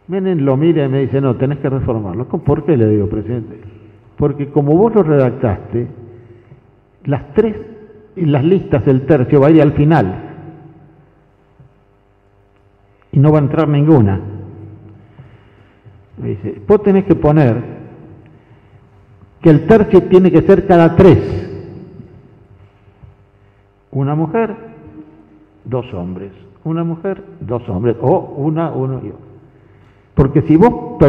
Menem lo mira y me dice, no, tenés que reformarlo. ¿Por qué le digo, presidente? Porque como vos lo redactaste, las tres las listas del tercio va a ir al final. Y no va a entrar ninguna. Me dice, vos tenés que poner que el tercio tiene que ser cada tres. Una mujer, dos hombres. Una mujer, dos hombres. O una, uno y otro. Porque si vos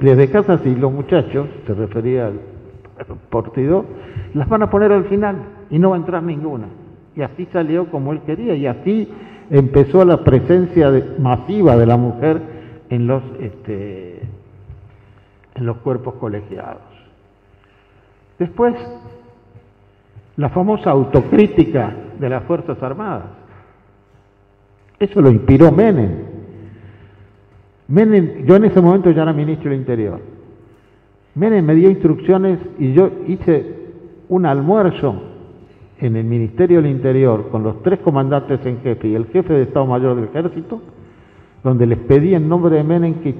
le dejás así, los muchachos, se refería al partido, las van a poner al final y no va a entrar ninguna. Y así salió como él quería y así empezó la presencia masiva de la mujer en los, este, en los cuerpos colegiados. Después, la famosa autocrítica de las Fuerzas Armadas. Eso lo inspiró Menem Menem, yo en ese momento ya era ministro del Interior. Menem me dio instrucciones y yo hice un almuerzo en el Ministerio del Interior con los tres comandantes en jefe y el jefe de Estado Mayor del Ejército, donde les pedí en nombre de Menem que,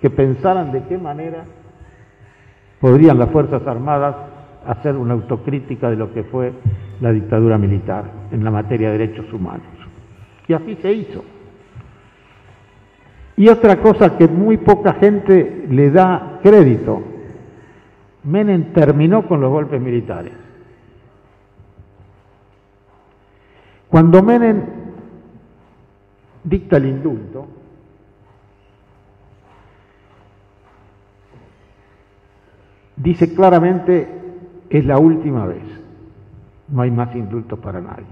que pensaran de qué manera podrían las Fuerzas Armadas hacer una autocrítica de lo que fue la dictadura militar en la materia de derechos humanos. Y así se hizo. Y otra cosa que muy poca gente le da crédito, Menem terminó con los golpes militares. Cuando Menem dicta el indulto, dice claramente es la última vez, no hay más indultos para nadie.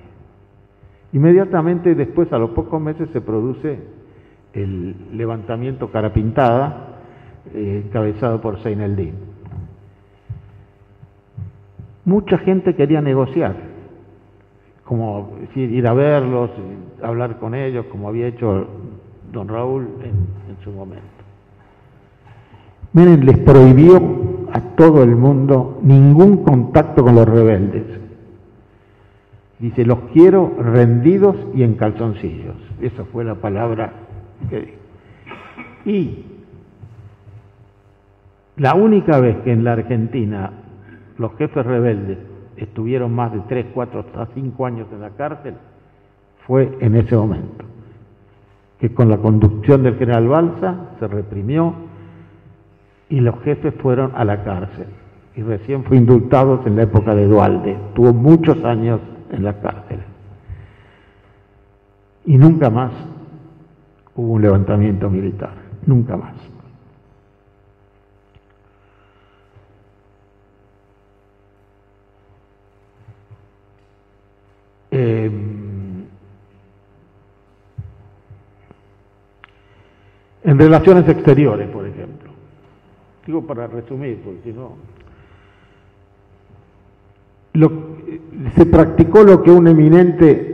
Inmediatamente después, a los pocos meses, se produce el levantamiento cara pintada, eh, encabezado por Seineldin. Mucha gente quería negociar, como ir a verlos, hablar con ellos, como había hecho don Raúl en, en su momento. Miren, les prohibió a todo el mundo ningún contacto con los rebeldes. Dice, los quiero rendidos y en calzoncillos. Esa fue la palabra y la única vez que en la Argentina los jefes rebeldes estuvieron más de 3, 4, hasta 5 años en la cárcel fue en ese momento, que con la conducción del general Balsa se reprimió y los jefes fueron a la cárcel. Y recién fue indultado en la época de Dualde, tuvo muchos años en la cárcel. Y nunca más hubo un levantamiento militar, nunca más. Em, en relaciones exteriores, por ejemplo, digo para resumir, porque si no, se practicó lo que un eminente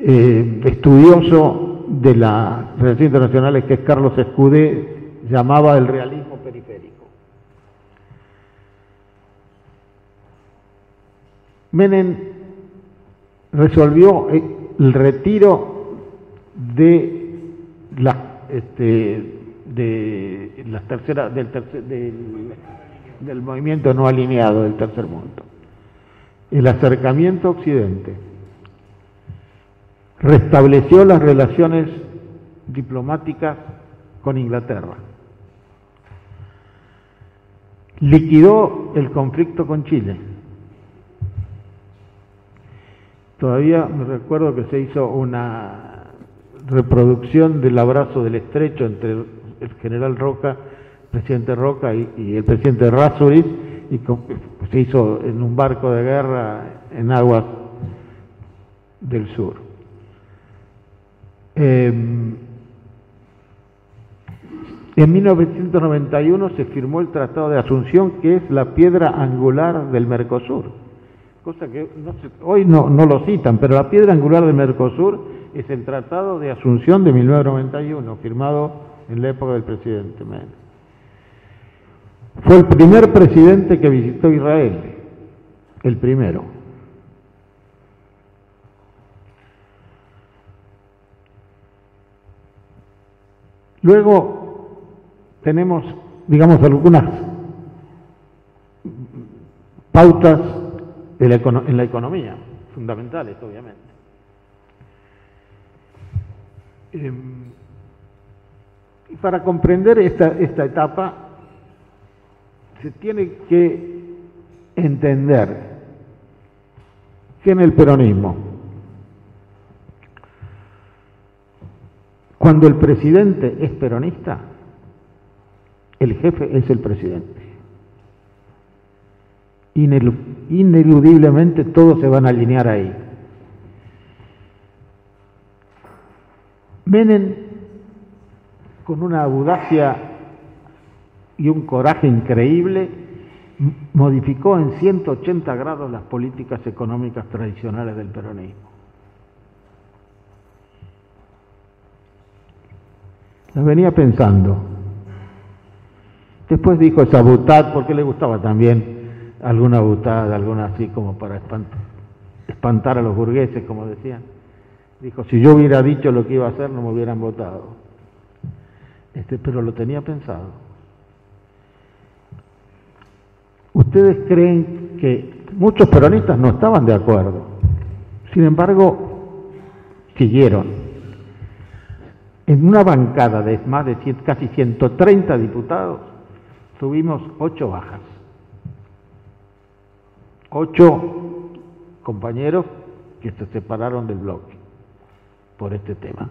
eh, estudioso de las relaciones internacionales que es Carlos Escudé llamaba el realismo periférico. Menem resolvió el retiro de las este, de la tercera, del, tercer, del, movimiento no alineado del tercer mundo. El acercamiento Occidente restableció las relaciones diplomáticas con Inglaterra, liquidó el conflicto con Chile. Todavía me recuerdo que se hizo una reproducción del abrazo del estrecho entre el general Roca, presidente Roca y, el presidente Razuriz, y se hizo en un barco de guerra en aguas del sur. Em, en 1991 se firmó el Tratado de Asunción, que es la piedra angular del Mercosur. Cosa que hoy no, no lo citan, pero la piedra angular del Mercosur es el Tratado de Asunción de 1991, firmado en la época del presidente Menem. Fue el primer presidente que visitó Israel, el primero. Luego tenemos, digamos, algunas pautas en la economía, fundamentales, obviamente. Em, y para comprender esta, esta etapa, se tiene que entender que en el peronismo, cuando el presidente es peronista, el jefe es el presidente. Ineludiblemente todos se van a alinear ahí. Menem, con una audacia y un coraje increíble, modificó en 180 grados las políticas económicas tradicionales del peronismo. Las venía pensando. Después dijo esa butad, porque le gustaba también alguna butad, alguna así como para espantar, a los burgueses, como decían. Dijo, si yo hubiera dicho lo que iba a hacer, no me hubieran votado. Este, pero lo tenía pensado. Ustedes creen que muchos peronistas no estaban de acuerdo. Sin embargo, siguieron. En una bancada de más de casi 130 diputados, tuvimos ocho bajas. Ocho compañeros que se separaron del bloque por este tema.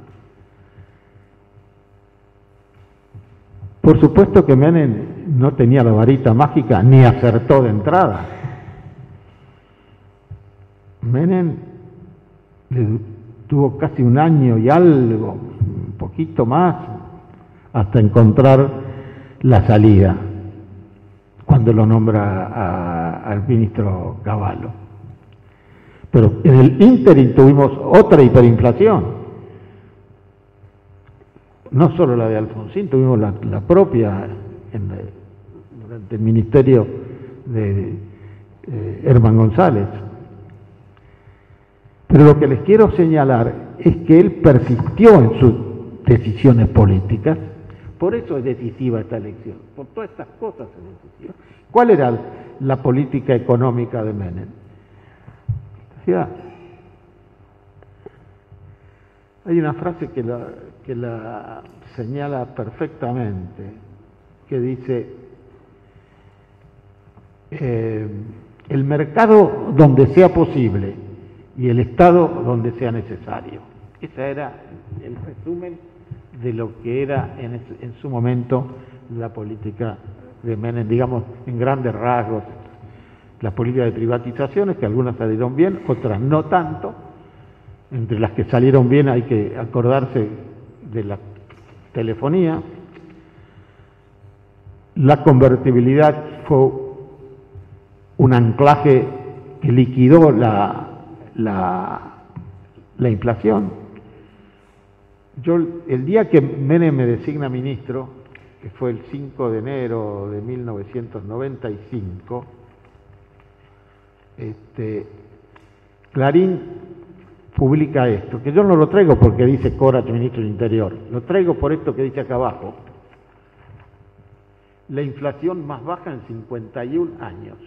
Por supuesto que Menem no tenía la varita mágica ni acertó de entrada. Menem tuvo casi un año y algo, poquito más, hasta encontrar la salida cuando lo nombra al ministro Cavallo. Pero en el ínterin tuvimos otra hiperinflación. No solo la de Alfonsín, tuvimos la, propia durante el ministerio de eh, Herman González. Pero lo que les quiero señalar es que él persistió en sus decisiones políticas por eso es decisiva esta elección, por todas estas cosas es decisiva. ¿Cuál era la política económica de Menem? hay una frase que la, que la señala perfectamente, que dice, eh, el mercado donde sea posible y el Estado donde sea necesario. Ese era el resumen de lo que era en, su momento la política de Menem, digamos, en grandes rasgos, las políticas de privatizaciones, que algunas salieron bien, otras no tanto. Entre las que salieron bien hay que acordarse de la telefonía. La convertibilidad fue un anclaje que liquidó la, la, la inflación yo el día que Menem me designa ministro, que fue el 5 de enero de 1995, este, Clarín publica esto, que yo no lo traigo porque dice Corach, ministro del Interior, lo traigo por esto que dice acá abajo. La inflación más baja en 51 años.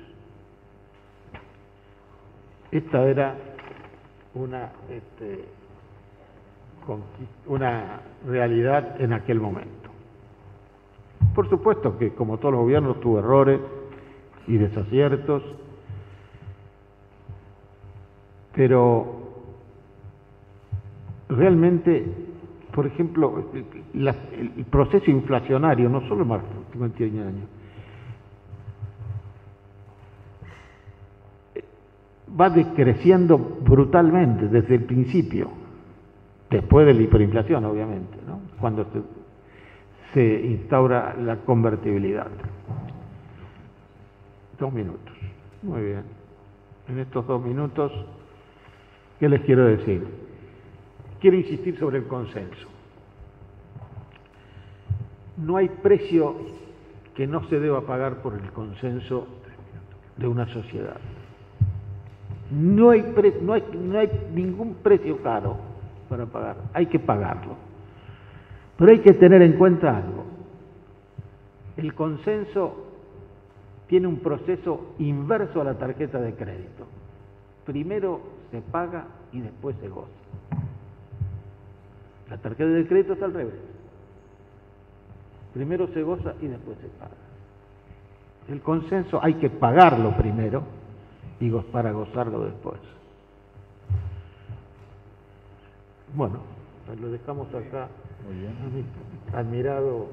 Esta era una, este, una realidad en aquel momento. Por supuesto que como todos los gobiernos tuvo errores y desaciertos, pero realmente, por ejemplo, el proceso inflacionario, no solo más 51 años, va decreciendo brutalmente desde el principio, después de la hiperinflación, obviamente, ¿no? cuando se, instaura la convertibilidad. Dos minutos. Muy bien. En estos dos minutos, ¿qué les quiero decir? Quiero insistir sobre el consenso. No hay precio que no se deba pagar por el consenso de una sociedad. No hay ningún precio caro para pagar, hay que pagarlo. Pero hay que tener en cuenta algo. El consenso tiene un proceso inverso a la tarjeta de crédito. Primero se paga y después se goza. La tarjeta de crédito está al revés. Primero se goza y después se paga. El consenso hay que pagarlo primero y para gozarlo después. Bueno, lo dejamos acá. Muy bien. Admirado.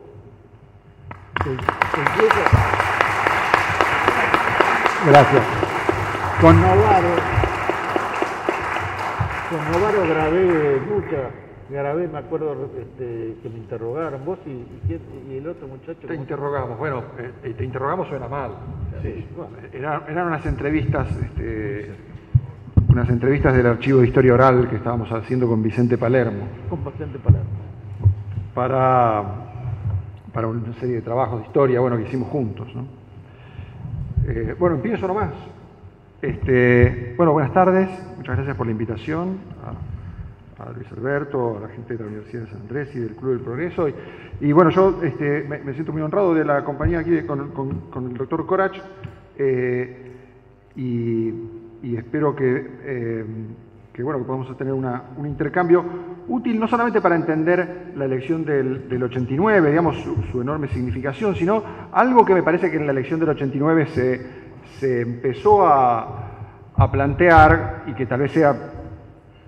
Gracias. Con Novaro, con Novaro grabé muchas Grabé, me acuerdo este, que me interrogaron, vos y, el otro muchacho. Te interrogamos, bueno, eh, te interrogamos suena mal. Sí. eran unas entrevistas, este, unas entrevistas del archivo de historia oral que estábamos haciendo con Vicente Palermo. Con Vicente Palermo. Para, para una serie de trabajos de historia, bueno, que hicimos juntos. ¿no? Eh, bueno, empiezo nomás. Este, bueno, buenas tardes, muchas gracias por la invitación a Luis Alberto, a la gente de la Universidad de San Andrés y del Club del Progreso. Y, bueno, yo este, me, siento muy honrado de la compañía aquí con, el doctor Corach eh, y, espero eh, que, bueno, que podamos tener un intercambio útil no solamente para entender la elección del, 89, digamos, su, enorme significación, sino algo que me parece que en la elección del 89 se, se empezó a, a plantear y que tal vez sea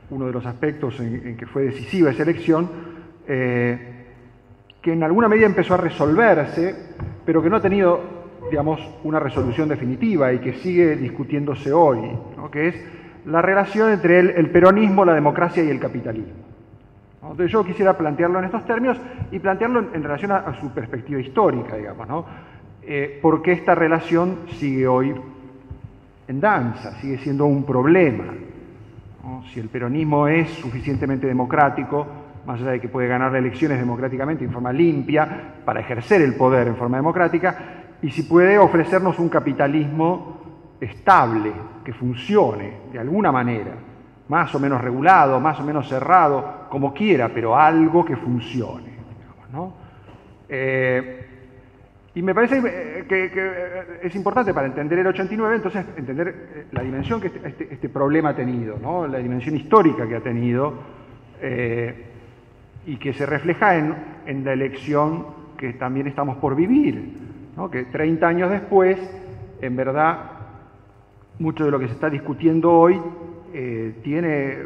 uno de los aspectos en, que fue decisiva esa elección, eh, que en alguna medida empezó a resolverse, pero que no ha tenido, digamos, una resolución definitiva y que sigue discutiéndose hoy, que es la relación entre el, peronismo, la democracia y el capitalismo. Entonces yo quisiera plantearlo en estos términos y plantearlo en, relación a, su perspectiva histórica, digamos, ¿no? Eh, porque esta relación sigue hoy en danza, sigue siendo un problema. Si el peronismo es suficientemente democrático, más allá de que puede ganar elecciones democráticamente en forma limpia, para ejercer el poder en forma democrática, y si puede ofrecernos un capitalismo estable, que funcione de alguna manera, más o menos regulado, más o menos cerrado, como quiera, pero algo que funcione. Eh, y me parece eh, que, eh, es importante para entender el 89, entonces entender la dimensión que este, este, este problema ha tenido, la dimensión histórica que ha tenido y que se refleja en, la elección que también estamos por vivir, que 30 años después, en verdad, mucho de lo que se está discutiendo hoy tiene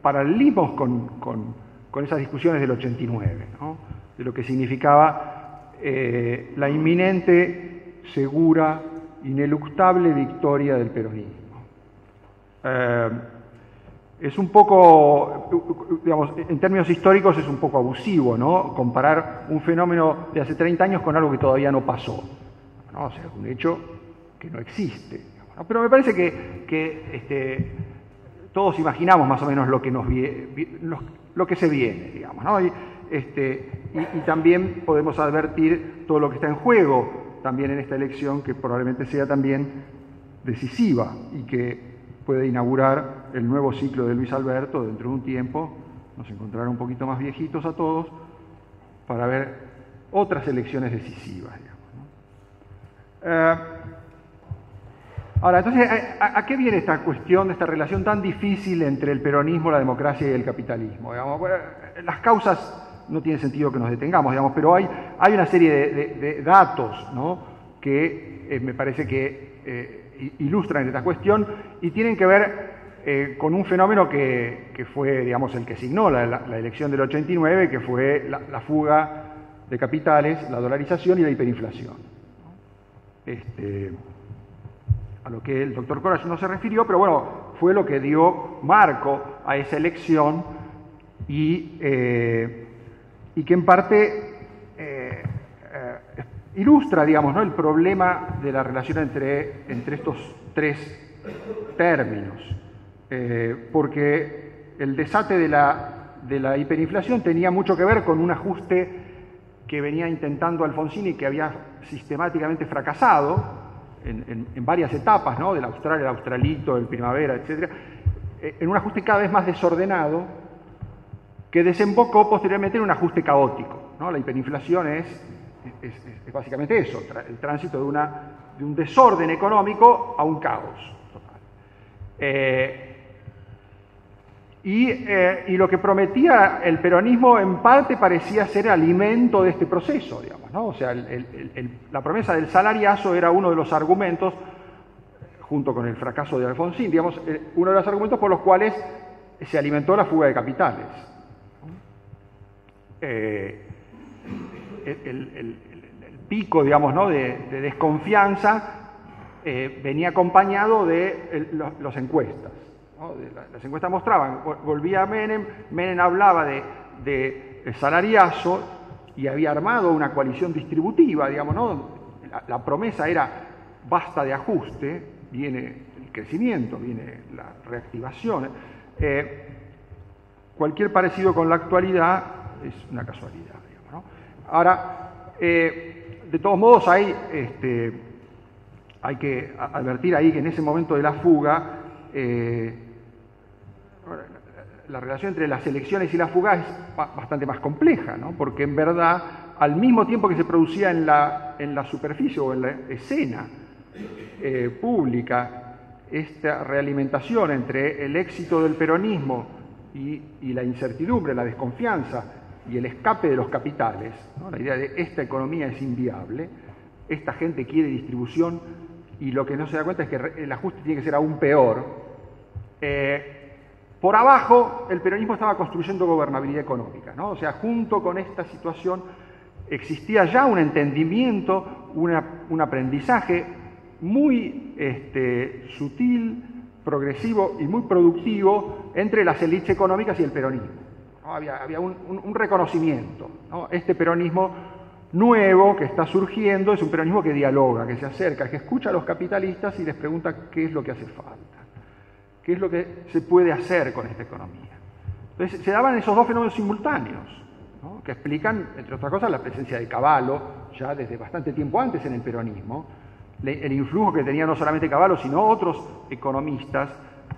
paralelismos con, con, con, esas discusiones del 89, ¿no? de lo que significaba eh, la inminente, segura, ineluctable victoria del peronismo. Eh, es un poco, digamos, en términos históricos es un poco abusivo, ¿no? Comparar un fenómeno de hace 30 años con algo que todavía no pasó. ¿no? O sea, un hecho que no existe. Pero me parece que, este, todos imaginamos más o menos lo que, nos lo, lo que se viene, digamos, ¿no? Este, y, también podemos advertir todo lo que está en juego también en esta elección, que probablemente sea también decisiva y que después de inaugurar el nuevo ciclo de Luis Alberto, dentro de un tiempo nos encontrarán un poquito más viejitos a todos para ver otras elecciones decisivas. Eh, ahora, entonces, ¿a, qué viene esta cuestión, esta relación tan difícil entre el peronismo, la democracia y el capitalismo? las causas no tiene sentido que nos detengamos, digamos, pero hay, hay una serie de, datos que eh, me parece que eh, ilustran esta cuestión y tienen que ver con un fenómeno que, fue, digamos, el que signó la, elección del 89, que fue la fuga de capitales, la dolarización y la hiperinflación. Este, a lo que el doctor Coras no se refirió, pero bueno, fue lo que dio marco a esa elección y, eh, que en parte eh, eh, ilustra, digamos, ¿no? el problema de la relación entre, entre estos tres términos, porque el desate de la, de la hiperinflación tenía mucho que ver con un ajuste que venía intentando Alfonsín y que había sistemáticamente fracasado en, varias etapas, ¿no? del Austral, el Australito, el Primavera, etc., eh, en un ajuste cada vez más desordenado que desembocó posteriormente en un ajuste caótico. ¿no? La hiperinflación es, es, básicamente eso, el tránsito de, una, de, un desorden económico a un caos total. Eh, eh, y, lo que prometía el peronismo en parte parecía ser alimento de este proceso, digamos, ¿no? O sea, la promesa del salariazo era uno de los argumentos, junto con el fracaso de Alfonsín, digamos, eh, uno de los argumentos por los cuales se alimentó la fuga de capitales. El, pico, digamos, ¿no? de, desconfianza venía acompañado de los encuestas. Las encuestas mostraban, volvía a Menem, Menem hablaba de, de salariazo y había armado una coalición distributiva, digamos, ¿no? La, promesa era basta de ajuste, viene el crecimiento, viene la reactivación. Eh, cualquier parecido con la actualidad es una casualidad. Digamos, Ahora, eh, de todos modos hay, este, hay que advertir ahí que en ese momento de la fuga, eh, la relación entre las elecciones y la fuga es bastante más compleja, ¿no? porque en verdad, al mismo tiempo que se producía en la, en la superficie o en la escena eh, pública esta realimentación entre el éxito del peronismo y, la incertidumbre, la desconfianza y el escape de los capitales, la idea de esta economía es inviable, esta gente quiere distribución y lo que no se da cuenta es que el ajuste tiene que ser aún peor. Eh, por abajo, el peronismo estaba construyendo gobernabilidad económica, ¿no? O sea, junto con esta situación existía ya un entendimiento, un aprendizaje muy este, sutil, progresivo y muy productivo entre las élites económicas y el peronismo. Había, un, reconocimiento. Este peronismo nuevo que está surgiendo es un peronismo que dialoga, que se acerca, que escucha a los capitalistas y les pregunta qué es lo que hace falta qué es lo que se puede hacer con esta economía. Entonces, se daban esos dos fenómenos simultáneos, que explican, entre otras cosas, la presencia de Caballo, ya desde bastante tiempo antes en el peronismo, el influjo que tenía no solamente Caballo, sino otros economistas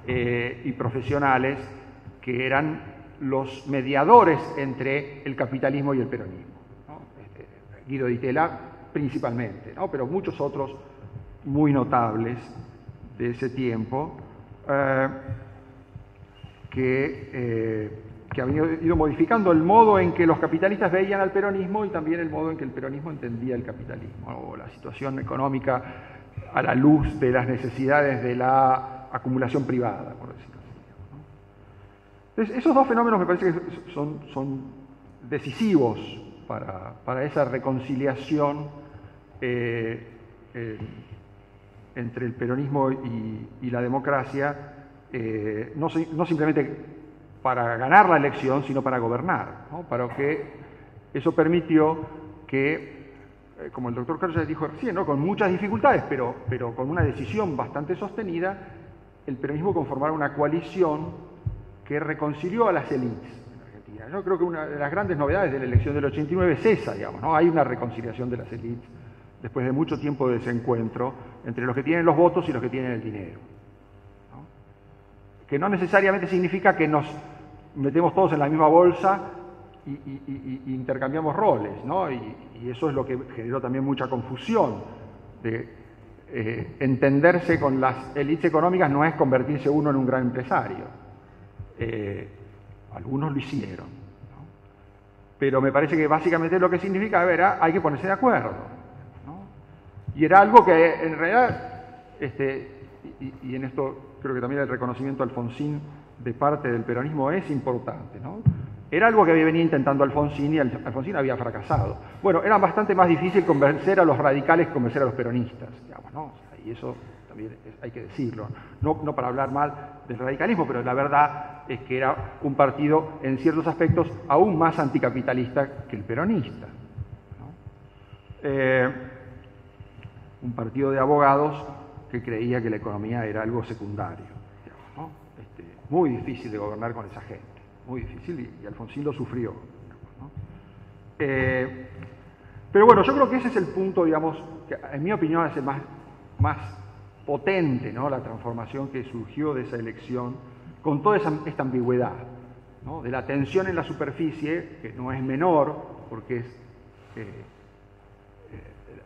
eh, y profesionales que eran los mediadores entre el capitalismo y el peronismo. Este, Guido Di Tella principalmente, pero muchos otros muy notables de ese tiempo, eh, que, eh, que habían ido modificando el modo en que los capitalistas veían al peronismo y también el modo en que el peronismo entendía el capitalismo o la situación económica a la luz de las necesidades de la acumulación privada, por decirlo. Esos dos fenómenos me parece que son, decisivos para, esa reconciliación eh, entre el peronismo y, la democracia, eh, no, simplemente para ganar la elección, sino para gobernar, para que eso permitió que, eh, como el doctor Carlos dijo recién, ¿no? con muchas dificultades, pero con una decisión bastante sostenida, el peronismo conformara una coalición que reconcilió a las élites en Argentina. Yo creo que una de las grandes novedades de la elección del 89 es esa, digamos, ¿no? hay una reconciliación de las élites después de mucho tiempo de desencuentro entre los que tienen los votos y los que tienen el dinero. que no necesariamente significa que nos metemos todos en la misma bolsa y, intercambiamos roles, ¿no? Y, eso es lo que generó también mucha confusión. De, eh, entenderse con las élites económicas no es convertirse uno en un gran empresario. Eh, algunos lo hicieron. Pero me parece que básicamente lo que significa, era, hay que ponerse de acuerdo. Y era algo que en realidad, este, y, en esto creo que también el reconocimiento a Alfonsín de parte del peronismo es importante. ¿no? Era algo que había venido intentando Alfonsín y Alfonsín había fracasado. Bueno, era bastante más difícil convencer a los radicales que convencer a los peronistas, digamos, ¿no? y eso también hay que decirlo. No, para hablar mal del radicalismo, pero la verdad es que era un partido en ciertos aspectos aún más anticapitalista que el peronista. Eh, un partido de abogados que creía que la economía era algo secundario. Este, muy difícil de gobernar con esa gente muy difícil y, Alfonsín lo sufrió. Eh, pero bueno, yo creo que ese es el punto, digamos, que en mi opinión es el más, más potente, ¿no? La transformación que surgió de esa elección con toda esta ambigüedad, ¿no? de la tensión en la superficie, que no es menor, porque es eh, eh,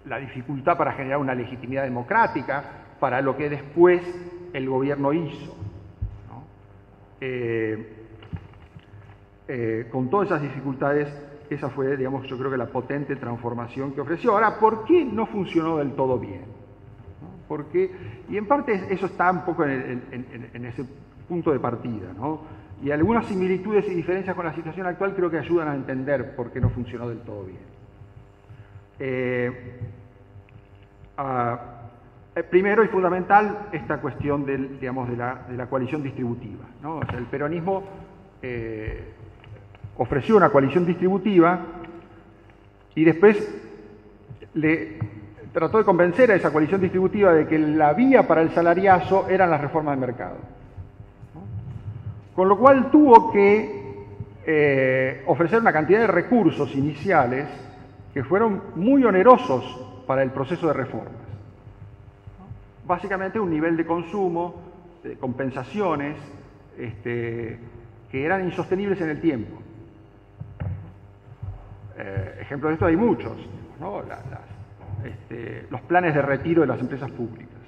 la dificultad para generar una legitimidad democrática para lo que después el gobierno hizo. ¿no? Eh, con todas esas dificultades, esa fue, digamos, yo creo que la potente transformación que ofreció. Ahora, ¿por qué no funcionó del todo bien? Porque, y en parte eso está un poco en, ese punto de partida, ¿no? Y algunas similitudes y diferencias con la situación actual creo que ayudan a entender por qué no funcionó del todo bien. Eh, eh, primero y fundamental esta cuestión del, digamos, de, la, coalición distributiva. el peronismo ofreció una coalición distributiva y después le trató de convencer a esa coalición distributiva de que la vía para el salariazo eran las reformas de mercado. Con lo cual tuvo que eh, ofrecer una cantidad de recursos iniciales que fueron muy onerosos para el proceso de reformas. Básicamente un nivel de consumo, de compensaciones, este, que eran insostenibles en el tiempo. Eh, ejemplos de esto hay muchos, este, los planes de retiro de las empresas públicas.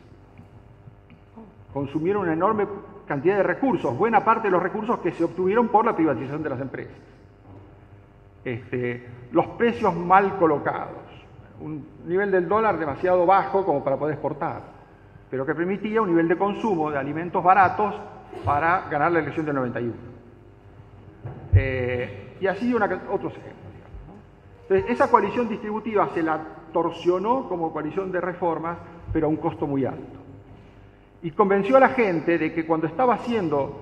Consumieron una enorme cantidad de recursos, buena parte de los recursos que se obtuvieron por la privatización de las empresas. Este, los precios mal colocados, un nivel del dólar demasiado bajo como para poder exportar, pero que permitía un nivel de consumo de alimentos baratos para ganar la elección del 91. Eh, y así otros ejemplos. Entonces, esa coalición distributiva se la torsionó como coalición de reformas, pero a un costo muy alto. Y convenció a la gente de que cuando estaba haciendo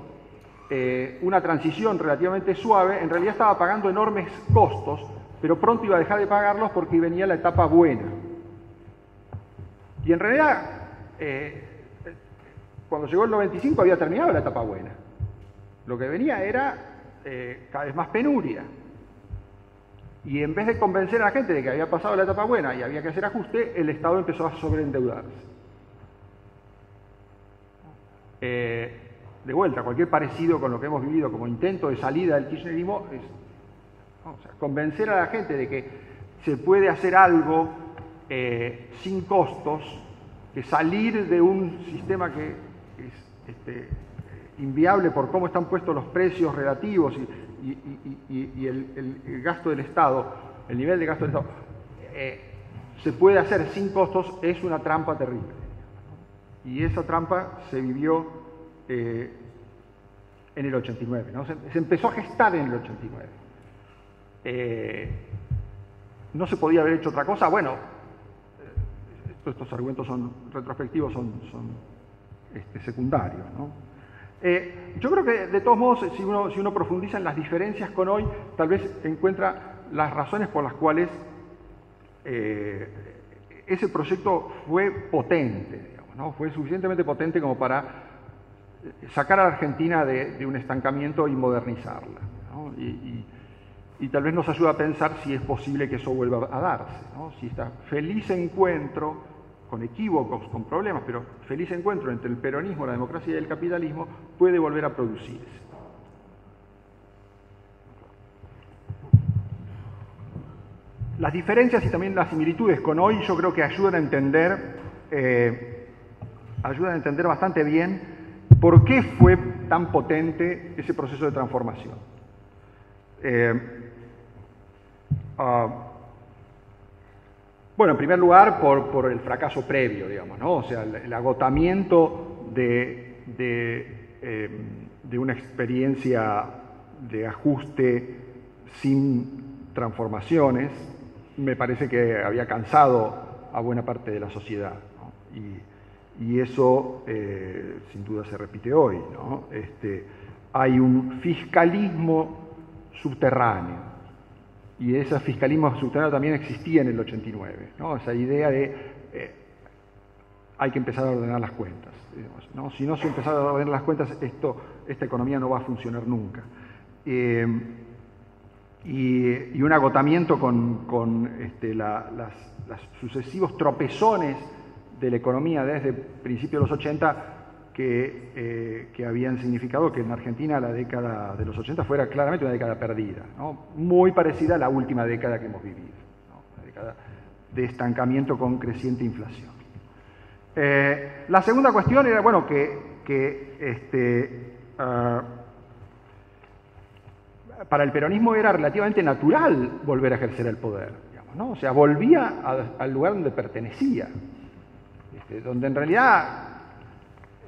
eh, una transición relativamente suave, en realidad estaba pagando enormes costos, pero pronto iba a dejar de pagarlos porque venía la etapa buena. Y en realidad, eh, cuando llegó el 95 había terminado la etapa buena. Lo que venía era eh, cada vez más penuria. Y en vez de convencer a la gente de que había pasado la etapa buena y había que hacer ajuste, el Estado empezó a sobreendeudarse. Eh, de vuelta, cualquier parecido con lo que hemos vivido como intento de salida del kirchnerismo es convencer a la gente de que se puede hacer algo eh, sin costos, que salir de un sistema que es este, inviable por cómo están puestos los precios relativos y, el, gasto del Estado, el nivel de gasto del Estado, eh, se puede hacer sin costos, es una trampa terrible. Y esa trampa se vivió eh, en el 89, ¿no? se, empezó a gestar en el 89. Eh, no se podía haber hecho otra cosa, bueno, estos argumentos son retrospectivos, son, son este, secundarios, ¿no? Eh, yo creo que de todos modos, si uno, profundiza en las diferencias con hoy, tal vez encuentra las razones por las cuales eh, ese proyecto fue potente, fue suficientemente potente como para sacar a la Argentina de, un estancamiento y modernizarla. Y, tal vez nos ayuda a pensar si es posible que eso vuelva a darse, si este feliz encuentro con equívocos, con problemas, pero feliz encuentro entre el peronismo, la democracia y el capitalismo puede volver a producirse. Las diferencias y también las similitudes con hoy yo creo que ayudan a entender, eh, ayudan a entender bastante bien por qué fue tan potente ese proceso de transformación. Eh, uh, bueno, en primer lugar, por, el fracaso previo, digamos, ¿no? O sea, el, agotamiento eh, de, una experiencia de ajuste sin transformaciones, me parece que había cansado a buena parte de la sociedad. ¿no? Y, y, eso, eh, sin duda, se repite hoy. ¿no? Este, hay un fiscalismo subterráneo y ese fiscalismo subterráneo también existía en el 89, ¿no? esa idea de eh, hay que empezar a ordenar las cuentas. ¿no? Si no se empieza a ordenar las cuentas, esto, esta economía no va a funcionar nunca. Eh, y, y, un agotamiento con, con este, la, las, las, sucesivos tropezones de la economía desde principios de los 80 que, eh, que, habían significado que en Argentina la década de los 80 fuera claramente una década perdida, ¿no? muy parecida a la última década que hemos vivido, ¿no? una década de estancamiento con creciente inflación. Eh, la segunda cuestión era, bueno, que, que este, uh, para el peronismo era relativamente natural volver a ejercer el poder, digamos, ¿no? o sea, volvía a, al lugar donde pertenecía, este, donde en realidad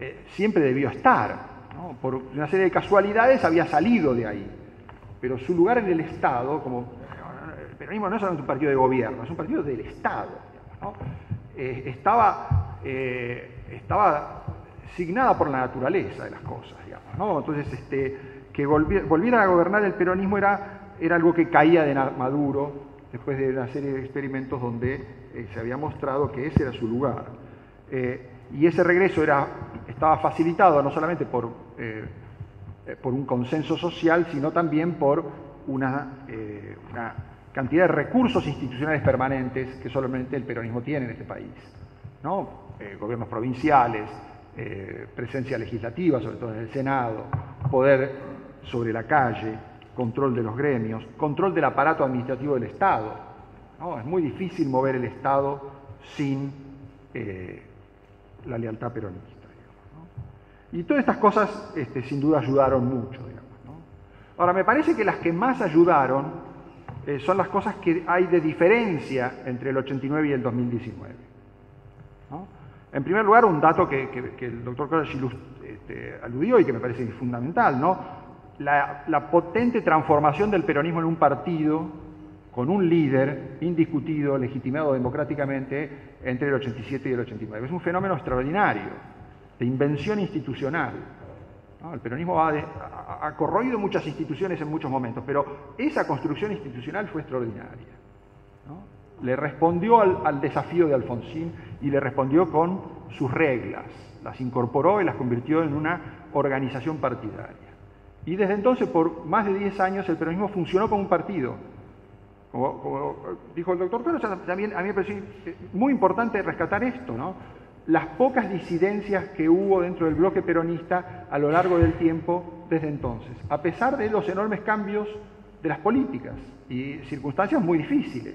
eh, siempre debió estar. Por una serie de casualidades había salido de ahí. Pero su lugar en el Estado, como el peronismo no es un partido de gobierno, es un partido del Estado. ¿no? eh, estaba, eh, estaba signada por la naturaleza de las cosas. Entonces, este, que volviera a gobernar el peronismo era, era algo que caía de Maduro después de una serie de experimentos donde se había mostrado que ese era su lugar. Y ese regreso era, estaba facilitado no solamente por, eh, por un consenso social, sino también por una, eh, una, cantidad de recursos institucionales permanentes que solamente el peronismo tiene en este país. ¿no? Eh, gobiernos provinciales, eh, presencia legislativa, sobre todo en el Senado, poder sobre la calle, control de los gremios, control del aparato administrativo del Estado. Es muy difícil mover el Estado sin la lealtad peronista. Y todas estas cosas, este, sin duda, ayudaron mucho. Digamos. Ahora, me parece que las que más ayudaron eh, son las cosas que hay de diferencia entre el 89 y el 2019. En primer lugar, un dato que, el doctor College este, aludió y que me parece fundamental, ¿no? La, la potente transformación del peronismo en un partido con un líder indiscutido, legitimado democráticamente entre el 87 y el 89. Es un fenómeno extraordinario, de invención institucional. El peronismo ha, de, corroído muchas instituciones en muchos momentos, pero esa construcción institucional fue extraordinaria. Le respondió al, desafío de Alfonsín y le respondió con sus reglas, las incorporó y las convirtió en una organización partidaria. Y desde entonces, por más de 10 años, el peronismo funcionó como un partido, como, dijo el doctor pero también a mí me pareció muy importante rescatar esto, ¿no? Las pocas disidencias que hubo dentro del bloque peronista a lo largo del tiempo desde entonces, a pesar de los enormes cambios de las políticas y circunstancias muy difíciles.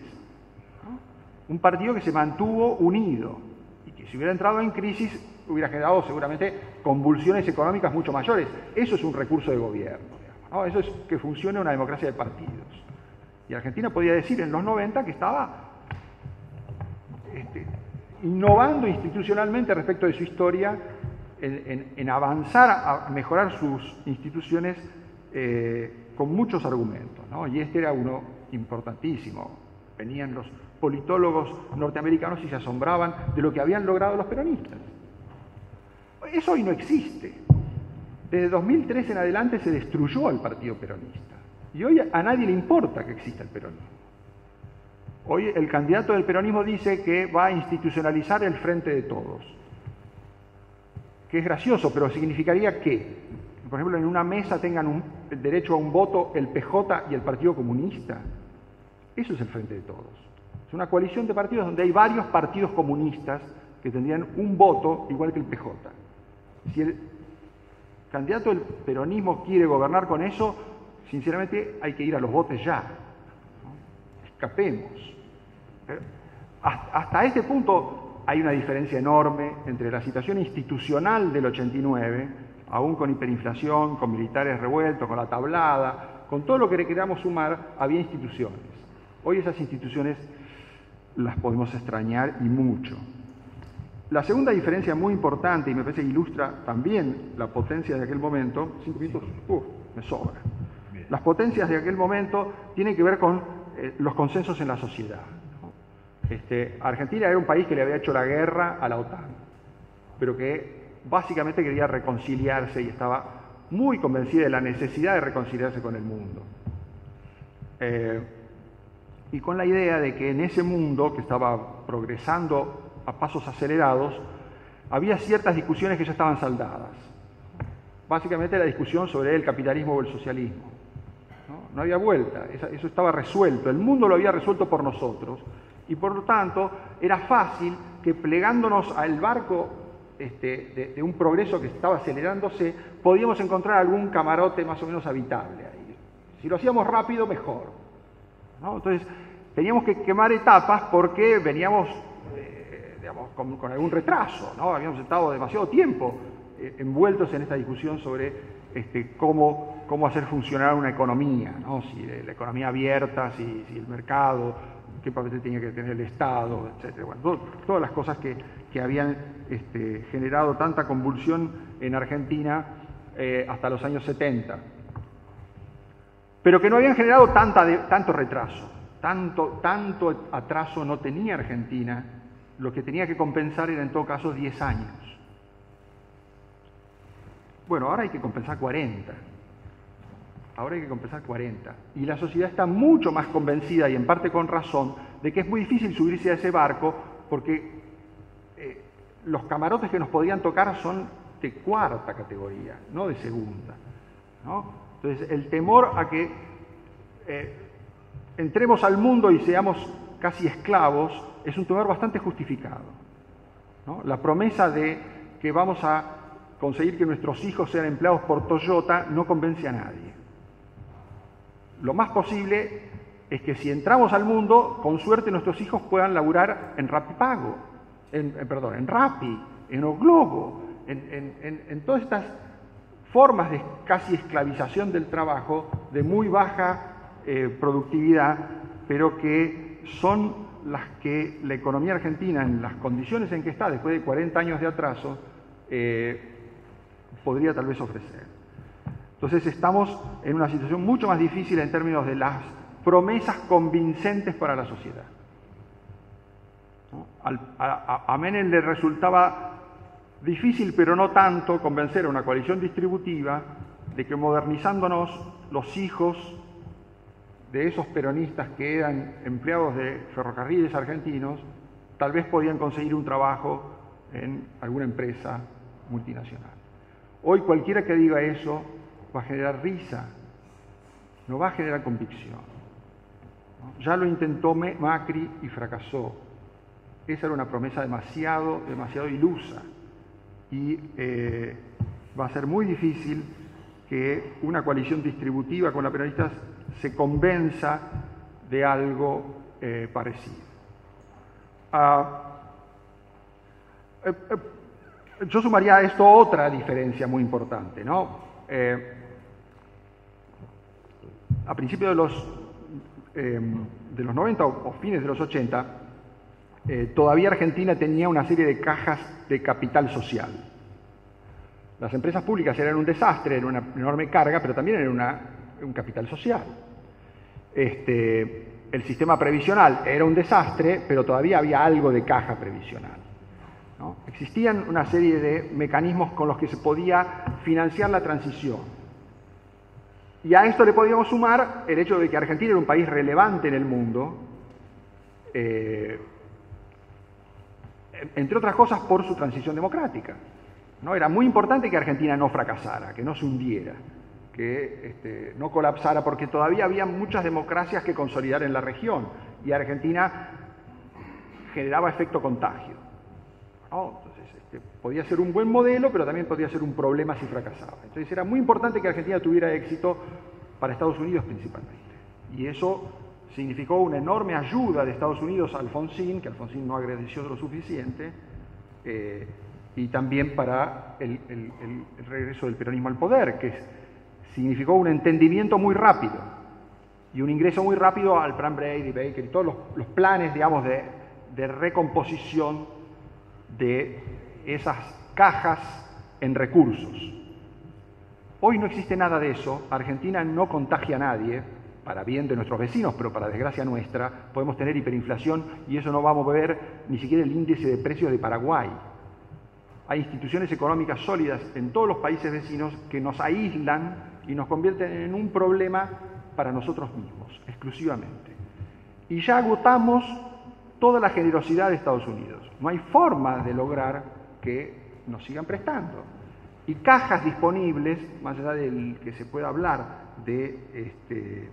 Un partido que se mantuvo unido y que si hubiera entrado en crisis hubiera generado seguramente convulsiones económicas mucho mayores. Eso es un recurso de gobierno. Eso es que funcione una democracia de partidos. Y Argentina podía decir en los 90 que estaba este, innovando institucionalmente respecto de su historia en, avanzar a mejorar sus instituciones eh, con muchos argumentos. Y este era uno importantísimo. Venían los politólogos norteamericanos y se asombraban de lo que habían logrado los peronistas. Eso hoy no existe. Desde 2003 en adelante se destruyó al partido peronista. Y hoy a nadie le importa que exista el peronismo. Hoy el candidato del peronismo dice que va a institucionalizar el frente de todos. Que es gracioso, pero significaría que, por ejemplo, en una mesa tengan un, derecho a un voto el PJ y el Partido Comunista. Eso es el frente de todos. Es una coalición de partidos donde hay varios partidos comunistas que tendrían un voto igual que el PJ. Si el candidato del peronismo quiere gobernar con eso, sinceramente hay que ir a los votos ya. Escapemos. Hasta este punto hay una diferencia enorme entre la situación institucional del 89, aún con hiperinflación, con militares revueltos, con la tablada, con todo lo que le queramos sumar, había instituciones. Hoy esas instituciones las podemos extrañar y mucho. La segunda diferencia muy importante, y me parece que ilustra también la potencia de aquel momento, cinco minutos, me sobra. Las potencias de aquel momento tienen que ver con eh, los consensos en la sociedad. Este, Argentina era un país que le había hecho la guerra a la OTAN, pero que básicamente quería reconciliarse y estaba muy convencida de la necesidad de reconciliarse con el mundo. Eh, y con la idea de que en ese mundo que estaba progresando a pasos acelerados, había ciertas discusiones que ya estaban saldadas. Básicamente la discusión sobre el capitalismo o el socialismo. No, había vuelta, eso estaba resuelto, el mundo lo había resuelto por nosotros y por lo tanto era fácil que plegándonos al barco este, de, un progreso que estaba acelerándose, podíamos encontrar algún camarote más o menos habitable ahí. Si lo hacíamos rápido, mejor. Entonces, teníamos que quemar etapas porque veníamos con, algún retraso. Habíamos estado demasiado tiempo eh, envueltos en esta discusión sobre este, cómo, cómo hacer funcionar una economía, ¿no? Si la economía abierta, si, el mercado, qué papel tenía que tener el Estado, etc. Bueno, todas las cosas que, habían este, generado tanta convulsión en Argentina eh, hasta los años 70, pero que no habían generado tanto retraso, tanto, tanto atraso no tenía Argentina lo que tenía que compensar era en todo caso 10 años. Bueno, ahora hay que compensar 40. Ahora hay que compensar 40. Y la sociedad está mucho más convencida, y en parte con razón, de que es muy difícil subirse a ese barco porque eh, los camarotes que nos podrían tocar son de cuarta categoría, no de segunda. Entonces, el temor a que eh, entremos al mundo y seamos casi esclavos es un temor bastante justificado. La promesa de que vamos a conseguir que nuestros hijos sean empleados por Toyota no convence a nadie. Lo más posible es que si entramos al mundo, con suerte nuestros hijos puedan laburar en Rapipago, en, perdón, en Rappi, en Oglobo, en, en, todas estas formas de casi esclavización del trabajo, de muy baja eh, productividad, pero que son las que la economía argentina, en las condiciones en que está, después de 40 años de atraso, eh, podría tal vez ofrecer. Entonces estamos en una situación mucho más difícil en términos de las promesas convincentes para la sociedad. a, a Menem le resultaba difícil, pero no tanto, convencer a una coalición distributiva de que modernizándonos los hijos de esos peronistas que eran empleados de ferrocarriles argentinos, tal vez podían conseguir un trabajo en alguna empresa multinacional. Hoy cualquiera que diga eso va a generar risa, no va a generar convicción. Ya lo intentó Macri y fracasó. Esa era una promesa demasiado, demasiado ilusa. Y eh, va a ser muy difícil que una coalición distributiva con la peronistas se convenza de algo eh, parecido. Ah, eh, yo sumaría a esto otra diferencia muy importante. ¿no? A principios de los, de los 90 o, fines de los 80, todavía Argentina tenía una serie de cajas de capital social. Las empresas públicas eran un desastre, eran una enorme carga, pero también una, un capital social. Este, el sistema previsional era un desastre, pero todavía había algo de caja previsional. Existían una serie de mecanismos con los que se podía financiar la transición. Y a esto le podíamos sumar el hecho de que Argentina era un país relevante en el mundo, eh, entre otras cosas por su transición democrática. ¿no? Era muy importante que Argentina no fracasara, que no se hundiera que este, no colapsara, porque todavía había muchas democracias que consolidar en la región y Argentina generaba efecto contagio. Entonces, podía ser un buen modelo, pero también podía ser un problema si fracasaba. Entonces era muy importante que Argentina tuviera éxito para Estados Unidos principalmente. Y eso significó una enorme ayuda de Estados Unidos a Alfonsín, que Alfonsín no agradeció lo suficiente, eh, y también para el, regreso del peronismo al poder, que significó un entendimiento muy rápido y un ingreso muy rápido al plan Brady, Baker y todos los, planes, digamos, de, de recomposición de esas cajas en recursos. Hoy no existe nada de eso, Argentina no contagia a nadie, para bien de nuestros vecinos, pero para desgracia nuestra, podemos tener hiperinflación y eso no va a mover ni siquiera el índice de precios de Paraguay. Hay instituciones económicas sólidas en todos los países vecinos que nos aíslan y nos convierten en un problema para nosotros mismos, exclusivamente. Y ya agotamos toda la generosidad de Estados Unidos. No hay forma de lograr que nos sigan prestando. Y cajas disponibles, más allá del que se pueda hablar de, este,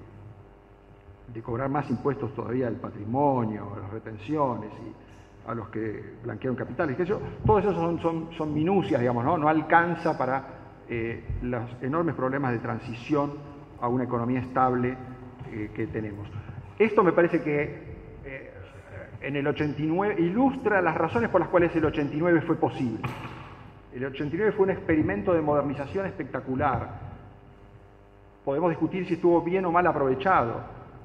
de cobrar más impuestos todavía del patrimonio, a las retenciones y a los que blanquearon capitales, que eso, todo eso son, son, minucias, digamos, ¿no? no alcanza para eh, los enormes problemas de transición a una economía estable eh, que tenemos. Esto me parece que en el 89 ilustra las razones por las cuales el 89 fue posible. El 89 fue un experimento de modernización espectacular. Podemos discutir si estuvo bien o mal aprovechado,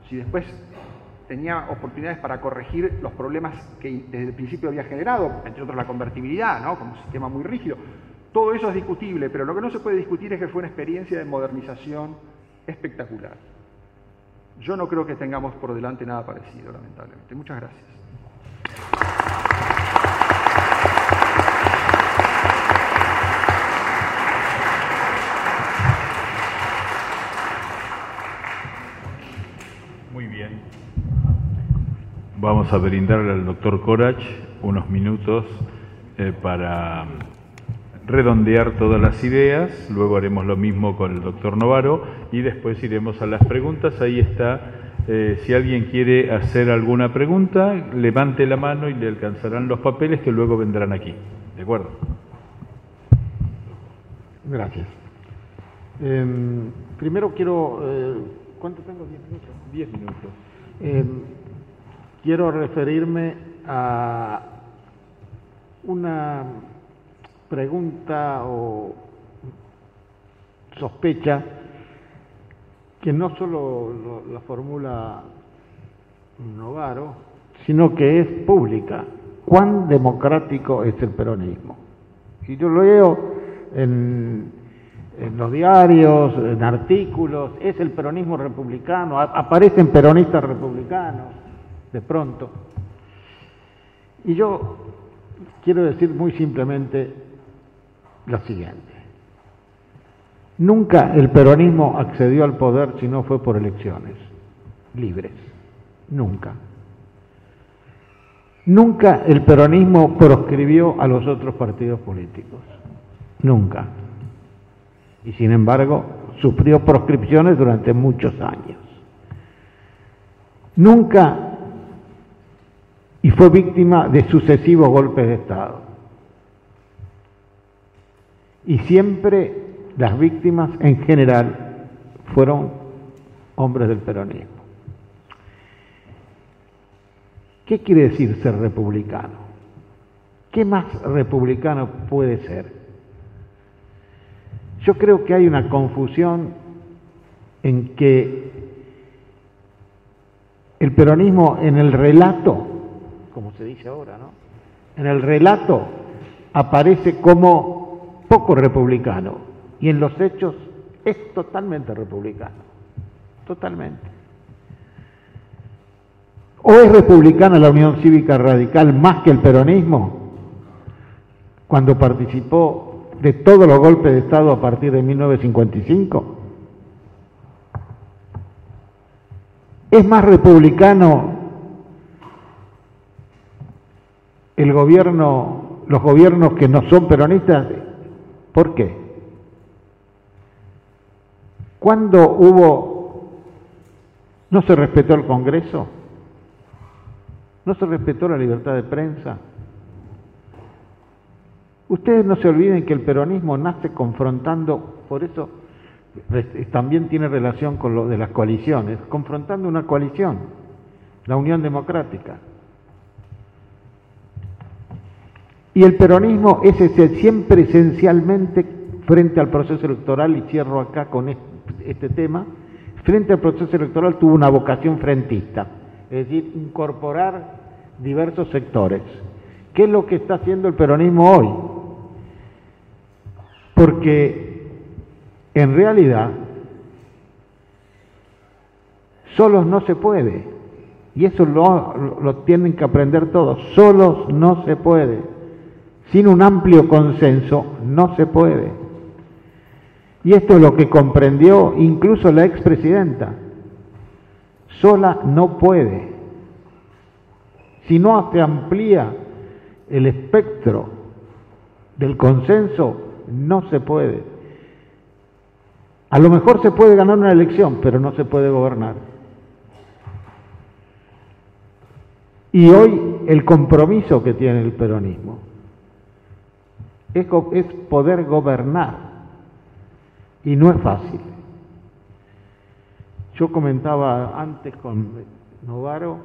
si después tenía oportunidades para corregir los problemas que desde el principio había generado, entre otros la convertibilidad, ¿no? como un sistema muy rígido. Todo eso es discutible, pero lo que no se puede discutir es que fue una experiencia de modernización espectacular. Yo no creo que tengamos por delante nada parecido, lamentablemente. Muchas gracias. Muy bien. Vamos a brindarle al doctor Corach unos minutos eh, para redondear todas las ideas, luego haremos lo mismo con el doctor Novaro y después iremos a las preguntas. Ahí está eh, si alguien quiere hacer alguna pregunta, levante la mano y le alcanzarán los papeles que luego vendrán aquí. ¿De acuerdo? Gracias. Em, primero quiero... Eh, ¿Cuánto tengo? ¿Diez minutos? Diez minutos. Em, quiero referirme a una pregunta o sospecha que no solo la formula Novaro, sino que es pública. ¿Cuán democrático es el peronismo? Y yo lo leo en, los diarios, en artículos, es el peronismo republicano, aparecen peronistas republicanos de pronto. Y yo quiero decir muy simplemente lo siguiente. Nunca el peronismo accedió al poder si no fue por elecciones libres. Nunca. Nunca el peronismo proscribió a los otros partidos políticos. Nunca. Y sin embargo, sufrió proscripciones durante muchos años. Nunca y fue víctima de sucesivos golpes de Estado. Y siempre las víctimas en general fueron hombres del peronismo. ¿Qué quiere decir ser republicano? ¿Qué más republicano puede ser? Yo creo que hay una confusión en que el peronismo en el relato, como se dice ahora, ¿no? En el relato aparece como poco republicano, y en los hechos es totalmente republicano, totalmente. ¿O es republicana la Unión Cívica Radical más que el peronismo cuando participó de todos los golpes de Estado a partir de 1955? ¿Es más republicano el gobierno, los gobiernos que no son peronistas? ¿Por qué? ¿Cuándo hubo, no se respetó el Congreso? ¿No se respetó la libertad de prensa? Ustedes no se olviden que el peronismo nace confrontando, por eso también tiene relación con lo de las coaliciones, confrontando una coalición, la Unión Democrática. Y el peronismo es siempre esencialmente frente al proceso electoral, y cierro acá con este tema, frente al proceso electoral tuvo una vocación frentista, es decir, incorporar diversos sectores. ¿Qué es lo que está haciendo el peronismo hoy? Porque en realidad solos no se puede, y eso lo, lo tienen que aprender todos, solos no se puede, sin un amplio consenso no se puede. Y esto es lo que comprendió incluso la expresidenta. Sola no puede. Si no se amplía el espectro del consenso, no se puede. A lo mejor se puede ganar una elección, pero no se puede gobernar. Y hoy el compromiso que tiene el peronismo es, es poder gobernar y no es fácil. Yo comentaba antes con Novaro,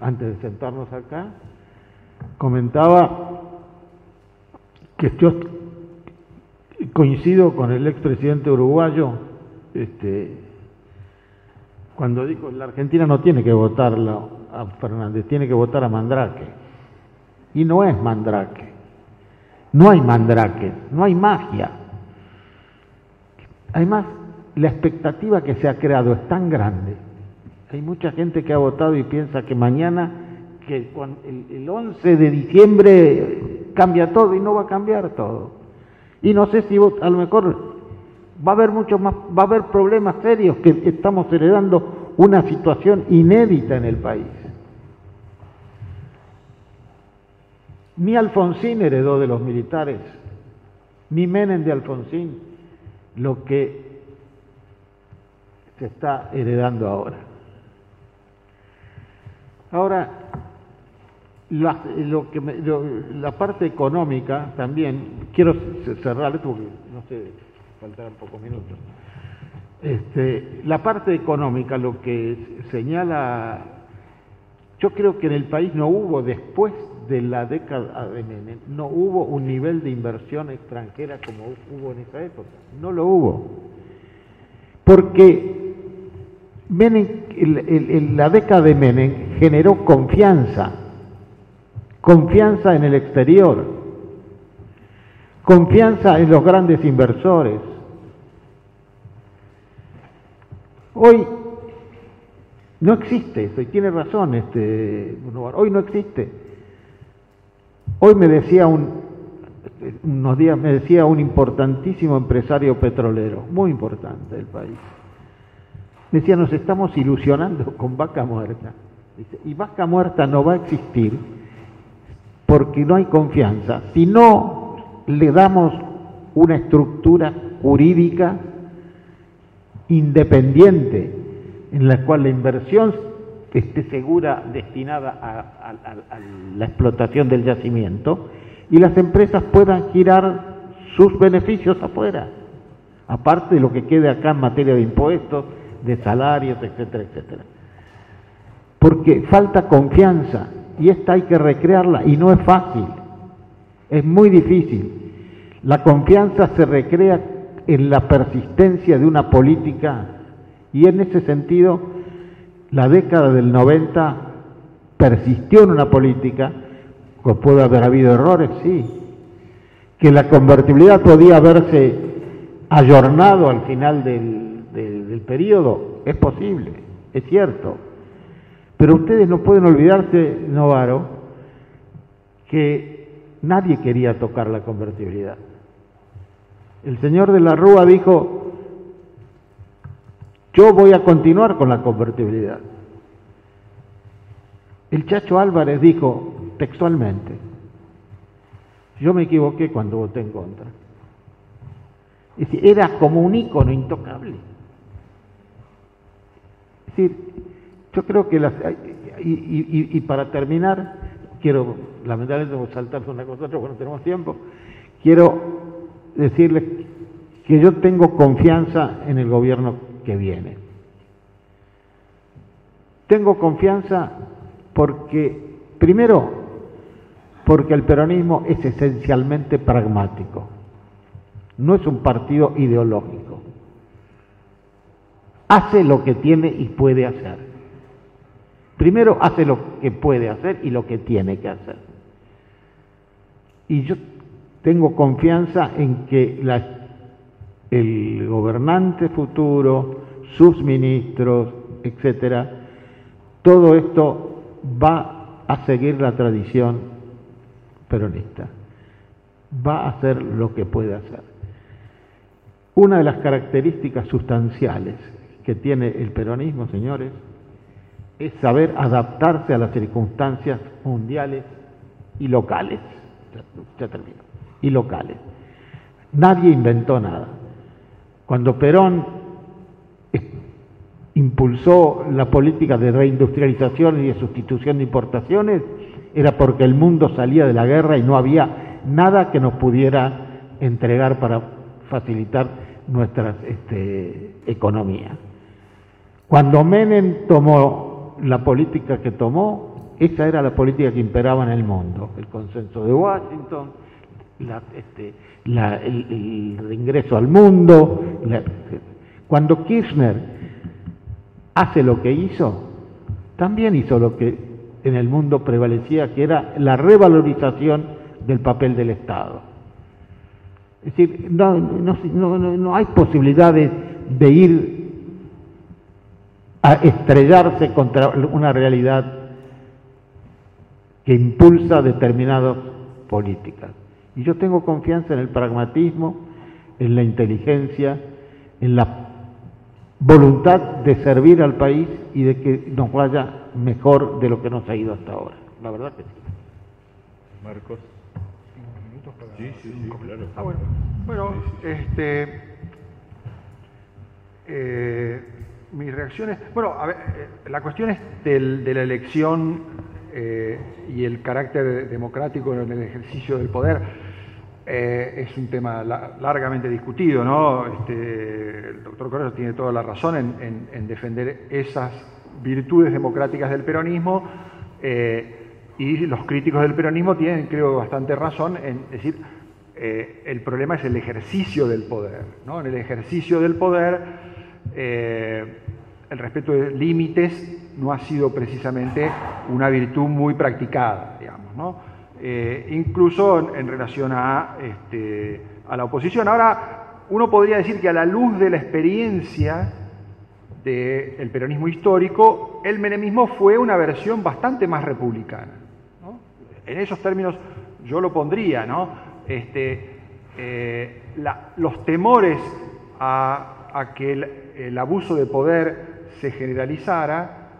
antes de sentarnos acá, comentaba que yo coincido con el expresidente uruguayo, este, cuando dijo la Argentina no tiene que votar a Fernández, tiene que votar a Mandrake. Y no es Mandrake. No hay Mandrake, no hay magia. Además, la expectativa que se ha creado es tan grande. Hay mucha gente que ha votado y piensa que mañana, que el, 11 de diciembre cambia todo y no va a cambiar todo. Y no sé si a lo mejor va a haber mucho más, va a haber problemas serios que estamos heredando una situación inédita en el país. Ni Alfonsín heredó de los militares, ni Menem de Alfonsín, lo que se está heredando ahora. Ahora, la, parte económica también, quiero cerrar esto porque no sé, faltarán pocos minutos. Este, la parte económica, lo que señala, yo creo que en el país no hubo después de la década de Menem no hubo un nivel de inversión extranjera como hubo en esa época. No lo hubo. Porque la década de Menem generó confianza, confianza en el exterior, confianza en los grandes inversores. Hoy no existe eso, y tiene razón este, hoy no existe. Hoy me decía un, unos días me decía un importantísimo empresario petrolero, muy importante del país. Me decía, nos estamos ilusionando con vaca muerta. y vaca muerta no va a existir porque no hay confianza. Si no le damos una estructura jurídica independiente en la cual la inversión segura destinada a, la explotación del yacimiento y las empresas puedan girar sus beneficios afuera, aparte de lo que quede acá en materia de impuestos, de salarios, etcétera, etcétera. Porque falta confianza y esta hay que recrearla y no es fácil, es muy difícil. La confianza se recrea en la persistencia de una política y en ese sentido la década del 90 persistió en una política, pues puede haber habido errores, sí, que la convertibilidad podía haberse ayornado al final del, del, periodo, es posible, es cierto, pero ustedes no pueden olvidarse, Novaro, que nadie quería tocar la convertibilidad. El señor de la Rúa dijo, yo voy a continuar con la convertibilidad. El Chacho Álvarez dijo textualmente, yo me equivoqué cuando voté en contra. Era como un ícono intocable. Es decir, yo creo que las... Y, para terminar, quiero lamentablemente saltar una cosa otra porque no tenemos tiempo, quiero decirles que yo tengo confianza en el gobierno que viene. Tengo confianza porque, primero, porque el peronismo es esencialmente pragmático, no es un partido ideológico. Hace lo que tiene y puede hacer. Primero hace lo que puede hacer y lo que tiene que hacer. Y yo tengo confianza en que el gobernante futuro, sus ministros, etcétera, todo esto va a seguir la tradición peronista, va a hacer lo que puede hacer. Una de las características sustanciales que tiene el peronismo, señores, es saber adaptarse a las circunstancias mundiales y locales. Ya, termino. Y locales. Nadie inventó nada. Cuando Perón impulsó la política de reindustrialización y de sustitución de importaciones, era porque el mundo salía de la guerra y no había nada que nos pudiera entregar para facilitar nuestra este, economía. Cuando Menem tomó la política que tomó, esa era la política que imperaba en el mundo, el consenso de Washington, este, el, ingreso al mundo. cuando Kirchner hace lo que hizo, también hizo lo que en el mundo prevalecía, que era la revalorización del papel del Estado. Es decir, no, no, hay posibilidades de ir a estrellarse contra una realidad que impulsa determinadas políticas. Y yo tengo confianza en el pragmatismo, en la inteligencia, en la voluntad de servir al país y de que nos vaya mejor de lo que nos ha ido hasta ahora. La verdad que sí. Marcos. minutos para sí, sí, sí, claro. Ah, bueno, bueno este, eh, mis reacciones. Bueno, a ver, eh, la cuestión es del, de la elección eh, y el carácter democrático en el ejercicio del poder. Eh, es un tema largamente discutido, ¿no? Este, el doctor Correa tiene toda la razón en, defender esas virtudes democráticas del peronismo eh, y los críticos del peronismo tienen, creo, bastante razón en decir eh, el problema es el ejercicio del poder, ¿no? En el ejercicio del poder el respeto de límites no ha sido precisamente una virtud muy practicada, digamos, ¿no? Eh, incluso en, relación a, este, a la oposición. Ahora, uno podría decir que a la luz de la experiencia del peronismo histórico, el menemismo fue una versión bastante más republicana. En esos términos yo lo pondría, ¿no? Este, eh, los temores a, que el, abuso de poder se generalizara,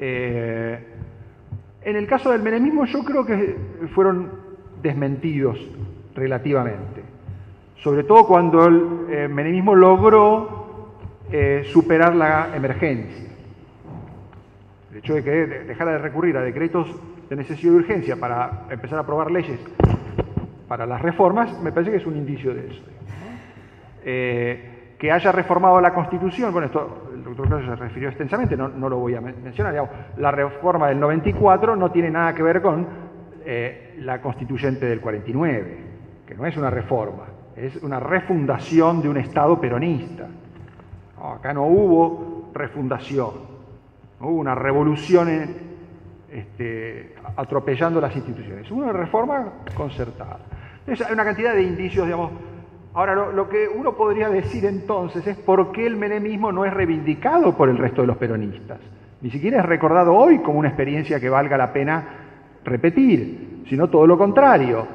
eh, en el caso del menemismo yo creo que fueron desmentidos relativamente, sobre todo cuando el eh, menemismo logró eh, superar la emergencia. El hecho de que dejara de recurrir a decretos de necesidad de urgencia para empezar a aprobar leyes para las reformas, me parece que es un indicio de eso. Eh, que haya reformado la Constitución, bueno, esto el doctor Claudio se refirió extensamente, no, lo voy a mencionar, la reforma del 94 no tiene nada que ver con eh, la constituyente del 49, que no es una reforma, es una refundación de un Estado peronista. acá no hubo refundación, no hubo una revolución este, atropellando las instituciones, hubo una reforma concertada. Entonces hay una cantidad de indicios, digamos, Ahora, lo, que uno podría decir entonces es por qué el menemismo no es reivindicado por el resto de los peronistas. Ni siquiera es recordado hoy como una experiencia que valga la pena repetir, sino todo lo contrario.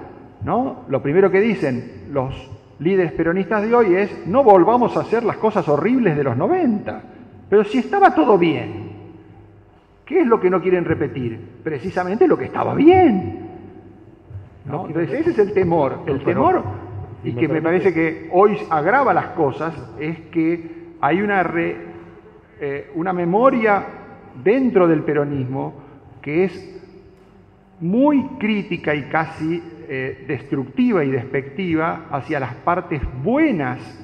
¿no? Lo primero que dicen los líderes peronistas de hoy es no volvamos a hacer las cosas horribles de los 90. Pero si estaba todo bien, ¿qué es lo que no quieren repetir? Precisamente lo que estaba bien. Entonces ese es el temor. El temor y que me parece que hoy agrava las cosas es que hay una, eh, una memoria dentro del peronismo que es muy crítica y casi eh, destructiva y despectiva hacia las partes buenas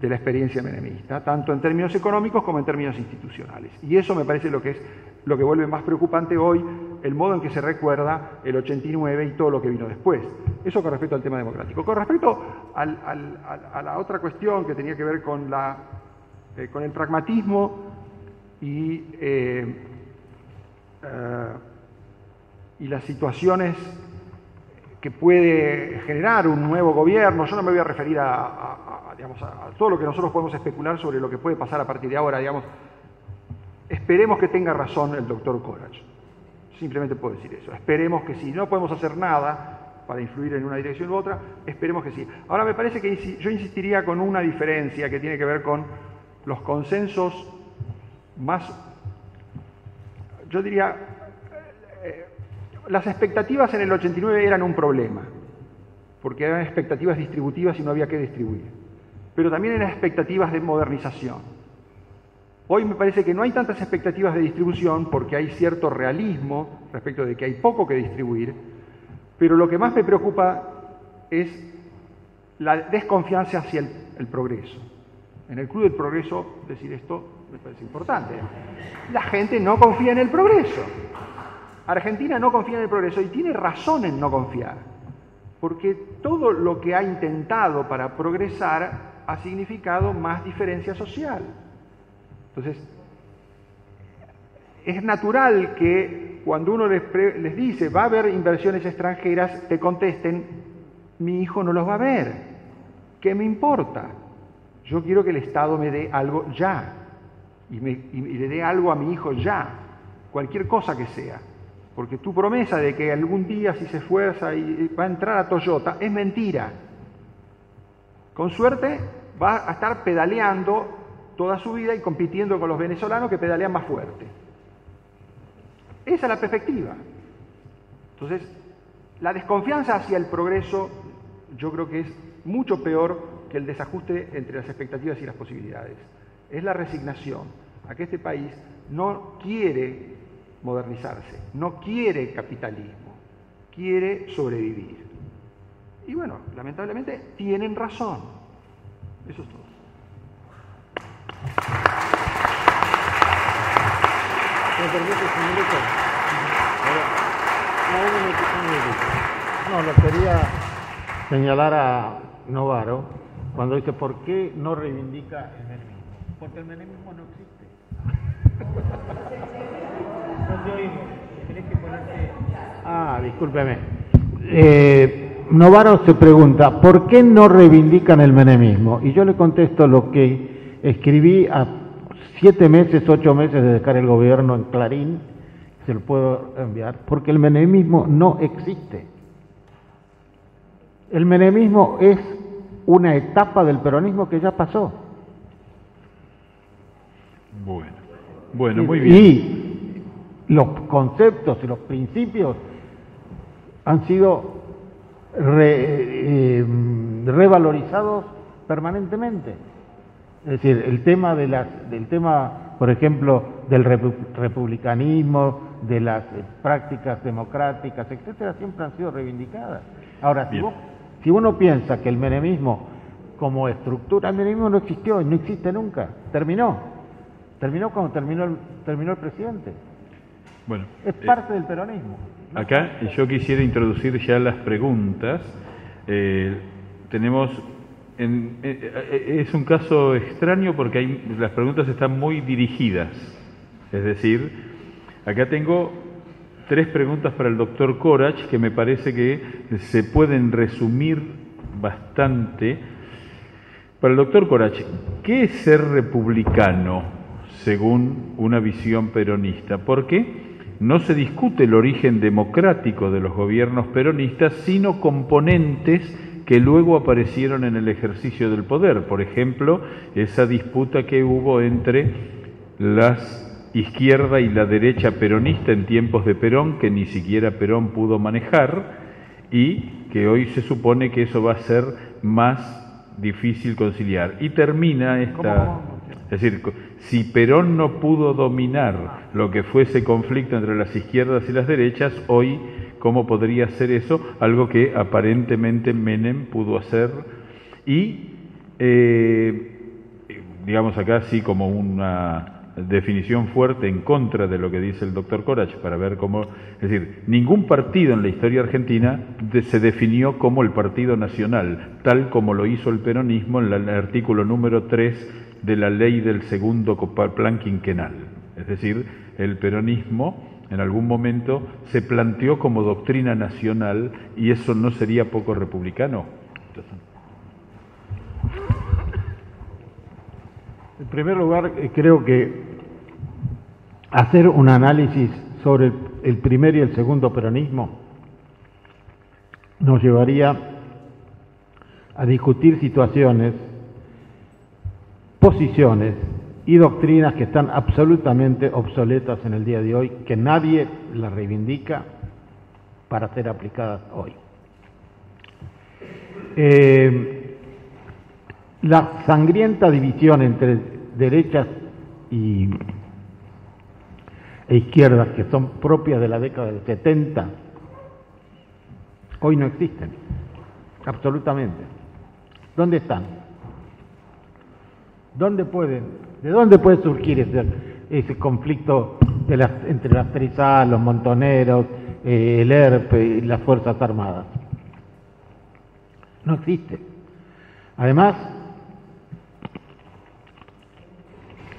de la experiencia menemista, tanto en términos económicos como en términos institucionales. Y eso me parece lo que es lo que vuelve más preocupante hoy, el modo en que se recuerda el 89 y todo lo que vino después. Eso con respecto al tema democrático. Con respecto a la otra cuestión que tenía que ver con, la, eh, con el pragmatismo y, eh, eh, y las situaciones que puede generar un nuevo gobierno, yo no me voy a referir a, digamos, a todo lo que nosotros podemos especular sobre lo que puede pasar a partir de ahora, digamos, Esperemos que tenga razón el doctor Corach. Simplemente puedo decir eso. Esperemos que sí. No podemos hacer nada para influir en una dirección u otra. Esperemos que sí. Ahora me parece que yo insistiría con una diferencia que tiene que ver con los consensos más, yo diría, eh, las expectativas en el 89 eran un problema, porque eran expectativas distributivas y no había que distribuir. Pero también eran expectativas de modernización. Hoy me parece que no hay tantas expectativas de distribución porque hay cierto realismo respecto de que hay poco que distribuir, pero lo que más me preocupa es la desconfianza hacia el, progreso. En el Club del Progreso decir esto me parece importante. La gente no confía en el progreso. Argentina no confía en el progreso y tiene razón en no confiar, porque todo lo que ha intentado para progresar ha significado más diferencia social. Entonces, es natural que cuando uno les, dice va a haber inversiones extranjeras, te contesten, mi hijo no los va a ver. ¿Qué me importa? Yo quiero que el Estado me dé algo ya y, le dé algo a mi hijo ya, cualquier cosa que sea. Porque tu promesa de que algún día si se esfuerza y va a entrar a Toyota es mentira. Con suerte va a estar pedaleando toda su vida y compitiendo con los venezolanos que pedalean más fuerte. Esa es la perspectiva. Entonces, la desconfianza hacia el progreso yo creo que es mucho peor que el desajuste entre las expectativas y las posibilidades. Es la resignación a que este país no quiere modernizarse, no quiere capitalismo, quiere sobrevivir. Y bueno, lamentablemente tienen razón. Eso es todo. No, lo quería señalar a Novaro cuando dice por qué no reivindica el menemismo. Porque el menemismo no existe. Ah, discúlpeme. Eh, Novaro se pregunta, ¿por qué no reivindican el menemismo? Y yo le contesto lo que escribí a siete meses, ocho meses de dejar el gobierno en Clarín, se lo puedo enviar, porque el menemismo no existe. El menemismo es una etapa del peronismo que ya pasó. Bueno, bueno, muy bien. Y los conceptos y los principios han sido eh, revalorizados permanentemente. Es decir, el tema, de las, del tema, por ejemplo, del republicanismo, de las eh, prácticas democráticas, etcétera, siempre han sido reivindicadas. Ahora, si, si, uno piensa que el menemismo como estructura, el menemismo no existió y no existe nunca, terminó. Terminó cuando terminó el, terminó el presidente. Bueno, es eh, parte del peronismo. Acá yo quisiera introducir ya las preguntas. Eh, tenemos eh, eh, es un caso extraño porque hay, las preguntas están muy dirigidas. Es decir, acá tengo tres preguntas para el doctor Corach que me parece que se pueden resumir bastante. Para el doctor Corach, ¿qué es ser republicano según una visión peronista? Porque no se discute el origen democrático de los gobiernos peronistas, sino componentes que luego aparecieron en el ejercicio del poder. Por ejemplo, esa disputa que hubo entre las izquierda y la derecha peronista en tiempos de Perón, que ni siquiera Perón pudo manejar, y que hoy se supone que eso va a ser más difícil conciliar. Y termina esta... Es decir, si Perón no pudo dominar lo que fue ese conflicto entre las izquierdas y las derechas, hoy cómo podría ser eso, algo que aparentemente Menem pudo hacer y, eh, digamos acá sí como una definición fuerte en contra de lo que dice el doctor Corach, para ver cómo, es decir, ningún partido en la historia argentina se definió como el Partido Nacional, tal como lo hizo el peronismo en el artículo número 3 de la ley del segundo plan quinquenal. Es decir, el peronismo en algún momento se planteó como doctrina nacional y eso no sería poco republicano. En primer lugar, eh, creo que hacer un análisis sobre el, primer y el segundo peronismo nos llevaría a discutir situaciones, posiciones y doctrinas que están absolutamente obsoletas en el día de hoy, que nadie las reivindica para ser aplicadas hoy. Eh, la sangrienta división entre derechas y, e izquierdas que son propias de la década del 70, hoy no existen, absolutamente. ¿Dónde están? ¿Dónde pueden ¿De dónde puede surgir ese, conflicto entre las trizas, los montoneros, eh, el ERP y las Fuerzas Armadas? No existe. Además,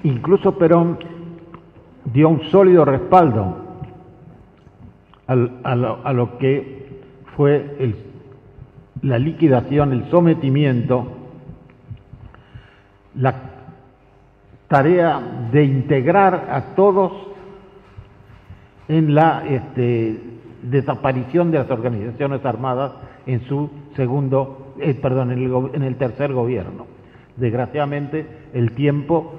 incluso Perón dio un sólido respaldo a, lo, que fue la liquidación, el sometimiento, la tarea de integrar a todos en la este, desaparición de las organizaciones armadas en su segundo, eh, perdón, en el, tercer gobierno. Desgraciadamente, el tiempo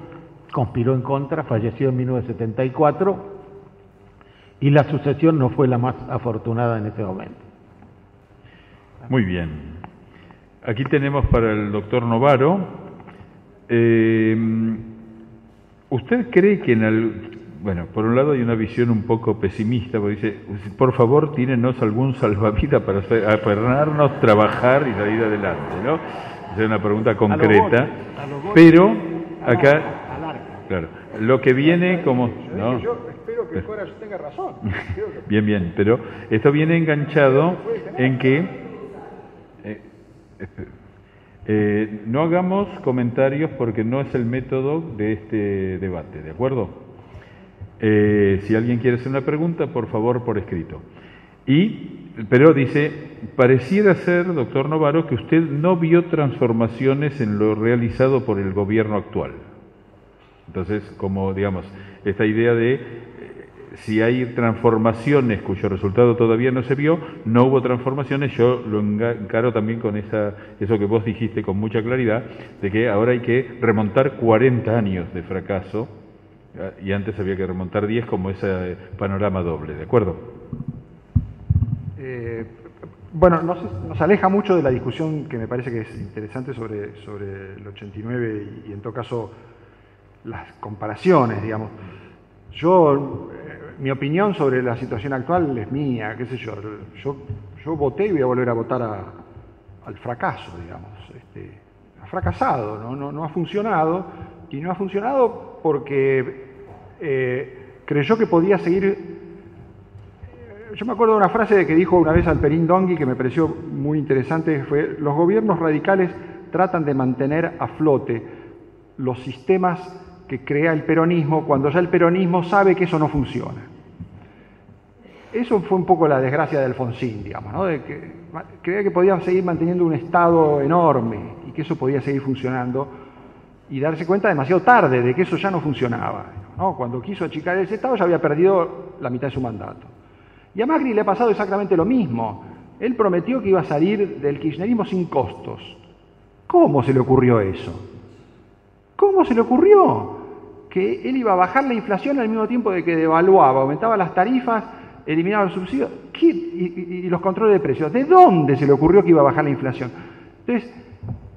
conspiró en contra, falleció en 1974 y la sucesión no fue la más afortunada en ese momento. Muy bien. Aquí tenemos para el doctor Novaro. Eh, ¿Usted cree que en el... Bueno, por un lado hay una visión un poco pesimista, porque dice, por favor, tírenos algún salvavidas para apernarnos, trabajar y salir adelante, ¿no? Es una pregunta concreta, pero acá, claro, lo que viene como... ¿no? Yo espero que fuera tenga razón. [laughs] bien, bien, pero esto viene enganchado en que... Eh, eh, no hagamos comentarios porque no es el método de este debate, ¿de acuerdo? Eh, si alguien quiere hacer una pregunta, por favor, por escrito. Y, pero dice, pareciera ser, doctor Novaro, que usted no vio transformaciones en lo realizado por el gobierno actual. Entonces, como digamos, esta idea de si hay transformaciones cuyo resultado todavía no se vio, no hubo transformaciones, yo lo encaro también con esa, eso que vos dijiste con mucha claridad, de que ahora hay que remontar 40 años de fracaso y antes había que remontar 10 como ese panorama doble, ¿de acuerdo? Eh, bueno, nos, aleja mucho de la discusión que me parece que es interesante sobre, sobre el 89 y, y en todo caso las comparaciones, digamos. Yo mi opinión sobre la situación actual es mía, qué sé yo. Yo, yo voté y voy a volver a votar al fracaso, digamos. Este, ha fracasado, ¿no? No, ha funcionado. Y no ha funcionado porque eh, creyó que podía seguir. Eh, yo me acuerdo de una frase que dijo una vez Alperín Dongui que me pareció muy interesante: fue, los gobiernos radicales tratan de mantener a flote los sistemas que crea el peronismo cuando ya el peronismo sabe que eso no funciona. Eso fue un poco la desgracia de Alfonsín, digamos, ¿no? de que creía que podía seguir manteniendo un Estado enorme y que eso podía seguir funcionando y darse cuenta demasiado tarde de que eso ya no funcionaba. ¿no? Cuando quiso achicar ese Estado ya había perdido la mitad de su mandato. Y a Macri le ha pasado exactamente lo mismo. Él prometió que iba a salir del kirchnerismo sin costos. ¿Cómo se le ocurrió eso? ¿Cómo se le ocurrió? Que él iba a bajar la inflación al mismo tiempo de que devaluaba, aumentaba las tarifas eliminaba los subsidios y, los controles de precios. ¿De dónde se le ocurrió que iba a bajar la inflación? Entonces,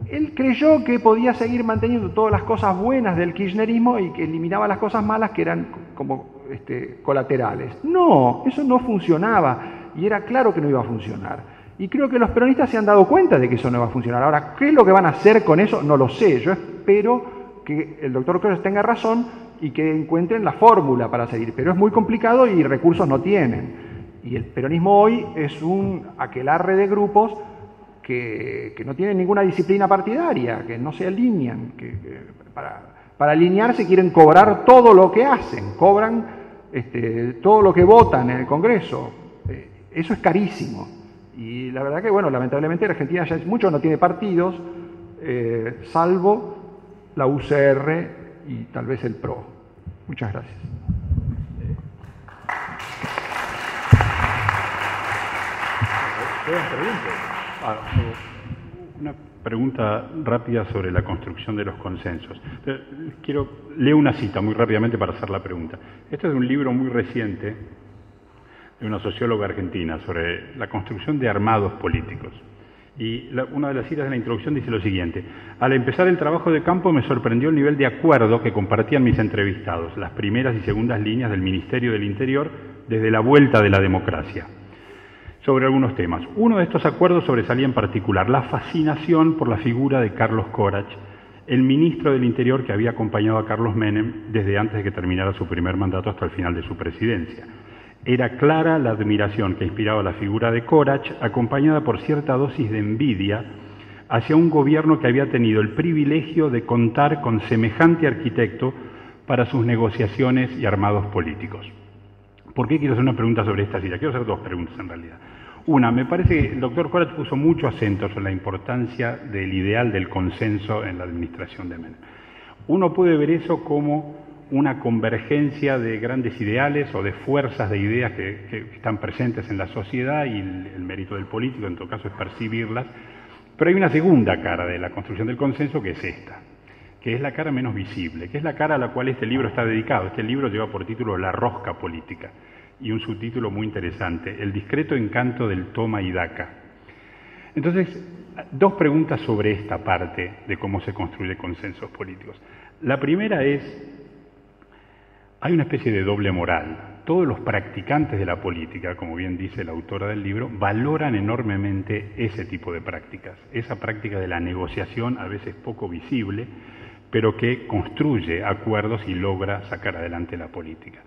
él creyó que podía seguir manteniendo todas las cosas buenas del kirchnerismo y que eliminaba las cosas malas que eran como este, colaterales. No, eso no funcionaba. y era claro que no iba a funcionar. Y creo que los peronistas se han dado cuenta de que eso no va a funcionar. Ahora, ¿qué es lo que van a hacer con eso? No lo sé. Yo espero que el doctor Cruz tenga razón y que encuentren la fórmula para seguir. Pero es muy complicado y recursos no tienen. Y el peronismo hoy es un aquelarre de grupos que, no tienen ninguna disciplina partidaria, que no se alinean, que, para, para, alinearse quieren cobrar todo lo que hacen, cobran este, todo lo que votan en el Congreso. Eh, eso es carísimo. Y la verdad que, bueno, lamentablemente Argentina ya es mucho, no tiene partidos, eh, salvo la UCR y tal vez el PRO. Muchas gracias. Una pregunta rápida sobre la construcción de los consensos. Quiero leo una cita muy rápidamente para hacer la pregunta. Este es de un libro muy reciente de una socióloga argentina sobre la construcción de armados políticos. Y una de las citas de la introducción dice lo siguiente, al empezar el trabajo de campo me sorprendió el nivel de acuerdo que compartían mis entrevistados, las primeras y segundas líneas del Ministerio del Interior desde la vuelta de la democracia, sobre algunos temas. Uno de estos acuerdos sobresalía en particular la fascinación por la figura de Carlos Corach, el ministro del Interior que había acompañado a Carlos Menem desde antes de que terminara su primer mandato hasta el final de su presidencia. Era clara la admiración que inspiraba la figura de Corach, acompañada por cierta dosis de envidia hacia un gobierno que había tenido el privilegio de contar con semejante arquitecto para sus negociaciones y armados políticos. ¿Por qué quiero hacer una pregunta sobre esta cita? Quiero hacer dos preguntas en realidad. Una, me parece que el doctor Corach puso mucho acento sobre la importancia del ideal del consenso en la administración de Menem. Uno puede ver eso como una convergencia de grandes ideales o de fuerzas de ideas que, están presentes en la sociedad y el, mérito del político, en todo caso, es percibirlas. Pero hay una segunda cara de la construcción del consenso que es esta, que es la cara menos visible, que es la cara a la cual este libro está dedicado. Este libro lleva por título La rosca política y un subtítulo muy interesante, El discreto encanto del toma y daca. Entonces, dos preguntas sobre esta parte de cómo se construye consensos políticos. La primera es, hay una especie de doble moral. Todos los practicantes de la política, como bien dice la autora del libro, valoran enormemente ese tipo de prácticas, esa práctica de la negociación a veces poco visible, pero que construye acuerdos y logra sacar adelante la política.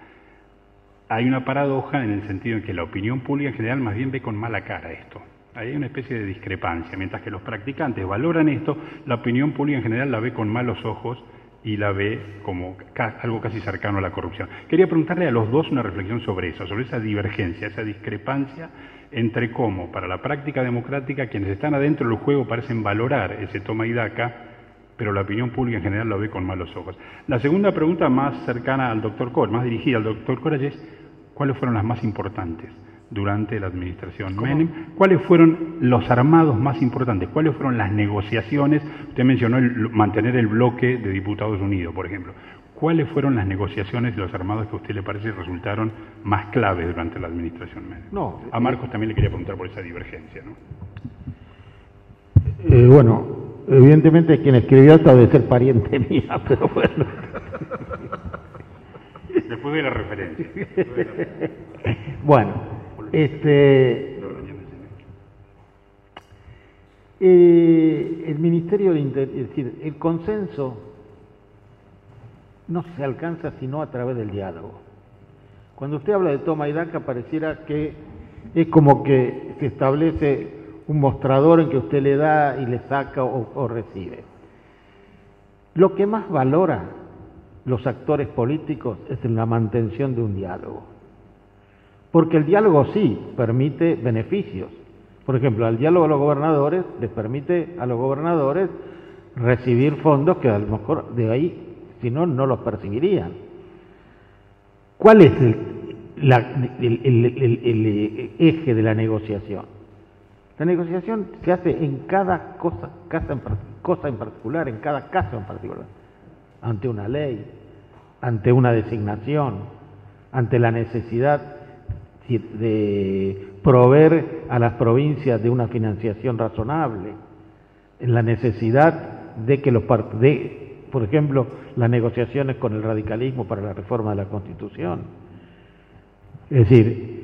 Hay una paradoja en el sentido en que la opinión pública en general más bien ve con mala cara esto. Hay una especie de discrepancia. Mientras que los practicantes valoran esto, la opinión pública en general la ve con malos ojos y la ve como algo casi cercano a la corrupción. Quería preguntarle a los dos una reflexión sobre eso, sobre esa divergencia, esa discrepancia entre cómo para la práctica democrática quienes están adentro del juego parecen valorar ese toma y daca, pero la opinión pública en general lo ve con malos ojos. La segunda pregunta más cercana al doctor Cor, más dirigida al doctor Cor, es ¿cuáles fueron las más importantes? Durante la administración Menem. ¿Cuáles fueron los armados más importantes? ¿Cuáles fueron las negociaciones? Usted mencionó el, mantener el bloque de diputados unidos, por ejemplo. ¿Cuáles fueron las negociaciones de los armados que a usted le parece resultaron más claves durante la administración Menem? No, a Marcos también le quería preguntar por esa divergencia. ¿no? Eh, bueno, evidentemente quien escribió esto debe ser pariente [laughs] mía, pero bueno. Después de la referencia. [laughs] bueno, este, eh, el Ministerio de Interior, es decir, el consenso no se alcanza sino a través del diálogo. Cuando usted habla de toma y daca, pareciera que es como que se establece un mostrador en que usted le da y le saca o recibe. Lo que más valora los actores políticos es la mantención de un diálogo. Porque el diálogo sí permite beneficios. Por ejemplo, el diálogo de los gobernadores les permite a los gobernadores recibir fondos que a lo mejor de ahí, si no, no los percibirían. ¿Cuál es el, el, eje de la negociación? La negociación se hace en cada cosa, en, cosa en particular, en cada caso en particular, ante una ley, ante una designación, ante la necesidad de proveer a las provincias de una financiación razonable, en la necesidad de que los de, por ejemplo, las negociaciones con el radicalismo para la reforma de la Constitución. Es decir,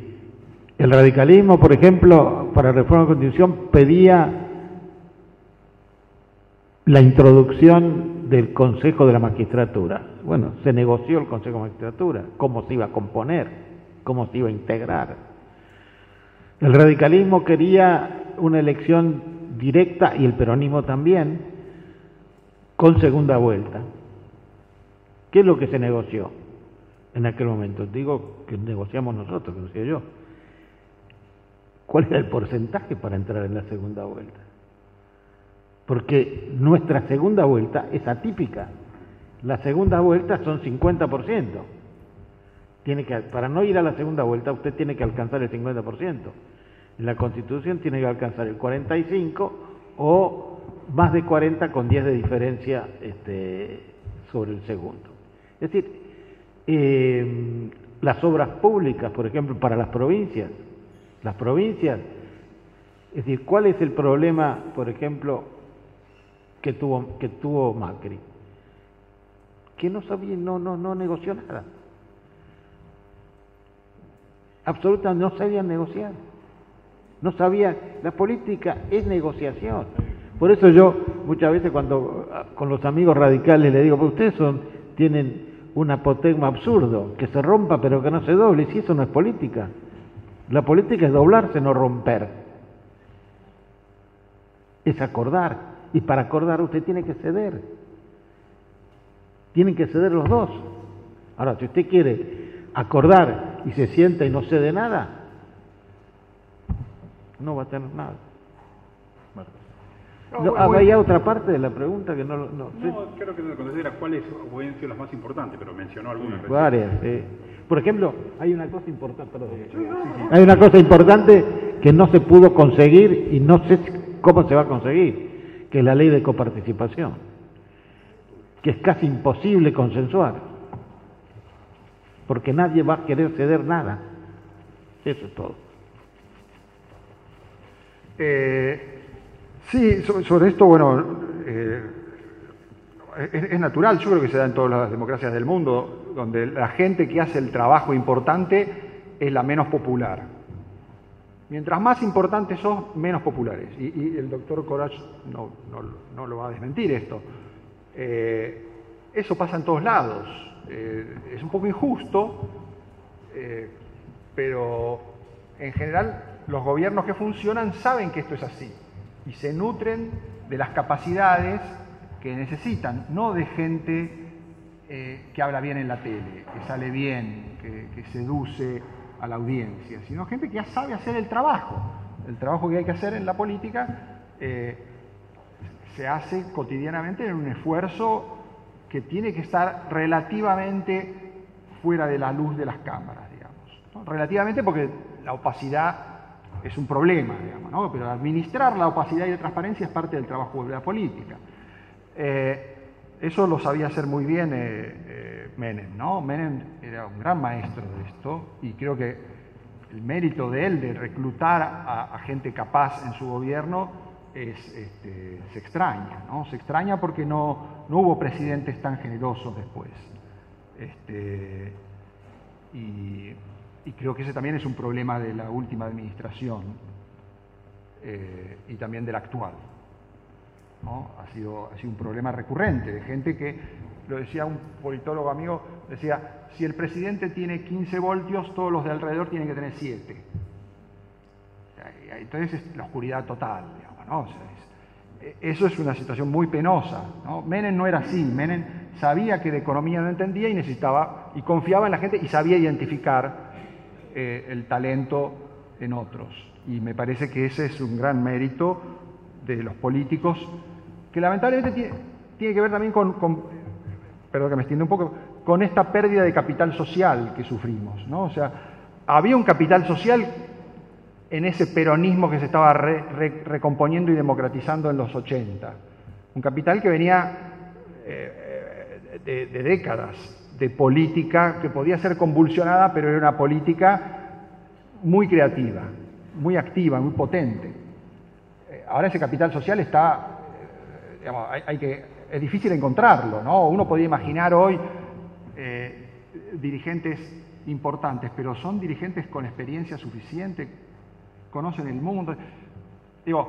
El radicalismo, por ejemplo, para la reforma de la Constitución pedía la introducción del Consejo de la Magistratura. Bueno, se negoció el Consejo de la Magistratura, cómo se iba a componer, cómo se iba a integrar. El radicalismo quería una elección directa y el peronismo también, con segunda vuelta. ¿Qué es lo que se negoció en aquel momento? Digo que negociamos nosotros, que decía yo. ¿Cuál era el porcentaje para entrar en la segunda vuelta? Porque nuestra segunda vuelta es atípica. La segunda vuelta son 50%. Tiene que, para no ir a la segunda vuelta, usted tiene que alcanzar el 50%. En la Constitución tiene que alcanzar el 45% o más de 40 con 10 de diferencia este, sobre el segundo. Es decir, eh, las obras públicas, por ejemplo, para las provincias, las provincias, es decir, ¿cuál es el problema, por ejemplo, que tuvo, que tuvo Macri? Que no sabía, no, no, no negoció nada. Absolutamente no sabía negociar. No sabía, la política es negociación. Por eso yo muchas veces cuando con los amigos radicales le digo, pues ustedes son, tienen un apotegma absurdo, que se rompa pero que no se doble, si eso no es política. La política es doblarse, no romper. Es acordar. Y para acordar usted tiene que ceder. Tienen que ceder los dos. Ahora, si usted quiere acordar y se sienta y no cede nada, no va a tener nada. No, había otra parte de la pregunta que no... No, no creo que no considera cuáles han sido las más importantes, pero mencionó algunas. varias, sí. Por ejemplo, hay una cosa importante, perdón, hay una cosa importante que no se pudo conseguir y no sé cómo se va a conseguir, que es la ley de coparticipación, que es casi imposible consensuar, porque nadie va a querer ceder nada. Eso es todo. Eh, Sí, sobre esto, bueno, eh, es, natural, yo creo que se da en todas las democracias del mundo, donde la gente que hace el trabajo importante es la menos popular. Mientras más importantes son, menos populares. Y, el doctor Corach no, no, lo va a desmentir esto. Eh, eso pasa en todos lados. Eh, es un poco injusto, pero en general los gobiernos que funcionan saben que esto es así y se nutren de las capacidades que necesitan, no de gente eh, que habla bien en la tele, que sale bien, que, seduce a la audiencia, sino gente que ya sabe hacer el trabajo. El trabajo que hay que hacer en la política eh, se hace cotidianamente en un esfuerzo que tiene que estar relativamente fuera de la luz de las cámaras, digamos. Relativamente porque la opacidad es un problema, digamos, ¿no? pero administrar la opacidad y la transparencia es parte del trabajo de la política. Eh, eso lo sabía hacer muy bien eh, eh, Menem, ¿no? Menem era un gran maestro de esto y creo que el mérito de él de reclutar a, gente capaz en su gobierno es, este, se extraña, ¿no? Se extraña porque no, no hubo presidentes tan generosos después. Este, y creo que ese también es un problema de la última administración eh, y también de la actual. Ha, sido, un problema recurrente de gente que, lo decía un politólogo amigo, decía, si el presidente tiene 15 voltios, todos los de alrededor tienen que tener 7. Entonces es la oscuridad total, digamos, e, eso es una situación muy penosa. ¿no? Menem no era así, Menem sabía que de economía no entendía y necesitaba, y confiaba en la gente y sabía identificar eh, el talento en otros. Y me parece que ese es un gran mérito de los políticos, que lamentablemente tiene, que ver también con, perdón que me extiende un poco, con esta pérdida de capital social que sufrimos. ¿no? O sea, había un capital social en ese peronismo que se estaba recomponiendo y democratizando en los 80. Un capital que venía eh, de, de décadas de política que podía ser convulsionada, pero era una política muy creativa, muy activa, muy potente. Eh, ahora ese capital social está, eh, hay, que, es difícil encontrarlo, ¿no? Uno podría imaginar hoy eh, dirigentes importantes, pero son dirigentes con experiencia suficiente, conocen el mundo. Digo,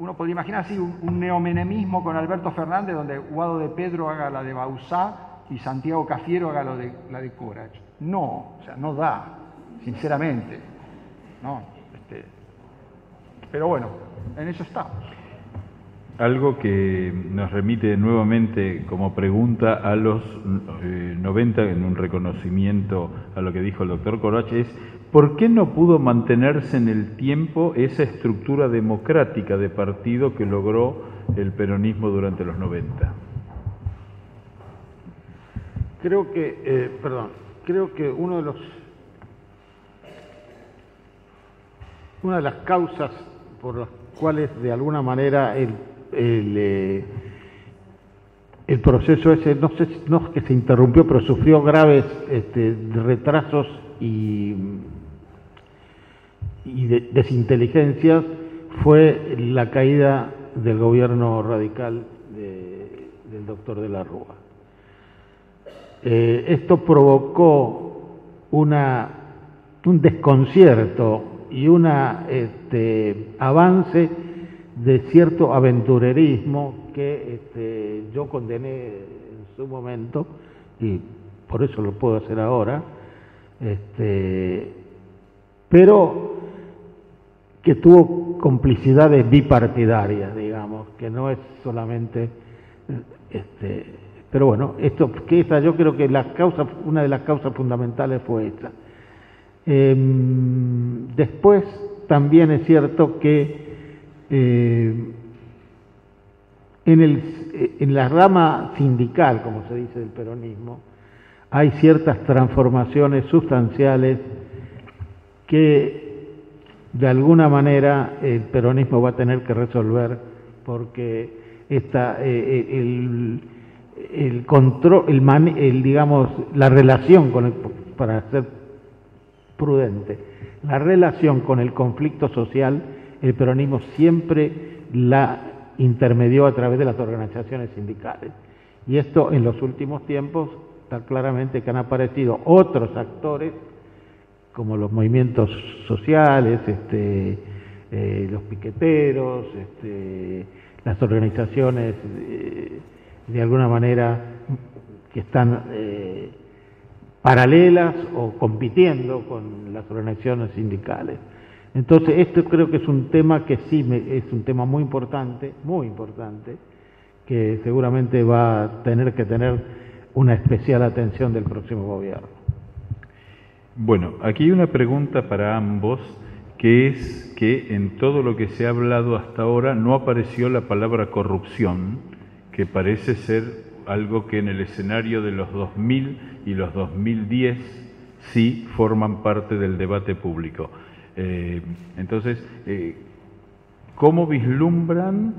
uno podría imaginar así un, neomenemismo con Alberto Fernández, donde Guado de Pedro haga la de Bausá y Santiago Cafiero haga lo de, la de Corach. No, o sea, no da, sinceramente. No, este, pero bueno, en eso estamos. Algo que nos remite nuevamente como pregunta a los 90 eh, en un reconocimiento a lo que dijo el doctor Corach es ¿por qué no pudo mantenerse en el tiempo esa estructura democrática de partido que logró el peronismo durante los 90? Creo que, eh, perdón, creo que uno de los, una de las causas por las cuales de alguna manera el el, eh, el proceso ese, no sé no que se interrumpió, pero sufrió graves este, retrasos y, y desinteligencias, fue la caída del gobierno radical del doctor de la Rúa. Eh, esto provocó un desconcierto y un este, avance de cierto aventurerismo que este, yo condené en su momento y por eso lo puedo hacer ahora, este, pero que tuvo complicidades bipartidarias, digamos, que no es solamente, este, pero bueno, esto, que esa, yo creo que la causa, una de las causas fundamentales fue esta. Em, después también es cierto que eh, en, el, eh, en la rama sindical, como se dice del peronismo, hay ciertas transformaciones sustanciales que de alguna manera el peronismo va a tener que resolver porque esta, eh, el, el, control, el, el, digamos, la relación con el, para ser prudente, la relación con el conflicto social el peronismo siempre la intermedió a través de las organizaciones sindicales. Y esto en los últimos tiempos está claramente que han aparecido otros actores, como los movimientos sociales, este, eh, los piqueteros, este, las organizaciones eh, de alguna manera que están eh, paralelas o compitiendo con las organizaciones sindicales. Entonces, esto creo que es un tema que sí es un tema muy importante, muy importante, que seguramente va a tener que tener una especial atención del próximo gobierno. Bueno, aquí hay una pregunta para ambos, que es que en todo lo que se ha hablado hasta ahora no apareció la palabra corrupción, que parece ser algo que en el escenario de los 2000 y los 2010 sí forman parte del debate público. Eh, entonces, eh, ¿cómo vislumbran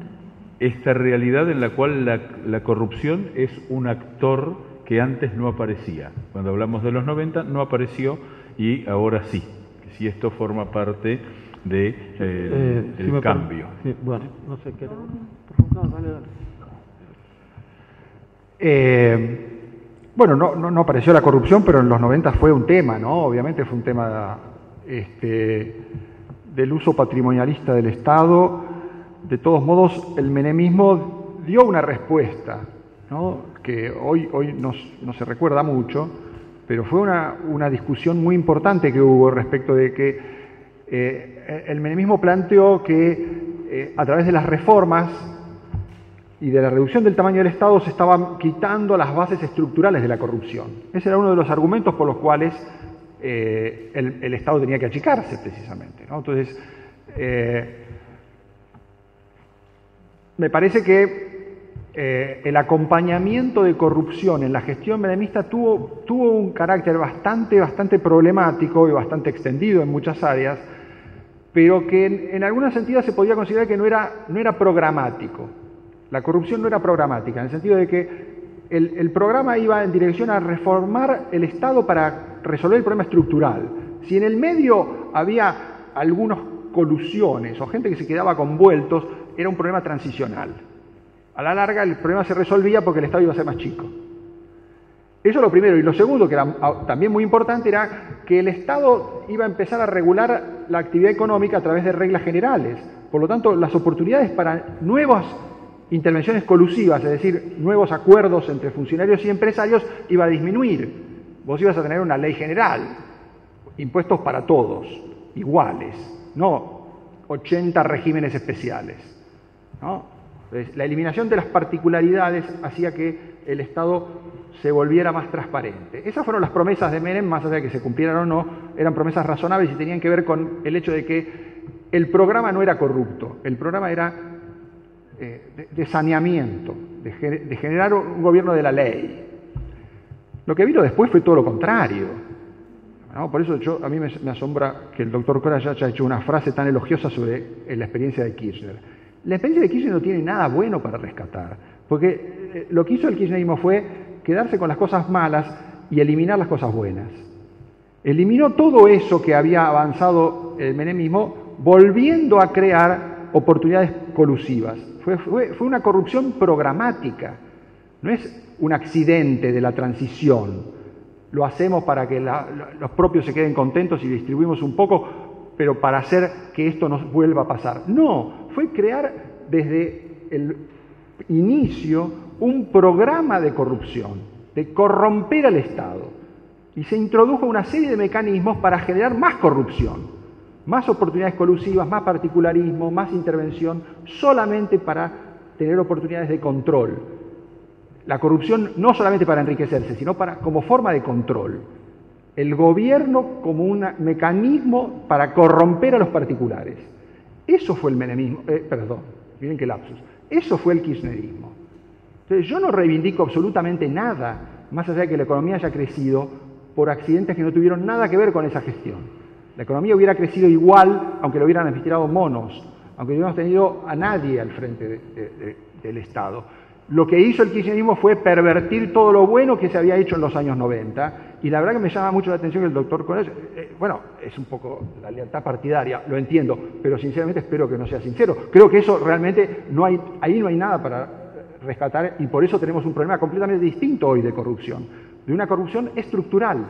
esta realidad en la cual la, corrupción es un actor que antes no aparecía? Cuando hablamos de los 90 no apareció y ahora sí. Si esto forma parte de, eh, del cambio. bueno, no sé qué. bueno, no, no, no, apareció la corrupción, pero en los 90 fue un tema, ¿no? Obviamente fue un tema este, del uso patrimonialista del Estado, de todos modos el menemismo dio una respuesta, que hoy, hoy no, se recuerda mucho, pero fue una, discusión muy importante que hubo respecto de que eh, el menemismo planteó que eh, a través de las reformas y de la reducción del tamaño del Estado se estaban quitando las bases estructurales de la corrupción. Ese era uno de los argumentos por los cuales eh, el, Estado tenía que achicarse precisamente. Entonces, eh, me parece que eh, el acompañamiento de corrupción en la gestión menemista tuvo, tuvo un carácter bastante, bastante problemático y bastante extendido en muchas áreas, pero que en, en alguna sentido se podía considerar que no era, no era programático. La corrupción no era programática, en el sentido de que el, programa iba en dirección a reformar el Estado para resolver el problema estructural. Si en el medio había algunas colusiones o gente que se quedaba con vueltos, era un problema transicional. A la larga el problema se resolvía porque el Estado iba a ser más chico. Eso es lo primero. Y lo segundo, que era ah, también muy importante, era que el Estado iba a empezar a regular la actividad económica a través de reglas generales. Por lo tanto, las oportunidades para nuevas intervenciones colusivas, es decir, nuevos acuerdos entre funcionarios y empresarios, iba a disminuir. Vos ibas a tener una ley general, impuestos para todos, iguales, no 80 regímenes especiales. La eliminación de las particularidades hacía que el Estado se volviera más transparente. Esas fueron las promesas de Menem, más allá de que se cumplieran o no, eran promesas razonables y tenían que ver con el hecho de que el programa no era corrupto, el programa era eh, de, saneamiento, de, generar un gobierno de la ley. Lo que vino después fue todo lo contrario. Por eso a mí me, asombra que el doctor Cora haya hecho una frase tan elogiosa sobre eh, la experiencia de Kirchner. La experiencia de Kirchner no tiene nada bueno para rescatar, porque eh, lo que hizo el kirchnerismo fue quedarse con las cosas malas y eliminar las cosas buenas. Eliminó todo eso que había avanzado el menemismo, volviendo a crear oportunidades colusivas. Fue, una corrupción programática, no es un accidente de la transición. Lo hacemos para que los propios se queden contentos y distribuimos un poco, pero para hacer que esto nos vuelva a pasar. No, fue crear desde el inicio un programa de corrupción, de corromper al Estado. Y se introdujo una serie de mecanismos para generar más corrupción más oportunidades colusivas, más particularismo, más intervención, solamente para tener oportunidades de control. La corrupción no solamente para enriquecerse, sino para, como forma de control. El gobierno como un mecanismo para corromper a los particulares. Eso fue el menemismo, eh, perdón, miren qué lapsus. Eso fue el kirchnerismo. Entonces yo no reivindico absolutamente nada, más allá de que la economía haya crecido por accidentes que no tuvieron nada que ver con esa gestión. La economía hubiera crecido igual aunque lo hubieran administrado monos, aunque no hubiéramos tenido a nadie al frente del Estado. Lo que hizo el kirchnerismo fue pervertir todo lo bueno que se había hecho en los años 90 y la verdad que me llama mucho la atención que el doctor Cones, eh, eh, bueno, es un poco la lealtad partidaria, lo entiendo, pero sinceramente espero que no sea sincero. Creo que eso realmente no hay, ahí no hay nada para rescatar y por eso tenemos un problema completamente distinto hoy de corrupción, de una corrupción estructural.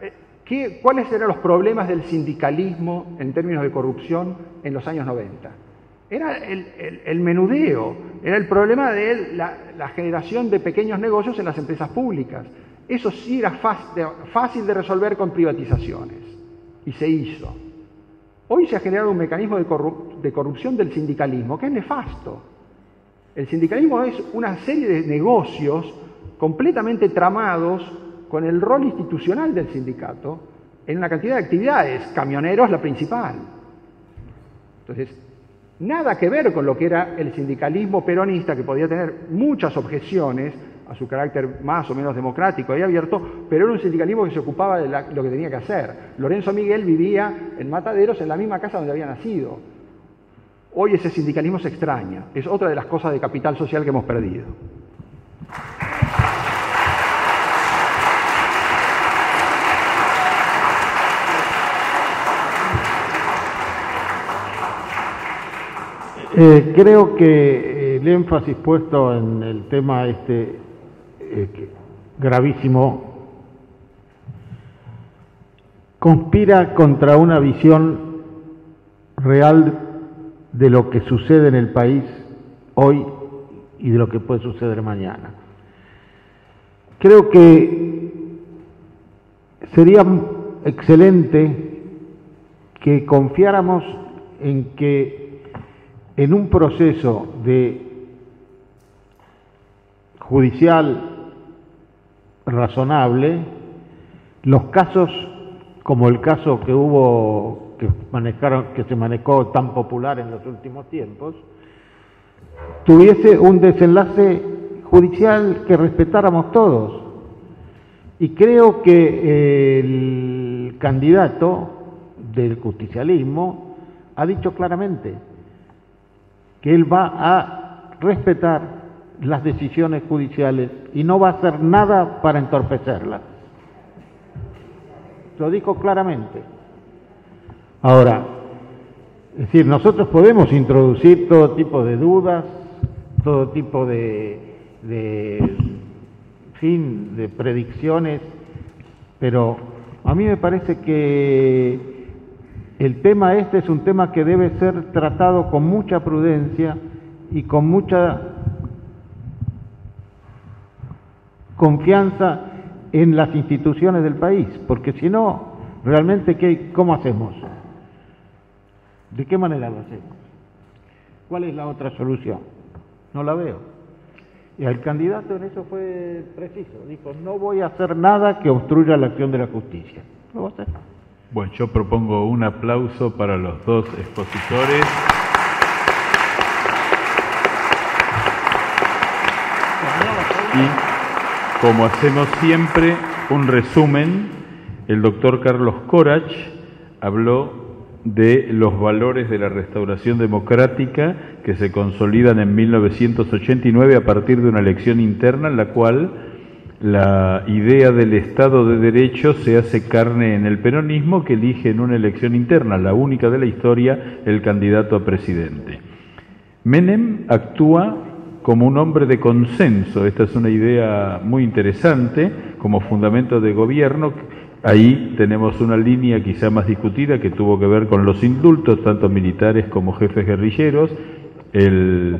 eh, ¿Cuáles eran los problemas del sindicalismo en términos de corrupción en los años 90? Era el, menudeo, era el problema de la, generación de pequeños negocios en las empresas públicas. Eso sí era fácil de resolver con privatizaciones y se hizo. Hoy se ha generado un mecanismo de corrupción del sindicalismo que es nefasto. El sindicalismo es una serie de negocios completamente tramados con el rol institucional del sindicato en una cantidad de actividades, camioneros la principal. Entonces, nada que ver con lo que era el sindicalismo peronista, que podía tener muchas objeciones a su carácter más o menos democrático y abierto, pero era un sindicalismo que se ocupaba de lo que tenía que hacer. Lorenzo Miguel vivía en Mataderos, en la misma casa donde había nacido. Hoy ese sindicalismo se extraña, es otra de las cosas de capital social que hemos perdido. Eh, creo que eh, el énfasis puesto en el tema este eh, gravísimo conspira contra una visión real de lo que sucede en el país hoy y de lo que puede suceder mañana. Creo que sería excelente que confiáramos en que en un proceso de judicial razonable, los casos como el caso que hubo que que se manejó tan popular en los últimos tiempos tuviese un desenlace judicial que respetáramos todos. Y creo que el candidato del justicialismo ha dicho claramente que él va a respetar las decisiones judiciales y no va a hacer nada para entorpecerlas. Lo dijo claramente. Ahora, es decir, nosotros podemos introducir todo tipo de dudas, todo tipo de, fin de predicciones, pero a mí me parece que el tema este es un tema que debe ser tratado con mucha prudencia y con mucha confianza en las instituciones del país, porque si no, realmente, ¿qué, ¿cómo hacemos? ¿De qué manera lo hacemos? ¿Cuál es la otra solución? No la veo. Y el candidato en eso fue preciso. Dijo, no voy a hacer nada que obstruya la acción de la justicia. No va a hacer. Bueno, yo propongo un aplauso para los dos expositores. Y como hacemos siempre, un resumen. El doctor Carlos Corach habló de los valores de la restauración democrática que se consolidan en 1989 a partir de una elección interna en la cual la idea del Estado de Derecho se hace carne en el peronismo que elige en una elección interna, la única de la historia, el candidato a presidente. Menem actúa como un hombre de consenso, esta es una idea muy interesante como fundamento de gobierno. Ahí tenemos una línea quizá más discutida que tuvo que ver con los indultos, tanto militares como jefes guerrilleros, el,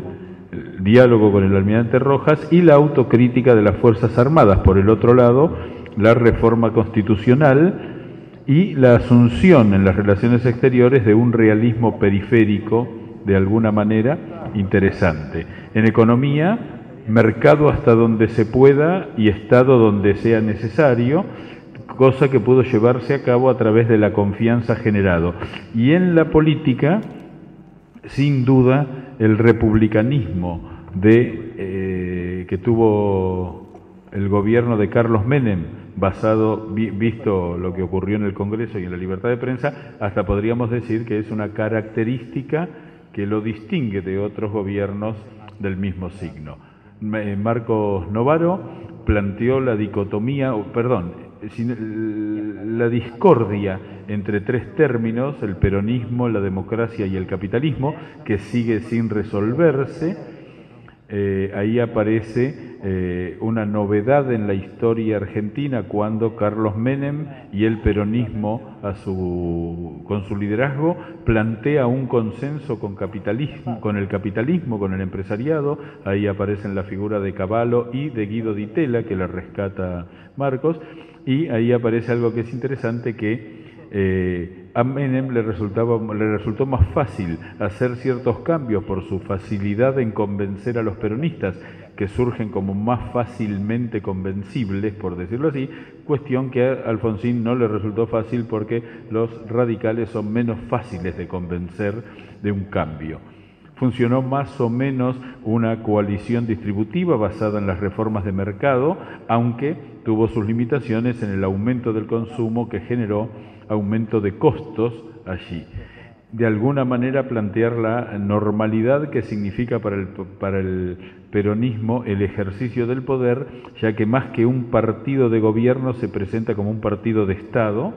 diálogo con el almirante Rojas y la autocrítica de las Fuerzas Armadas. Por el otro lado, la reforma constitucional y la asunción en las relaciones exteriores de un realismo periférico, de alguna manera, interesante. En economía, mercado hasta donde se pueda y Estado donde sea necesario cosa que pudo llevarse a cabo a través de la confianza generado. Y en la política, sin duda, el republicanismo de, eh, que tuvo el gobierno de Carlos Menem, basado, visto lo que ocurrió en el Congreso y en la libertad de prensa, hasta podríamos decir que es una característica que lo distingue de otros gobiernos del mismo signo. Marcos Novaro planteó la dicotomía, perdón, la discordia entre tres términos, el peronismo, la democracia y el capitalismo, que sigue sin resolverse. Eh, ahí aparece eh, una novedad en la historia argentina cuando Carlos Menem y el peronismo con su liderazgo plantea un consenso con, capitalismo, con el capitalismo, con el empresariado. Ahí aparecen la figura de Caballo y de Guido Di Tella, que la rescata Marcos. Y ahí aparece algo que es interesante que eh, a Menem le, resultaba, le resultó más fácil hacer ciertos cambios por su facilidad en convencer a los peronistas, que surgen como más fácilmente convencibles, por decirlo así, cuestión que a Alfonsín no le resultó fácil porque los radicales son menos fáciles de convencer de un cambio. Funcionó más o menos una coalición distributiva basada en las reformas de mercado, aunque tuvo sus limitaciones en el aumento del consumo que generó aumento de costos allí. De alguna manera plantear la normalidad que significa para el, peronismo el ejercicio del poder, ya que más que un partido de gobierno se presenta como un partido de Estado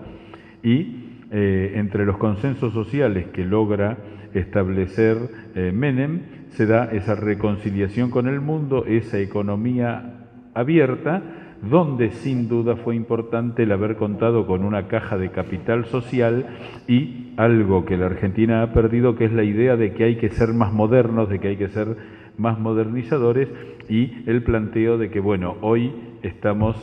y eh, entre los consensos sociales que logra establecer eh, Menem, se da esa reconciliación con el mundo, esa economía abierta, donde sin duda fue importante el haber contado con una caja de capital social y algo que la Argentina ha perdido, que es la idea de que hay que ser más modernos, de que hay que ser más modernizadores y el planteo de que, bueno, hoy estamos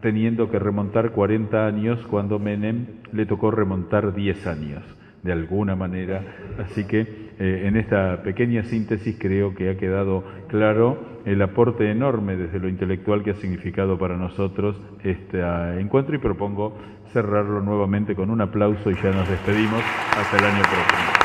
teniendo que remontar 40 años cuando Menem le tocó remontar 10 años de alguna manera. Así que eh, en esta pequeña síntesis creo que ha quedado claro el aporte enorme desde lo intelectual que ha significado para nosotros este encuentro y propongo cerrarlo nuevamente con un aplauso y ya nos despedimos hasta el año próximo.